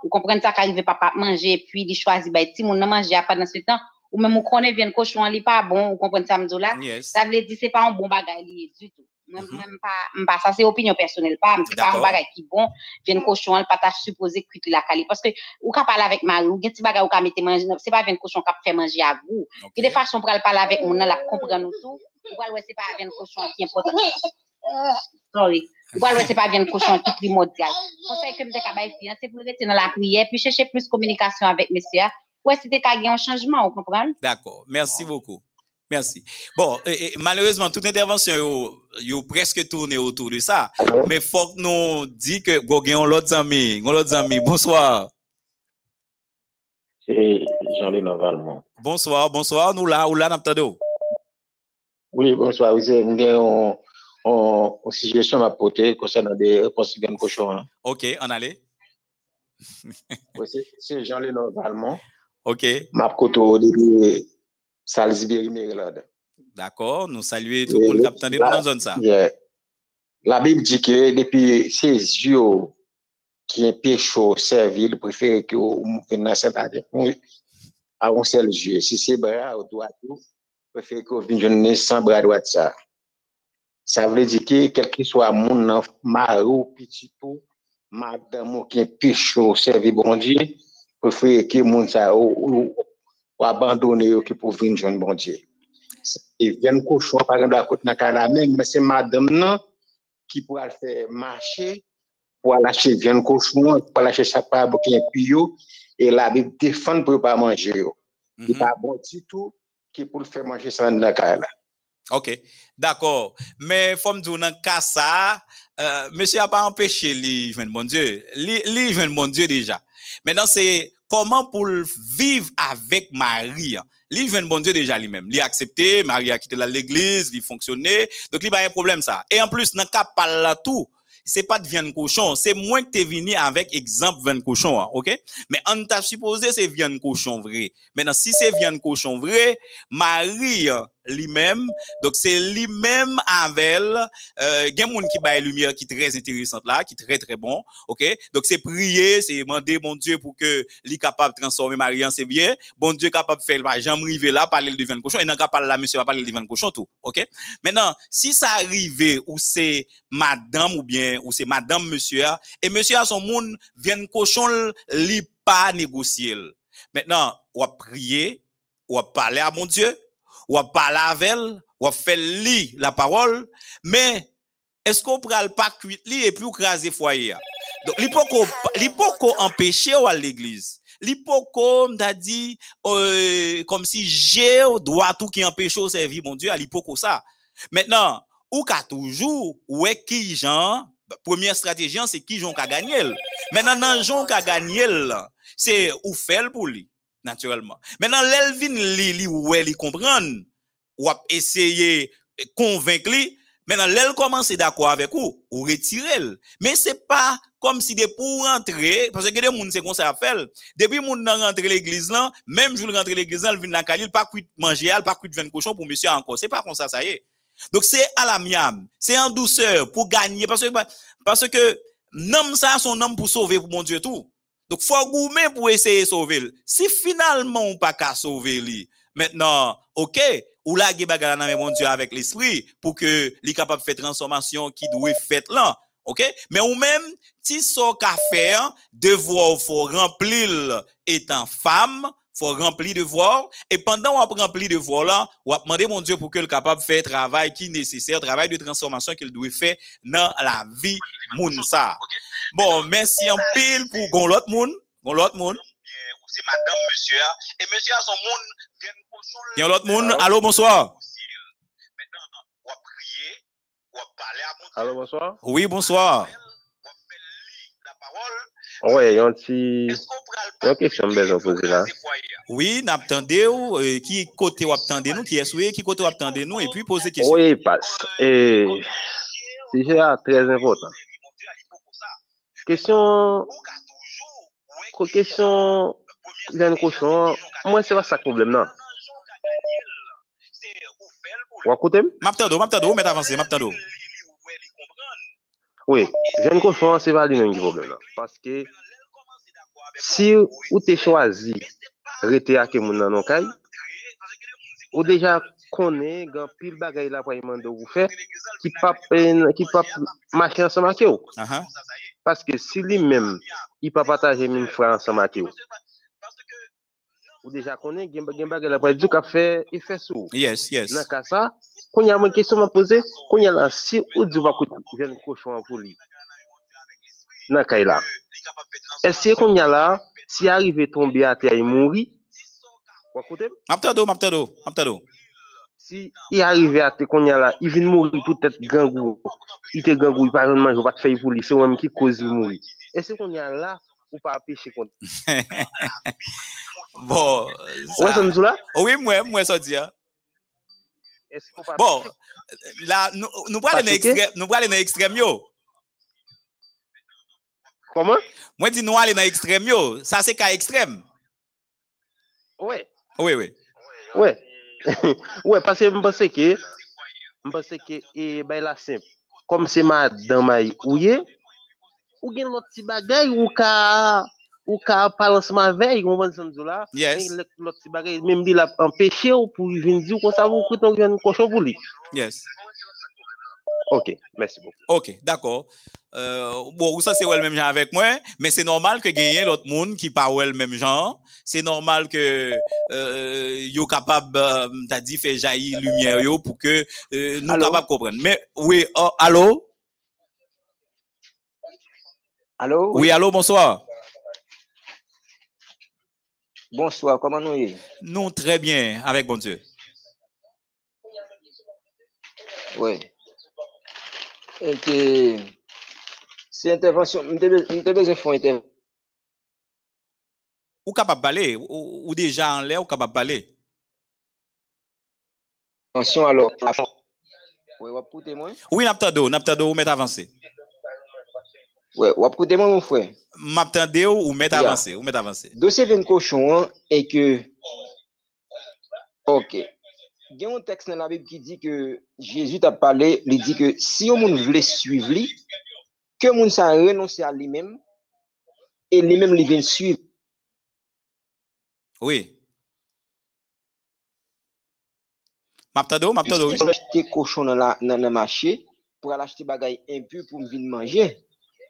petit vous comprenez ça qu'arrive papa manger, et puis il choisit, ben, petit monde, non manger pas dans ce temps, ou même on connaît viande cochon, il pas bon, vous comprenez ça, me dit là? Yes. Ça veut dire c'est pas un bon bagage lié du tout. Même, même pas, même pas, ça c'est opinion personnelle, pas, c'est pas un bagage qui bon, viande cochon, elle pas t'a supposé cuire la cali. Parce que, ou ka parler avec Marie, ou ti bagage ou ka mette manger, c'est pas viande cochon qui fait manger à vous. Il y a des façons pour parler avec mon, la comprendre nous tout. Ou alors, ouais, c'est pas viande cochon qui est important. [LAUGHS] Sorry. Ou alors, ouais, c'est pas viande cochon qui est primordial. [LAUGHS] Conseil que hein, c'est pour rester dans la prière, puis chercher plus communication avec monsieur. Ouais, c'était qu'à un changement, vous comprenez? D'accord. Merci beaucoup. Merci. Bon, et- et malheureusement, toute intervention, yo presque tourné autour de ça. Mais faut que nous dit que go gen l'autre ami, l'autre ami. Bonsoir. C'est Jean-Léon Valmont. Bonsoir, bonsoir. Nous là, ou là, n'entendons. Oui, bonsoir. Oui, c'est on, on, une suggestion à porter concernant des réponses de cochon. hein. OK, on allait. [LAUGHS] Oui, c'est- c'est Jean-Léon Valmont. OK. Ma koto de Salisbury, Maryland. D'accord. Nous saluons tout le monde qui dans la zone ça. Yeah. La Bible dit que depuis ces yeux qui empêchent au servir, préfère que cette année à un seul yeux. Si c'est bras au droit, préfère que vous veniez sans bras droit ça. Ça veut dire que quel que soit mon mari, petit ou madame ou qui au servir bon Dieu, préfère que mon ça ou, ou, ou qui pour venir joindre bon Dieu. Et vient cochon par exemple à côté dans la même mais c'est madame non qui pourra le faire marcher pour viande cochon, pour est pio et la Bible défend pour pas manger. Il pas bon du tout qui pour le faire manger ça dans la. OK. D'accord. Mais faut me dire cas ça, euh, monsieur a pas empêché lui bon Dieu. Lui lui bon Dieu déjà. Maintenant c'est comment pour vivre avec Marie. hein. Lui bon Dieu déjà lui-même. Lui accepté, Marie a quitté l'église, il fonctionnait. Donc il pas un problème ça. Et en plus dans cas par là tout, c'est pas de viande cochon, c'est moi que t'es venu avec exemple viande cochon, hein, OK? Mais on t'a supposé c'est viande cochon vrai. Maintenant si c'est viande cochon vrai, Marie euh, lui-même, donc c'est lui-même avec euh, a monde qui baille lumière qui très intéressante là, qui très très bon, OK? Donc c'est prier, c'est demander mon Dieu pour que lui capable de transformer Marie en c'est bien, bon Dieu capable de faire bah, Jean rivé là parler de viande cochon et non capable là monsieur va parler de viande cochon tout, OK? Maintenant, si ça arrive ou c'est madame ou bien ou c'est madame monsieur a, et monsieur a son monde viande cochon li pas négocier. Maintenant, on va prier, on va parler à mon Dieu, on va parler avec on va faire lire la parole, mais est-ce qu'on prend pas cuit li et puis ou craser foyer? Donc, li poko empêcher ou à l'église? Li poko m'a dit, euh, comme si j'ai droit tout qui empêche au servir mon Dieu, à li poko ça. Maintenant, ou ka toujours, ouais qui Jean, première stratégie, c'est qui Jean ka gagné. Maintenant, nan Jean ka gagné, c'est ou fait pour lui, naturellement. Maintenant, l'elvin li, li, ouais, li comprendre, ou ap essayer convaincre lui, maintenant, l'elle commence d'accord avec vous, ou retirer Mais c'est pas comme si de pour rentrer, parce que des gens, c'est comme ça. Depuis moun nan rentre l'église là, même jour rentre l'église là, il vient dans Khalil, pas cuit manger, pas cuit vin cochon pour monsieur encore. C'est pas comme ça, ça y est. Donc c'est à la miam, c'est en douceur pour gagner parce que parce que nom ça son homme pour sauver pour mon Dieu tout. Donc faut goumer pour essayer de sauver. le. Si finalement on pas qu'à sauver lui, maintenant OK, ou la bagala nan mon Dieu avec l'esprit pour que li capable faire transformation qui doit fait là. OK? Mais ou même si so qu'a faire devoir faut remplir étant femme, faut remplir devoir et pendant on remplir devoir là, on va demander mon Dieu pour que le capable faire travail qui est nécessaire, travail de transformation qu'il doit faire dans la vie moun ça. Bon, mersi an pil pou gon lot moun. Gon lot moun. Ou se madame, monsie a. E monsie a son moun gen konsol. Yon lot moun. Alo, bonsoir. Mèndan, wap kriye, wap pale a moun. Alo, bonsoir. Oui, bonsoir. Wap mè li la parol. Ouè, yon ti... Yon kesyon mbez an pouzi la. Oui, nap tende ou, euh, ki kote wap tende nou, ki eswe, ki kote wap tende nou, e pi pose kesyon. Ouè, pas. E, euh, si jè a trez impotant. Kèsyon, ko kèsyon, jan kòsyon, mwen se va sak problem nan. Wakoutem? Maptado, maptado, ou met avanse, maptado. Oui, jan kòsyon, se va li men ki problem nan. Paske, si ou te chwazi rete ake moun nan ankay, ou deja konen gan pil bagay la prayman do ou fe, ki pap machin sa make ou. Aha. Uh -huh. Parce que si lui-même il pas partager même frère ensemble avec vous. Ou déjà connaît gen gen bagay la dire qu'a fait il fait sous. Yes, yes. Dans cas ça, quand il y a une question à poser, quand il y a là si ou dit va coûter jeune cochon pour lui. Dans cas là. Est-ce qu'on y a là, si arrive tomber à terre, il mourit, vous écoutez? M'attendez, m'attendez, m'attendez. Si i arrive a te konya la, i vin mouri tout et gangou, i te gangou, i paran manjou, pat fay pou li, se wèm ki kozi mouri. E se konya la, ou pa apèche konti. [LAUGHS] bon, sa... Ouè son sou la? Ouè mwen, mwen so di ya. Bon, la, nou pralè nan ekstrem yo. Koman? Mwen di nou alè nan ekstrem yo, sa se ka ekstrem. Ouè. Ouè, ouè. Ouè. Ouè, pase mpase ke, mpase ke e bay la semp. Kom se ma damay ouye, ou gen lot ti bagay ou ka, ou ka palansman vey, yon van san zou la, yes. gen lot ti bagay, menm di la empeshe ou pou vin di ou kon sa vou kouton gen koshon pou li. Yes. Ok, merci beaucoup. Ok, d'accord. Euh, bon, ça c'est le même genre avec moi, mais c'est normal que gagner l'autre monde qui pas le même genre. C'est normal que euh, yo capable, euh, t'as dit, faire jaillir lumière yo pour que euh, nous Allô? capable comprendre. Mais oui, oh, allô? Allô? Oui, allô, bonsoir. Bonsoir, comment nous y Nous très bien, avec bon Dieu. Oui. ke se intervensyon, mte beze fon intervensyon. Ou kapap bale? Ou, ou deja an lè ou kapap bale? Atensyon alò. Ouè, wap koute mwen? Ouè, nap tade ou, nap tade ou, ou met avanse. Ouè, wap koute mwen mwen fwe? Map tade ou, ou met avanse, yeah. ou met avanse. Dosye ven koshon an, e ke... Ok. Il y a un texte dans la Bible qui dit que Jésus t'a parlé, il dit que si on voulait suivre lui, que moun sa renoncer à lui-même et lui-même il vient suivre. Oui. M'abtando, oui. Si acheter cochon dans la dans le marché pour aller acheter bagay impur pour me venir manger.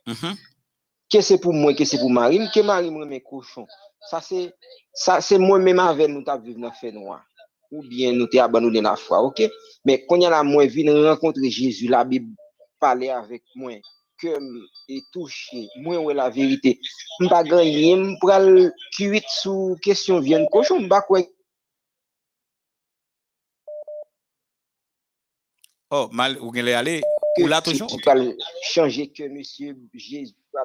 Mhm. que c'est pour moi, que c'est pour Marie, que Marie me remet cochon. Ça c'est ça c'est moi même avec nous t'a vivre dans fait noir. Ou bien nous t'ai abandonné la foi, OK? Mais quand y a la moi vinn rencontrer Jésus, la Bible parler avec moi que et touché, moi ouais la vérité. M'pa gagner, m'pa le cuit sous question viande cochon, m'pa quoi Oh, mal, ou gen aller, que ou là toujours? le changer que monsieur Jésus va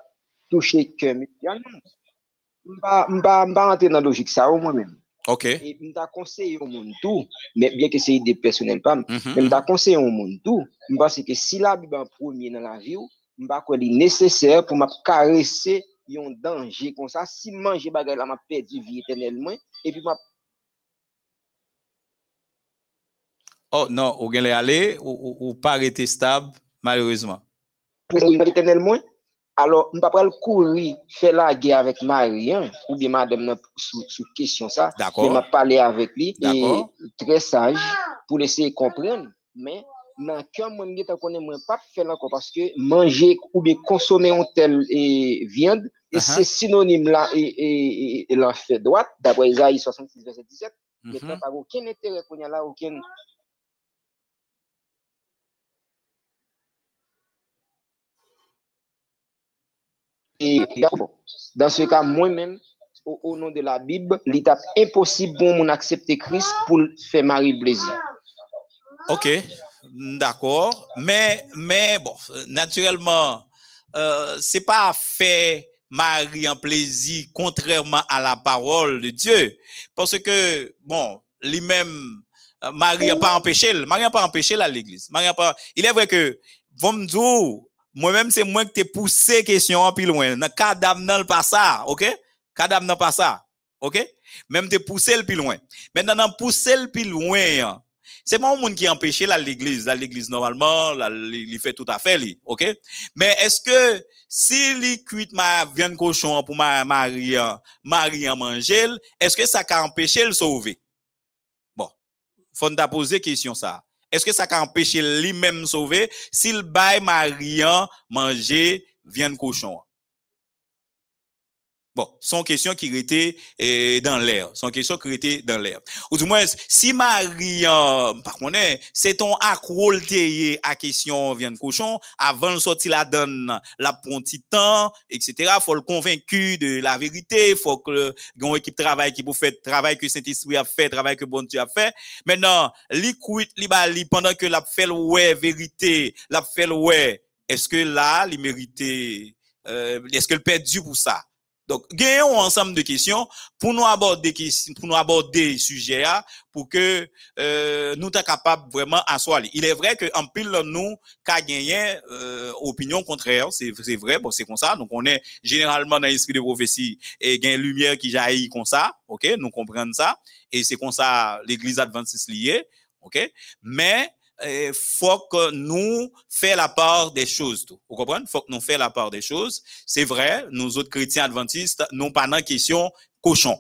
toucher que monsieur. Ah non. M'pa m'pa m'pa rentrer dans logique ça au moi-même. Ok. Et m'ta conseillé au monde tout, mais bien que c'est idée personnelle pas, Mhm, mais m'ta conseillé au monde tout, m'pense que si la Bible en premier dans la vie, ou, m'pa quoi li nécessaire pour m'a caresser un danger comme ça, si manger bagay la m'a perdu vie éternellement et puis m'a Oh non, ou gen aller, ou, ou, ou pas arrêter stable, malheureusement. éternellement, alors m'pa pral courir faire la guerre avec Marie hein, ou bien madame sous sous question ça, D'accord. m'a parlé avec lui et très sage pour laisser comprendre, mais dans cœur moi connaît moi pas faire encore parce que manger ou bien consommer un tel et viande et Uh-huh. c'est synonyme là et et, et, et l'enfer droite d'après Isaïe 66 verset 17 mais Mhm. t'as pas aucun intérêt qu'on y a là aucun Et dans ce cas, moi-même, au, nom de la Bible, l'étape impossible pour mon accepter Christ pour faire Marie plaisir. Ok, d'accord. Mais, mais bon, naturellement, euh, c'est pas fait Marie en plaisir, contrairement à la parole de Dieu. Parce que, bon, lui-même, euh, Marie n'a pas empêché, Marie n'a pas empêché à l'église. Marie pas, il est vrai que, vous me moi-même, c'est moi qui t'ai poussé question en plus loin. Dans cadavre, non, pas ça, ok? Cadavre, non, pas ça, ok? Même t'es poussé le plus loin. Maintenant, dans pousser le plus loin, c'est pas un monde qui empêche là l'église, là l'église normalement, là il fait tout à fait lui, OK? Mais est-ce que si li cuit ma viande cochon pour ma Marie Marie en manger, est-ce que ça a empêché le sauver? Bon, faut nous poser question ça. Est-ce que ça a empêché lui-même sauver? S'il baille Marian manger viande cochon Bon, son question qui était euh, dans l'air, son question qui était dans l'air. Ou du moins, si Marie, euh, par contre, c'est ton accro à question viande cochon, avant de sortir la donne, la petit etc. Faut le convaincu de la vérité, faut que une équipe de travail qui pour faire travail que Saint-Esprit a fait, travail que bon Dieu a fait. Maintenant, li quit, li ba li pendant que la fait ouais vérité, la fait ouais, est-ce que là, il méritait, euh, est-ce que le perdu pour ça? Donc, gagnons ensemble de questions pour nous aborder pour nous aborder là, pour que euh, nous soyons capables vraiment asseoir. Il est vrai que en pile nous qu'a gagné euh, opinion contraire, c'est vrai, bon c'est comme ça. Donc on est généralement dans l'esprit de prophétie et gain lumière qui jaillit comme ça, OK Nous comprenons ça et c'est comme ça l'église adventiste liée, OK Mais il faut que nous fassions la part des choses. Tout. Vous comprenez? faut que nous fassions la part des choses. C'est vrai, nous autres chrétiens adventistes, nous pas dans question cochon.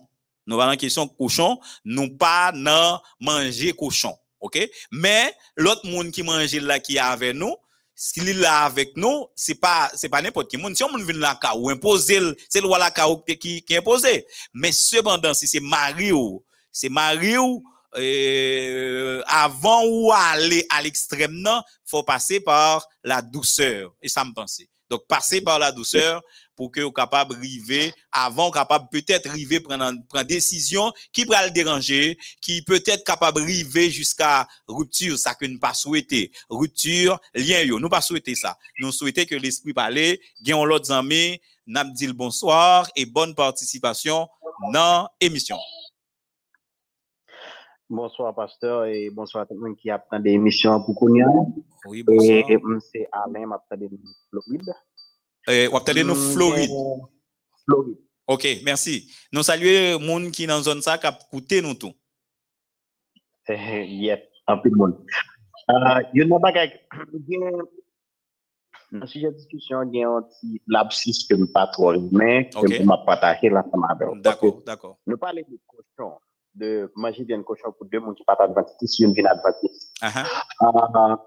Nous pas dans question cochon, nous pas dans manger cochon. OK? Mais l'autre monde qui mange là qui est avec nous, s'il est là avec nous, c'est pas c'est pas n'importe qui monde. Si on vient là ou imposer, c'est le la qui qui imposé. Mais cependant si c'est Mario, c'est Mario euh, avant ou aller à l'extrême non faut passer par la douceur et ça me pensait Donc, passez par la douceur pour que vous capable river avant capable peut-être river prendre prendre décision qui pourra le déranger, qui peut-être capable river jusqu'à rupture, ça que nous pas souhaité. Rupture, lien yo, nous pas souhaité ça. Nous souhaitons que l'esprit parle, gagnons l'autre amis, n'a dit le bonsoir et bonne participation dans l'émission. Bonsoir, pasteur, et bonsoir à tout le monde qui attend des émissions pour Kounia. Oui, bonsoir. Et bonsoir. c'est Alain, m'attend des Floride. Euh, ou peut-être nous Floride? Floride. OK, merci. Nous saluons moun qui dans zone ça qui a écouté nous tout. Eh, Yep, un peu de monde. Euh, Il y a a un sujet de discussion, il y a un petit lapsus que je ne pas trop mais que je vais partager là. D'accord, d'accord. Nous parlons de cochon, de manger d'un cochon pour deux personnes qui pas adventiste, si une vient adventiste. Ah,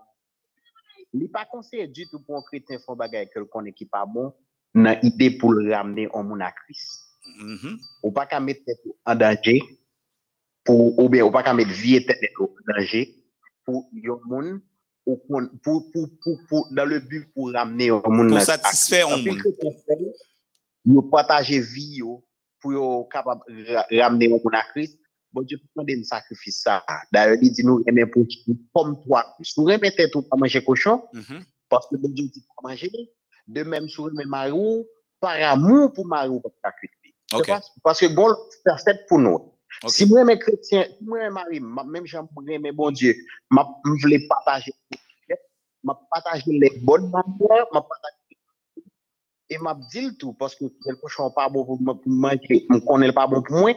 il n'est pas conseillé du tout pour un chrétien faire bagage quelqu'un qui pas bon, dans l'idée pour le ramener en mon à Christ. Mm-hmm. Ou pas qu'à mettre tête en danger, pour, ou bien ou pas qu'à mettre vie tête en danger, pour yon moun, ou pour, pour, pour, pour, pour, dans le but pour ramener en moun Pour satisfaire en moun. Yo partager vie yo, pour yo capable ramener un mon à Christ, Bon Dieu demander un sacrifice ça. D'ailleurs, il dit nous aimer pour comme toi. Nous remettez tout à manger cochon, Mhm. parce que bon Dieu dit pas manger. De même, sur le Marou, par amour pour Marou, pour. C'est Ok. Parce, que bon, c'est pour nous. Si moi, mes chrétiens, si moi, Marie, ma- même j'aime mais bon Dieu, je voulais partager, je partager les bonnes manières, je partager et m'a dit le tout parce que le cochon pas bon pour manger, je connais pas bon pour moi.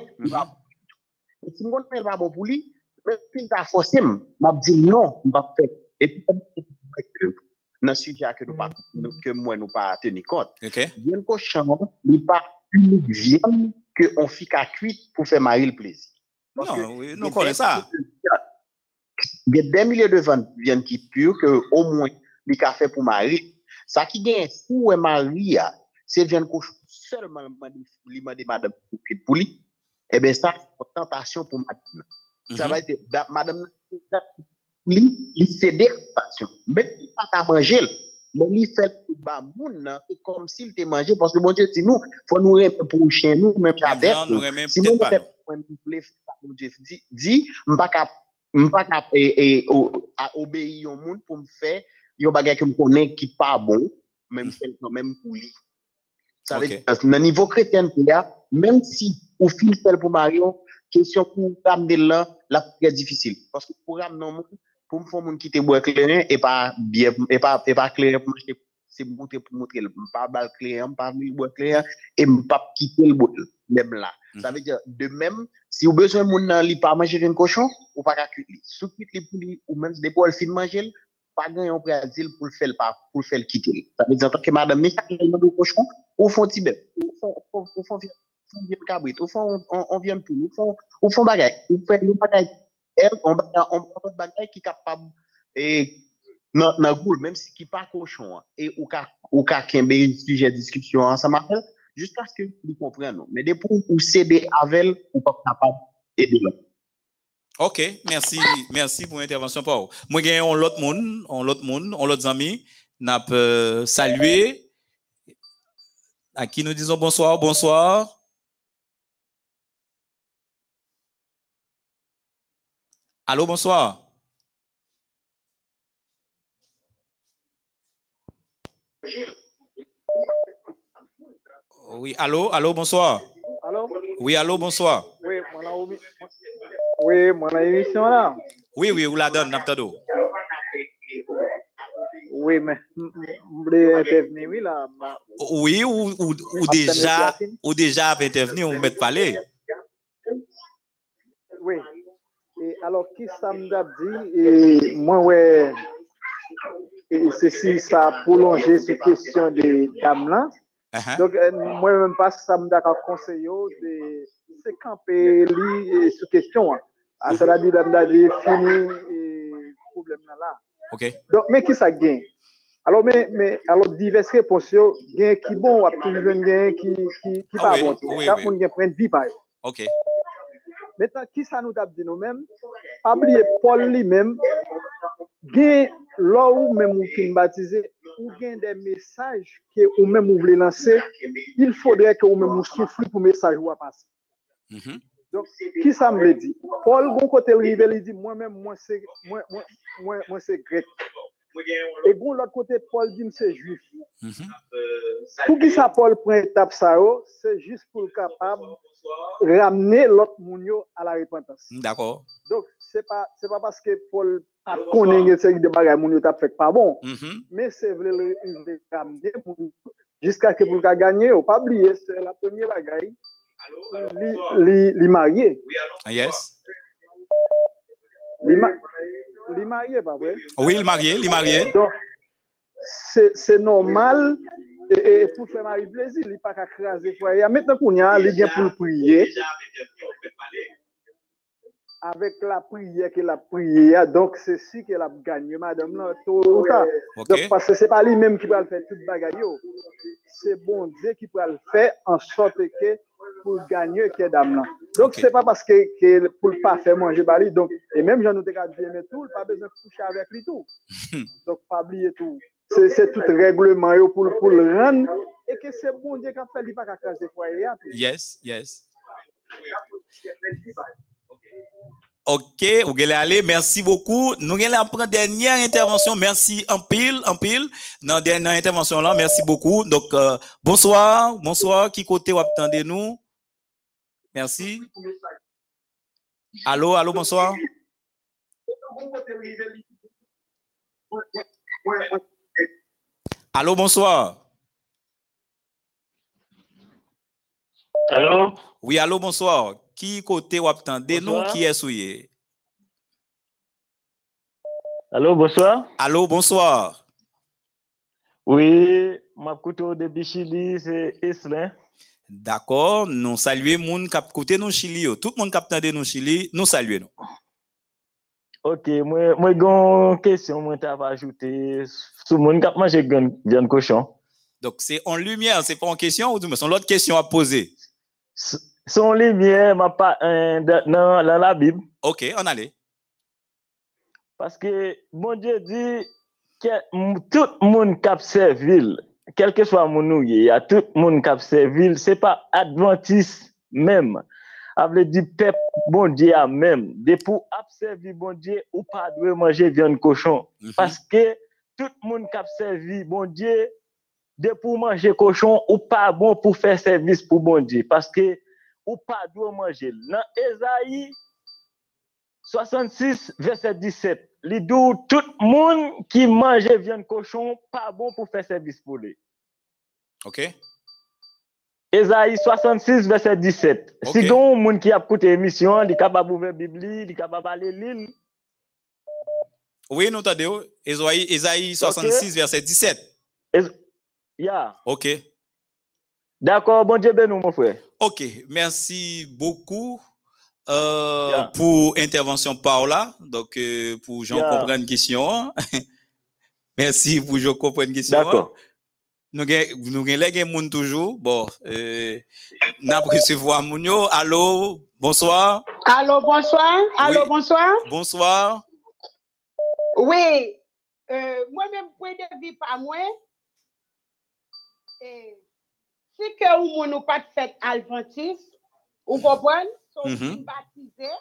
Et si je connais pas bon pour lui, même s'il t'a forcé, m'a dit non, je va faire. Et puis, dans ce sujet que nous pas que moi nous pas tenir compte. Bien cochon, il pas une viande que on fait qu'à cuire pour faire marier le plaisir. Non, oui, nous connaissons ça. il y a des milliers de ventes viande qui pure que au moins les café pour marier. Ça qui gagne pour un mari, ah, c'est viande cochon seulement lui demander madame pour qu'il- pour lui. Eh bien ça c'est une tentation pour madame. Ça Mhm. va être da- madame lui il cédé tentation. Mais il pas à manger. Mais il fait pour bas moun nan, c'est comme s'il te mangé parce que bon Dieu dit nous faut nous remettre pour chez nous même La avec nous si nous pas, bon Dieu dit dit o- à obéir au monde pour me faire yon bagay que me connais qui pas bon même quand même pour lui ça veut Ok. dire que dans niveau chrétien là même si au fil fait pour Mario question pour ramener là la très difficile. Parce que pour ramener un monde pour me faire monde qui te boit clair et pas bien et pas et pas clair pour marcher c'est monter pour montrer pas bal clair pas lui boire clair et pas quitter le bout même là. Ça veut dire de même si vous besoin moun nan li pas manger un cochon ou pas ka cuit li sou cuit li pour lui ou même des fin manger pas gagner un brésil pour le faire pour le faire quitter ça veut dire que madame mais chaque jour de cochon au fond ti bête au fond au fond au fond on vient cabrit au fond on, on vient plus au fond au fond ou fait on on on capable et même si qui pas cochon hein, et ou ka ou ka kembe un sujet de discussion ensemble jusqu'à ce que nous comprenions mais depuis ou céder avec ou pas capable aider l'autre OK, merci, merci pour l'intervention Paul. Moi gagne on l'autre monde, on l'autre monde, on l'autre amis, n'a pas saluer à qui nous disons bonsoir, bonsoir. Allô, bonsoir. Oui, allô, allô, bonsoir. Allô? Oui, allô, bonsoir. Oui, ami. Oui, mon émission là. Oui, oui, vous la donne, Naptado. Oui, mais je voulais intervenir oui, là. Oui, ou, ou, ou déjà, ou déjà avez intervenu, on met parler. Oui. Et alors, qui ça me dit? Et moi, ouais. Et ceci, ça a prolongé cette question des dames là. Uh-huh. Donc, euh, moi-même, pas ça me d'accord conseiller de se camper sous question. hein. Cela dit, dame dit, fini et problème là. là. OK. Donc, mais qui ça gagne? Alors, mais, mais, alors, diverses réponses, yo, gagne qui bon, ou après, jeune gagne qui, qui, qui Ah pas bon. oui. monde gagne point de vie, pareil. OK. Maintenant, qui ça nous a dit nous-mêmes? Pas oublier Paul lui-même, gagne là où même ou qui baptisé, ou gen des messages que ou même ou voulez lancer, il faudrait que ou même ou souffle pour message ou à passer. Donc, qui ça me dit? Paul, bon côté rive, il dit, moi-même, moi, c'est, moi, moi, moi, moi, c'est grec. Et bon, l'autre côté, Paul dit, c'est juif. Mhm. Pour qui ça, Paul prend étape ça, yo, c'est juste pour le capable ramener l'autre moun yo à la repentance. D'accord. Donc, c'est pas, c'est pas parce que Paul a connaît une série de bagages moun yo t'a fait pas bon, Mhm. mais c'est vrai le il veut ramener pour jusqu'à ce que vous gagner, ou pas oublier, c'est la première bagaille. Li, li, li marié. Ah, Yes. Li, ma, li marié, pas vrai? Oui, il marié, il marié. Donc, c'est normal. Et, et pour faire mari plaisir, il pas qu'à craser foyer. Maintenant qu'on y a, il vient pour prier. Avec la prière qu'il a prié, donc c'est si qu'elle a gagné, madame, là, tout ça. Ok. Donc, parce que c'est pas lui-même qui va le faire toute bagaille. C'est bon Dieu qui va le faire en sorte que pour gagner que dame là. Donc, c'est pas parce que, que pour le pas faire manger bali. Donc, et même j'en ai dit mais tout, pas besoin de coucher avec lui tout. Donc, pas oublier tout. C'est tout règlement yo pour, pour le rendre. Et que c'est bon Dieu qui a fait, il pas qu'à casser foyer. Yes, yes. Ok, ou gele ale, merci beaucoup. Nous allons prendre dernière intervention. Merci en pile, en pile. Dans dernière intervention là, merci beaucoup. Donc, euh, bonsoir, bonsoir. Qui côté ou attendez nous? Merci. Allô, allô, bonsoir. Allô, bonsoir. Allô? Oui, allô, bonsoir. Qui côté ou attendez nous? Qui est souillé? Allô, bonsoir. Allô, bonsoir. Oui, ma couteau de Bichili, c'est Islin. D'accord, nous saluons moun kap côté nous Chili. Tout le monde kap tande nous Chili, nous saluons. Ok, moi, moi, une question, moi, t'as ajouté. Tout le monde qui a mangé viande cochon. Donc, c'est en lumière, c'est pas en question ou c'est l'autre question à poser. Son lumière, ma pas, dans, la Bible. Ok, on allait. Parce que bon Dieu dit que tout le monde qui a servil, quel que soit mon nom, il y a tout le monde qui a servil, ce n'est pas adventiste même. Veut dire peuple bon Dieu a même. De pour observer bon Dieu ou pas doit manger viande cochon. Parce que tout le monde qui a servi bon Dieu, de pour manger cochon ou pas bon pour faire service pour bon Dieu. Parce que ou pas doit manger. Dans Esaïe 66, verset 17. Il dit tout le monde qui mange viande cochon, pas bon pour faire service pour lui. Ok? Esaïe 66, verset 17. Si Ok. il y a un monde qui a écouté l'émission, il est capable d'ouvrir la Bible, il est capable d'aller lire. Oui, nous t'entendons. Esaïe, Esaïe 66, verset 17. Yeah. Ok. D'accord, bon Dieu béni, mon frère. Ok, merci beaucoup euh, pour intervention Paola. Donc, euh, pour Jean Yeah. comprendre une question. [LAUGHS] merci pour Jean comprendre une question. D'accord. Nous gen- nous gen lè gen moun toujours. Bon, euh, n'a recevoir moun yo. Allô, bonsoir. Allô, bonsoir. Allô, Oui. bonsoir. Bonsoir. Oui, euh, moi-même, point de vue par moi, si que ou moun ou pas de fête adventiste, ou sont Mhm. baptisés,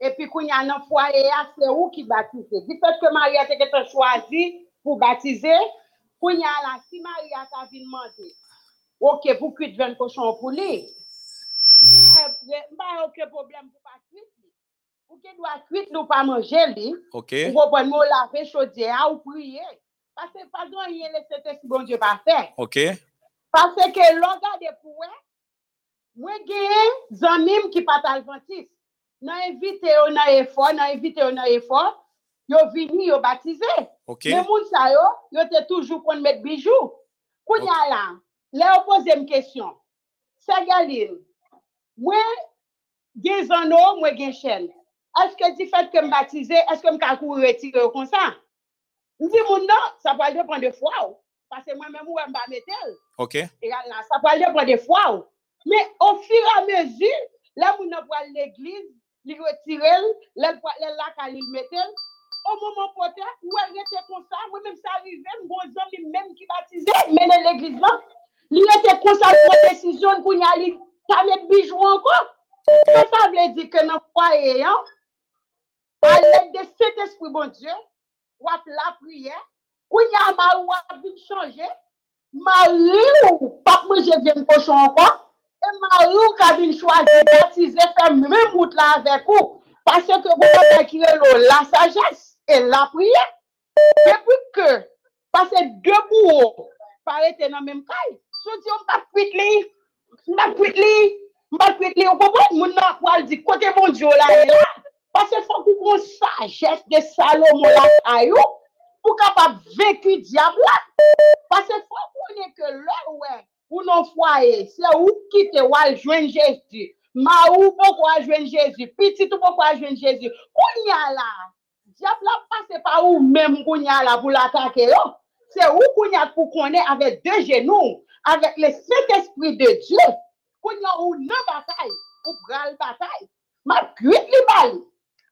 et puis quand y a un foyer, c'est où qui baptisé. Du fait que Maria a été choisi pour baptiser, quand y a là, si Maria t'a demander, ok, de cochon pour lui, pas aucun problème pour pas cuire. Ou qui doit cuire, nous pas manger lui. Ok. Ou comprenez, nous laver chaudière ou prier. Parce que pas de rien laisser si bon Dieu pas faire. Ok. Parce que l'on regarde pour moi, moi j'ai zanmim qui pas adventiste. N'a invité on a effort, n'a invité on a effort, yo vini yo baptisé. Ok. Mais moun sa yo, yo te toujours kon mettre bijoux. Kounya là, là on pose une question. Sagaline, moi gen zano, moi gen chen. Est-ce que du fait que me baptisé, est-ce que me ka kou retirer comme ça? Ndi moun non, ça va dépendre de foi. ou. Parce que moi-même, moi, je vais mettre. Ok. Et là, ça va dépendre des fois. ou. Mais au fur et à mesure, là, on va à l'église, il retire, là, là, là, quand il met, au moment pote, ou elle était comme ça, moi-même ça arrivé, mon ami même qui baptisé, mais dans l'église là, il était comme ça pour décision pour y aller, pas mettre bijoux encore. Ça, ça veut dire que le foyer, hein, à l'aide de cet esprit, bon Dieu, ou la prière, Ou ya ma ou avin chanje, ma ou pak mwen je vyen koshon anko, e ma ou kabin chwaje batize fè mwen mout la avèk ou, pase ke mwen akire lò la sajes e la priye, depi ke pase debou ou, pare te nan menm kaj, so diyo mpa pwit li, mpa pwit li, mpa pwit li, ou konpon moun nan kwal di kote moun diyo la e la, pase fò kou kon sajes de salon moun la ayou, pour capable vécu diable. Parce que faut qu'on ait que là, ouais, ou non foyer, c'est où quitter ou aller joindre Jésus. Ma ou pourquoi joindre Jésus, petit ou pourquoi joindre Jésus? On y a là, diable passe par où même qu'on pour l'attaquer. C'est où qu'on y a pour qu'on avec deux genoux, avec le Saint-Esprit de Dieu? Qu'on y a où une bataille, pour prendre bataille. Ma cuite les balles.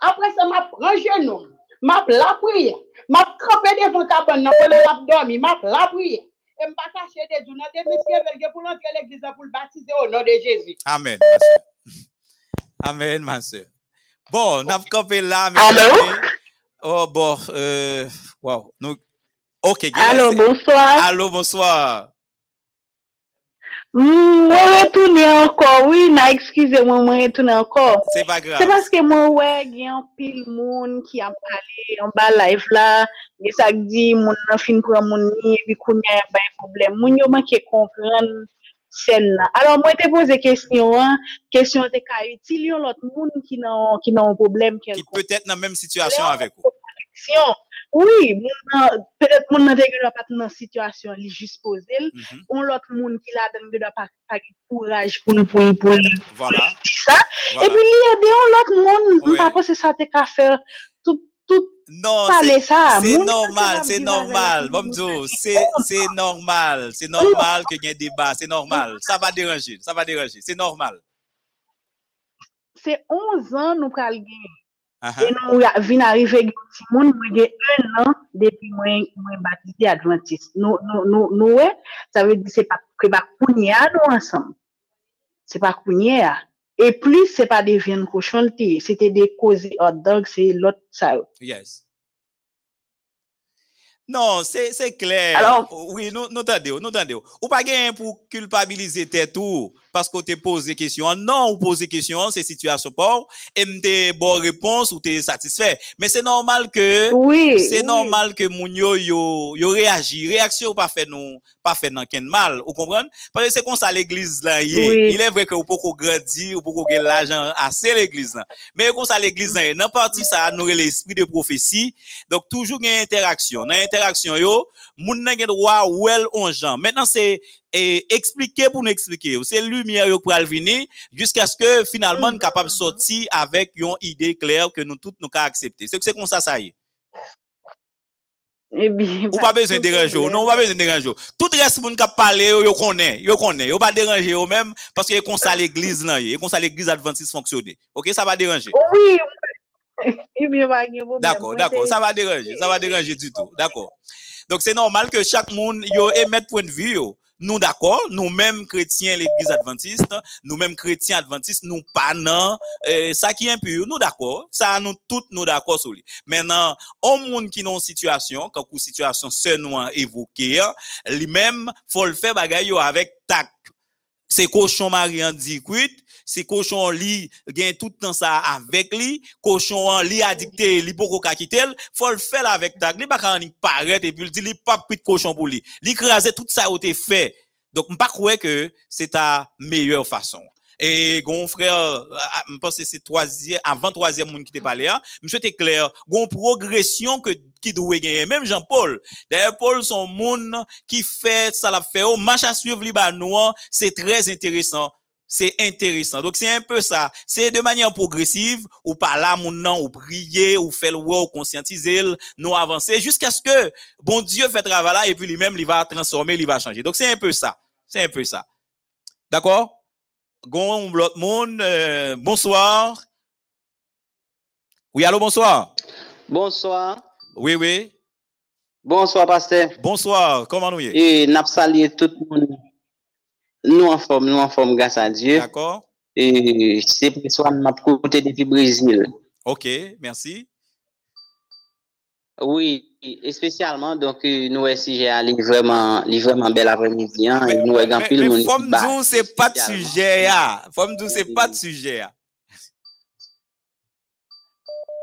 Après ça, ma prend genou. Ma la prière. Ma crampé devant cabane, n'a pas l'abdomen, ma la prière. Et m'a caché des jours, des messieurs veulent pour l'entrer à l'église pour le baptiser au nom de Jésus. Amen. [LAUGHS] Amen, ma soeur. Bon, on a campé là. mes amis. Oh, bon, euh, wow. Ok. C'est- bonsoir. Allô, bonsoir. Mm, Mwen retoune ankor, oui, na excusez-moi, mwen retoune ankor. C'est pas grave. Se paske mwen wè gen pil moun ki ap pale an ba live la, gen sak di moun nan fin pran moun ni, kounye bay problem. Moun yo manke kompren sen la. Alors mwen te pose kesyon an, kesyon te ka util yon lot moun ki nan ki nan problem dans la même situation avec vous? question. Oui, moun peut-être moun nan te gen pat nan situasyon li jis pose l, on lot moun ki la den gen pa pa ki courage pou nou pou pou Voilà. ça. Voilà. Et puis li ede on lot moun, m pa pense sa te ka faire tout tout Non, parler c'est ça. c'est Moun normal, c'est normal. C'est normal, c'est normal que y ait débat, c'est normal. Ça va déranger, ça va déranger, c'est normal. C'est 11 ans nou pral gen. Uh-huh. Et nou ya- vin arrive gen ti moun, mwen gen 1 an depi mwen mwen baptise Adventiste. Nou nou nou nou we, ça veut dire c'est pas que ba kounye a nou ensemble. C'est pas kounye a. Et plus c'est pas des viandes cochon te, c'était des causes hot dog, c'est l'autre ça. yo. Yes. Non, c'est clair. Alors- oui, nous nous entendons, nous entendons. Ou pas gain pour culpabiliser tête tout parce que tu des questions. Non, ou poser question, c'est situation pour et m'te bonne réponse ou t'es satisfait. Mais c'est normal que Oui, c'est oui. normal que moun yo yo yo réagit. Réaction pas fait nous pas fait nan ken mal, vous comprenez? Parce que c'est comme ça l'église là. Oui. Il est vrai que ou pas grandir, ou pas gagner l'argent assez l'église là. Mais comme ça l'église là, dans partie ça nous l'esprit de prophétie. Donc toujours une interaction. Dans interaction yo, moun nan gen droit well on gens. Maintenant c'est et expliquer pour nous expliquer. C'est lumière yo pral venir jusqu'à ce que finalement nous capable sortir avec une idée claire que nous toutes nous ka accepter. C'est que c'est comme ça ça y est. Eh bien, Ou pas besoin de déranger, non, ou pas besoin de déranger. Tout reste moun k'ap parle, yo, yo connaît, yo connaît, yo pas déranger yo même, parce que comme ça l'église là, comme ça l'église adventiste fonctionne. Ok, ça va déranger. Oui, [LAUGHS] D'accord, d'accord, ça va déranger, ça va déranger du tout. D'accord. Donc c'est normal que chaque monde yo émette point de vue yo. Nous d'accord, nous-mêmes chrétiens l'église adventiste, nous-mêmes chrétiens adventistes, nous pas nan euh, ça qui est impur, nous d'accord. Ça nous toutes nous d'accord sur lui. Maintenant, au monde qui dans situation, quand une situation se nous évoquée, lui-même faut le faire bagay yo avec tact. C'est cochon Marian dit cuite, c'est cochon li gen tout le temps ça avec lui, cochon an li a dicté li poko ka quitter, faut le faire avec tag, li pas quand il paraît et puis il dit li pas prit cochon pour lui. Li craser tout ça a été fait. Donc m'pas croire que c'est ta meilleure façon. Et gon frère, euh, je pense que c'est troisième, avant troisième monde qui te parlé, hein, monsieur t'es clair, gon progression que, qui doit gagner, même Jean-Paul. D'ailleurs, Paul, son monde qui fait ça l'a fait, oh, marche à suivre Libanon, c'est très intéressant. C'est intéressant. Donc, c'est un peu ça. C'est de manière progressive, ou par là, mon nom, ou prier, ou faire le ou conscientiser, nous avancer, jusqu'à ce que, bon Dieu fait travail là, et puis lui-même, il va transformer, il va changer. Donc, c'est un peu ça. C'est un peu ça. D'accord? Gon, l'autre monde, euh, bonsoir. Oui, allô, bonsoir. Bonsoir. Oui, oui. Bonsoir, pasteur. Bonsoir, comment nous y est? Et n'a salué tout le monde. Nous en forme, nous en forme, grâce à Dieu. D'accord. Et c'est pour ça que m'a côté depuis Brésil. Ok, merci. Oui, et spécialement, donc, euh, nous, si j'ai allé vraiment, vraiment bel après-midi, hein, et nous, Mais, pile qui Femme Dou, c'est pas de sujet, ya. Femme Dou, c'est pas de sujet, ya.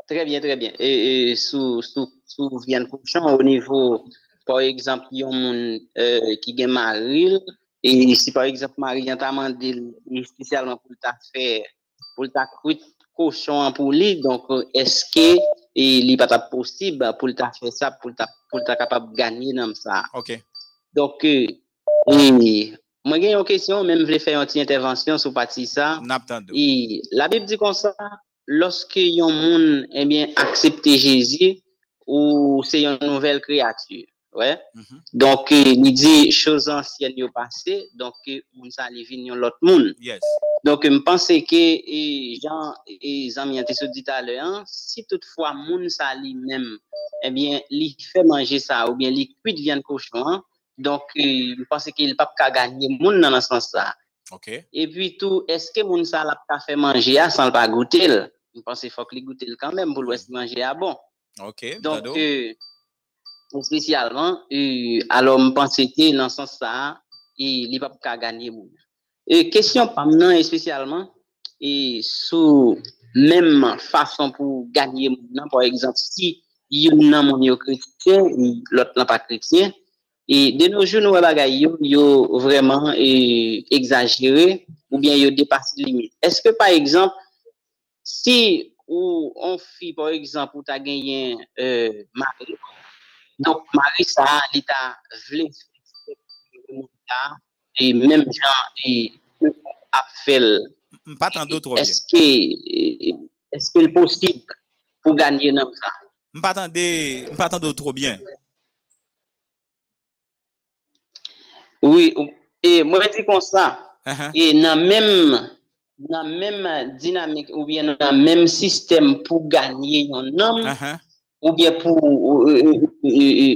Très bien, très bien. Et, et sous, sous, sous Vienne Cochon, au niveau, par exemple, il y a un monde euh, qui est maril, E si par exemple Marien ta mande espesyalman pou ta fè, pou ta kout koshon pou li, donk eske li pa ta posib pou ta fè sa, pou ta, pou ta kapab ganyen nam sa. Ok. Donk, euh, mwen gen yon kesyon, men mwen fè yon ti intervensyon sou pati sa. Nap tan do. E la Bib di kon sa, loske yon moun, ebyen, eh aksepte Jezi, ou se yon nouvel kreatur. Ouais. Donc, euh, il dit, choses anciennes sont passées, donc, on s'en venir l'autre monde. Yes. Donc, je pense que, et, Jean et Zami ont dit tout à l'heure, hein, si toutefois, moun sa lui-même, eh bien, il fait manger ça, ou bien, il cuit viande cochon, hein, donc, euh, je pense qu'il pas gagner moun dans ce sens-là. Ok. Et puis, tout, est-ce que moun sa l'a pas fait manger sans le pas goûter? Je pense qu'il faut qu'il goûte quand même pour le manger à bon. Ok. Donc, euh, Ou spesyalman, euh, alo mpense ki nan san sa, e, li pap ka ganyi moun. E kesyon pam nan espesyalman, e sou menm fason pou ganyi moun nan, por exemple, si yon nan moun yo kretien, lot nan pa kretien, e de nou joun nou wala gay yo, yo vreman e, euh, exagere, ou bien yo depasi limit. Eske par exemple, si ou on fi, por exemple, ou ta genyen euh, mari, donc mari ça, l'état vle et même et a fait Pas tant d'autres bien. est-ce que est-ce que c'est possible pour gagner dans ça? M'patande, m'patande trop bien. Oui, ou- et moi je dis comme ça. Uh-huh. Et dans même dans même dynamique ou bien dans le même système pour gagner un homme Uh-huh. Ou bien pour euh, euh, euh,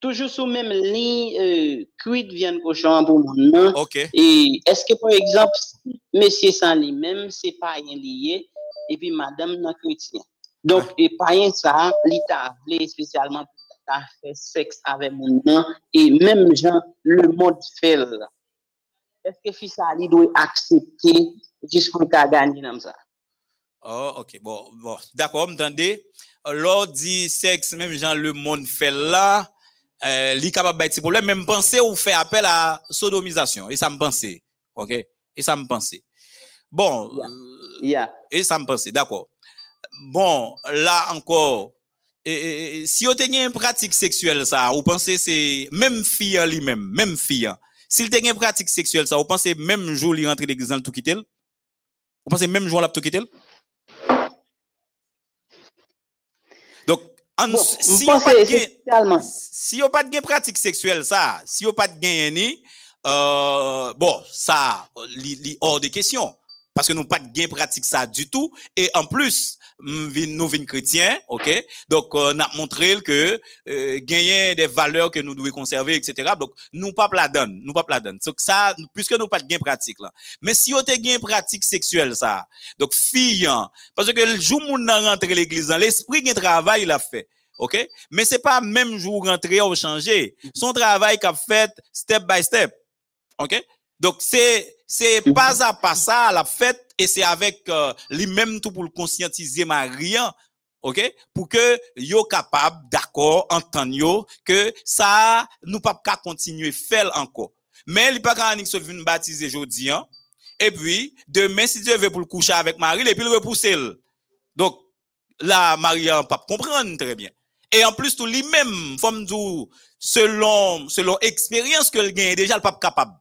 toujours sous même ligne euh, cuite viande cochon pour mon nom. OK. Et est-ce que par exemple si monsieur sans lui-même c'est pas rien lié et puis madame non chrétien. Donc et pas rien ça, l'état spécialement pour ta faire sexe avec mon nom et même gens le monde fait là. Est-ce que fils il doit accepter jusqu'au cas gagner dans ça? Oh, ok. Bon, bon. D'accord, m'entendez? Lors dit sexe, même genre le monde fait là, euh, li capable de petit problème, même penser ou faire appel à sodomisation. Et ça me pensait. Ok? Et ça me pensait. Bon. euh, Et ça me pensait. D'accord. Bon, là encore, et, et- et si vous avez une pratique sexuelle, ça, vous pensez c'est même fille lui-même, même fille. S'il a une pratique sexuelle, ça, vous pensez même jour il rentre l'église dans le tout quitter? Vous pensez même jour la tout quitter? An, bon, si yo pat gen si ge pratik seksuel sa, si yo pat gen eni, euh, bon, sa euh, li, li or de kesyon. Parce que nous pas de gain pratique ça du tout. Et en plus, nous vins chrétiens, ok? Donc, on a montré que, euh, gagner des valeurs que nous devons conserver, etc. Donc, nous pas la donne, nous pas la donne. Donc, ça, puisque nous pas de gain pratique là. Mais si vous avez gain pratique sexuelle, ça, donc, fille, parce que le jour où on rentre l'église, l'esprit qui travail, il a fait. OK? Mais c'est pas même jour rentrer ou changer. Son travail qu'a fait step by step. OK? Donc, c'est, c'est pas à pas ça, à la fête, et c'est avec euh, lui-même tout pour le conscientiser Marian. OK? Pour que yo capable, d'accord, entendre yo, que ça, nous pas qu'à continuer faire encore. Mais il pas qu'à se venir baptiser aujourd'hui, hein. Et puis, demain, si Dieu veut pour le coucher avec Marie, et puis le repousser. Donc, là, Marie n'a pas comprendre très bien. Et en plus, tout lui-même, femme selon, selon expérience que le gagne, déjà, le pas capable.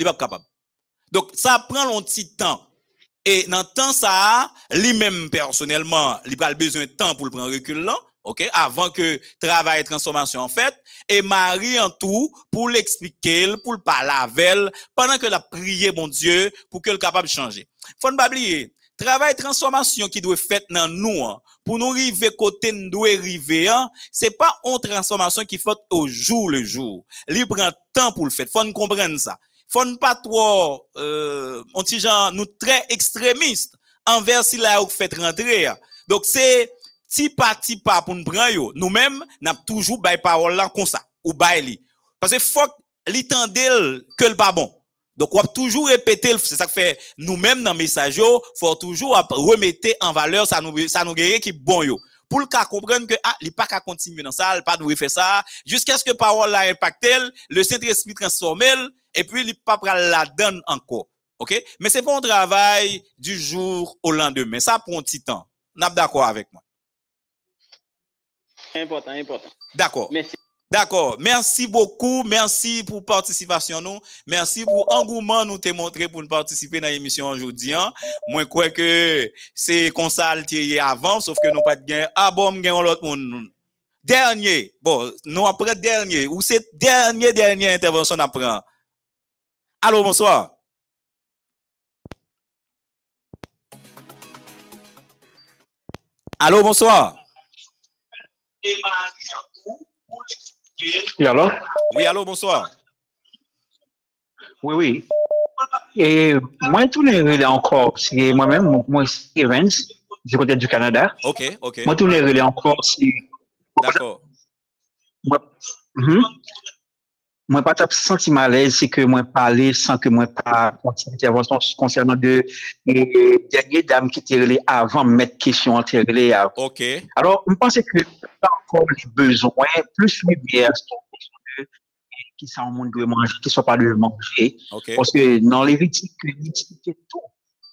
Il pas capable. Donc, ça prend un petit temps. Et dans le temps, ça, lui-même, personnellement, il a besoin de temps pour le prendre recul? Avant que travail et transformation en fait. Et Marie en tout, pour l'expliquer, pour le parler avec elle, pendant que la prié, mon Dieu, pour qu'elle capable de changer. Faut ne pas oublier, travail transformation qui doit fait dans nous, hein, pour nous arriver côté nous doit arriver, hein, c'est pas une transformation qui fait au jour le jour. Il prend temps pour le faire. Faut comprendre ça. Faut nous pas trop, euh, on dit genre, nous très extrémistes envers si là où fait rentrer. Donc c'est, ti pas ti pas pour nous prendre. Nous-mêmes, n'a toujours bay parole là comme ça, ou bay li. Parce que faut li tendel que le pas bon. Donc, on toujours répéter, c'est ça que fait nous-mêmes dans le message, faut toujours remettre en valeur ça nous, ça nous guérit qui bon yo. Pour le cas comprendre que, ah, il pas qu'à continuer dans ça, il pas de faire ça, jusqu'à ce que parole là impacte elle, le Saint-Esprit transforme et puis il pas la donne encore. OK? Mais c'est pas un travail du jour au lendemain. Ça prend un petit temps. Est d'accord avec moi? Important, important. D'accord. Merci. D'accord. Merci beaucoup. Merci pour participation nous. Merci pour engouement nous t'ai montré pour nous participer dans l'émission aujourd'hui. Hein. Moi, crois que c'est comme ça avant, sauf que nous pas de gain. Ah bon, gain l'autre monde. Dernier. Bon, nous après dernier. Ou c'est dernier, dernière intervention après. Allô, bonsoir. Allô, bonsoir. Et alors? Oui, allô, bonsoir. Oui, oui. Et moi, tout le encore, c'est moi-même, moi, c'est Evans, du côté du Canada. OK, OK. Moi, tout le relais encore, c'est. D'accord. Moi, Mhm. mwen pa tap senti malez, se ke mwen pale san ke mwen pa konti intervensyon konsernan de denye dam ki terele avan met kesyon an terele avan. Ok. Alors, mwen panse ke pa ankon li bezwen, plus mi bier son kesyon de ki sa an moun dwe manje, ki sa pa dwe manje. Ok. Poske nan levitik, levitik etou.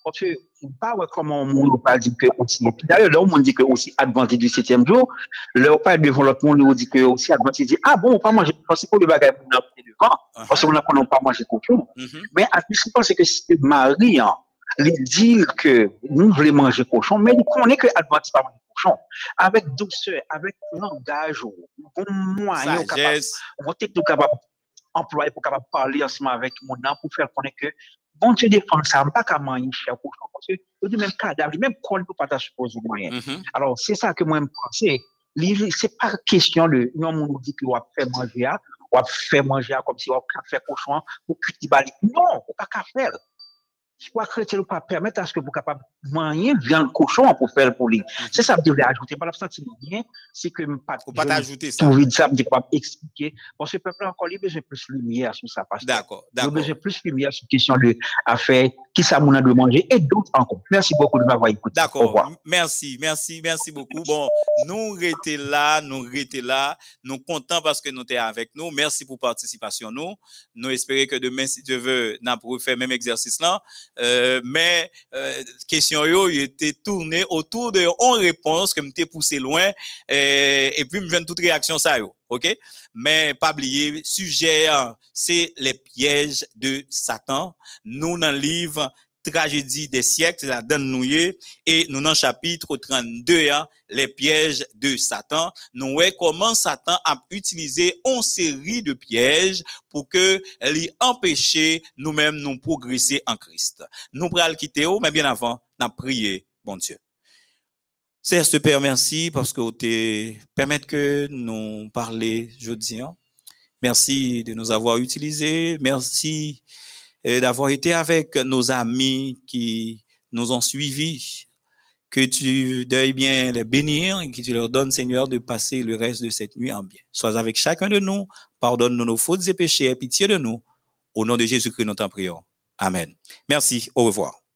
Parce que, pas comment le monde pas dit que aussi, d'ailleurs, là, on dit que aussi adventiste du septième jour, là, on parle devant l'autre monde, on dit que aussi adventiste dit, ah bon, on pas manger, parce que pour le bagage, on a pris devant, parce qu'on n'a pas mangé cochon. Mais à plus, je pense que c'est Marie, hein, il dit que nous voulons manger cochon, mais il connaît que adventiste pas manger cochon. Avec douceur, avec langage, bon moyen, capable, on technique capable employé pour capable parler ensemble avec mon âme pour faire connaître que bon Dieu défend ça, pas qu'à manger cher cochon, parce que dit même cadavre, même col peut pas supposer moyen. Alors c'est ça que moi me penser. Li- C'est pas question de non on nous dit que on va faire manger à, on va faire manger comme si on va faire cochon pour cuire bali. Non, on pas qu'à faire. Kwa kretye nou pa permette aske pou kapab manyen vyan kouchon pou fel pou li. Se sa mde vle ajoute, pa la psanti mwen, se ke mwen pat ajoute sa. Mwen sa mde kapab eksplike. Bon se peple ankon li beje plus lumiye sou sa paste. D'akor, d'akor. Beje plus lumiye sou kesyon de afe, ki sa moun an de manje, et dout ankon. Mersi bokou de m'avoy ekoute. D'akor, mersi, mersi, mersi bokou. Bon, nou rete la, nou rete la, nou kontan paske nou te avek nou. Mersi pou participasyon nou. Nou espere ke demen si te ve nan pou fè mèm egzersis lan. Euh, mais, euh, question yo, était tourné autour de on réponse que m'était poussé loin. euh, et puis, me vienne toute réaction ça yo. OK? Mais, pas oublier, sujet, hein, c'est les pièges de Satan. Nous, dans le livre, tragédie des siècles, la donne nouillée, et nous dans chapitre 32, hein, les pièges de Satan, nous voyons comment Satan a utilisé une série de pièges pour que lui nous-mêmes nous progresser en Christ. Nous prenons le quitter, mais bien avant, nous prier, bon Dieu. Seigneur, Père, merci parce que tu permettre que nous parler jeudi. hein. Merci de nous avoir utilisés. Merci d'avoir été avec nos amis qui nous ont suivis. Que tu deuilles bien les bénir et que tu leur donnes, Seigneur, de passer le reste de cette nuit en bien. Sois avec chacun de nous. Pardonne-nous nos fautes et péchés. Aie pitié de nous. Au nom de Jésus-Christ, nous t'en prions. Amen. Merci. Au revoir.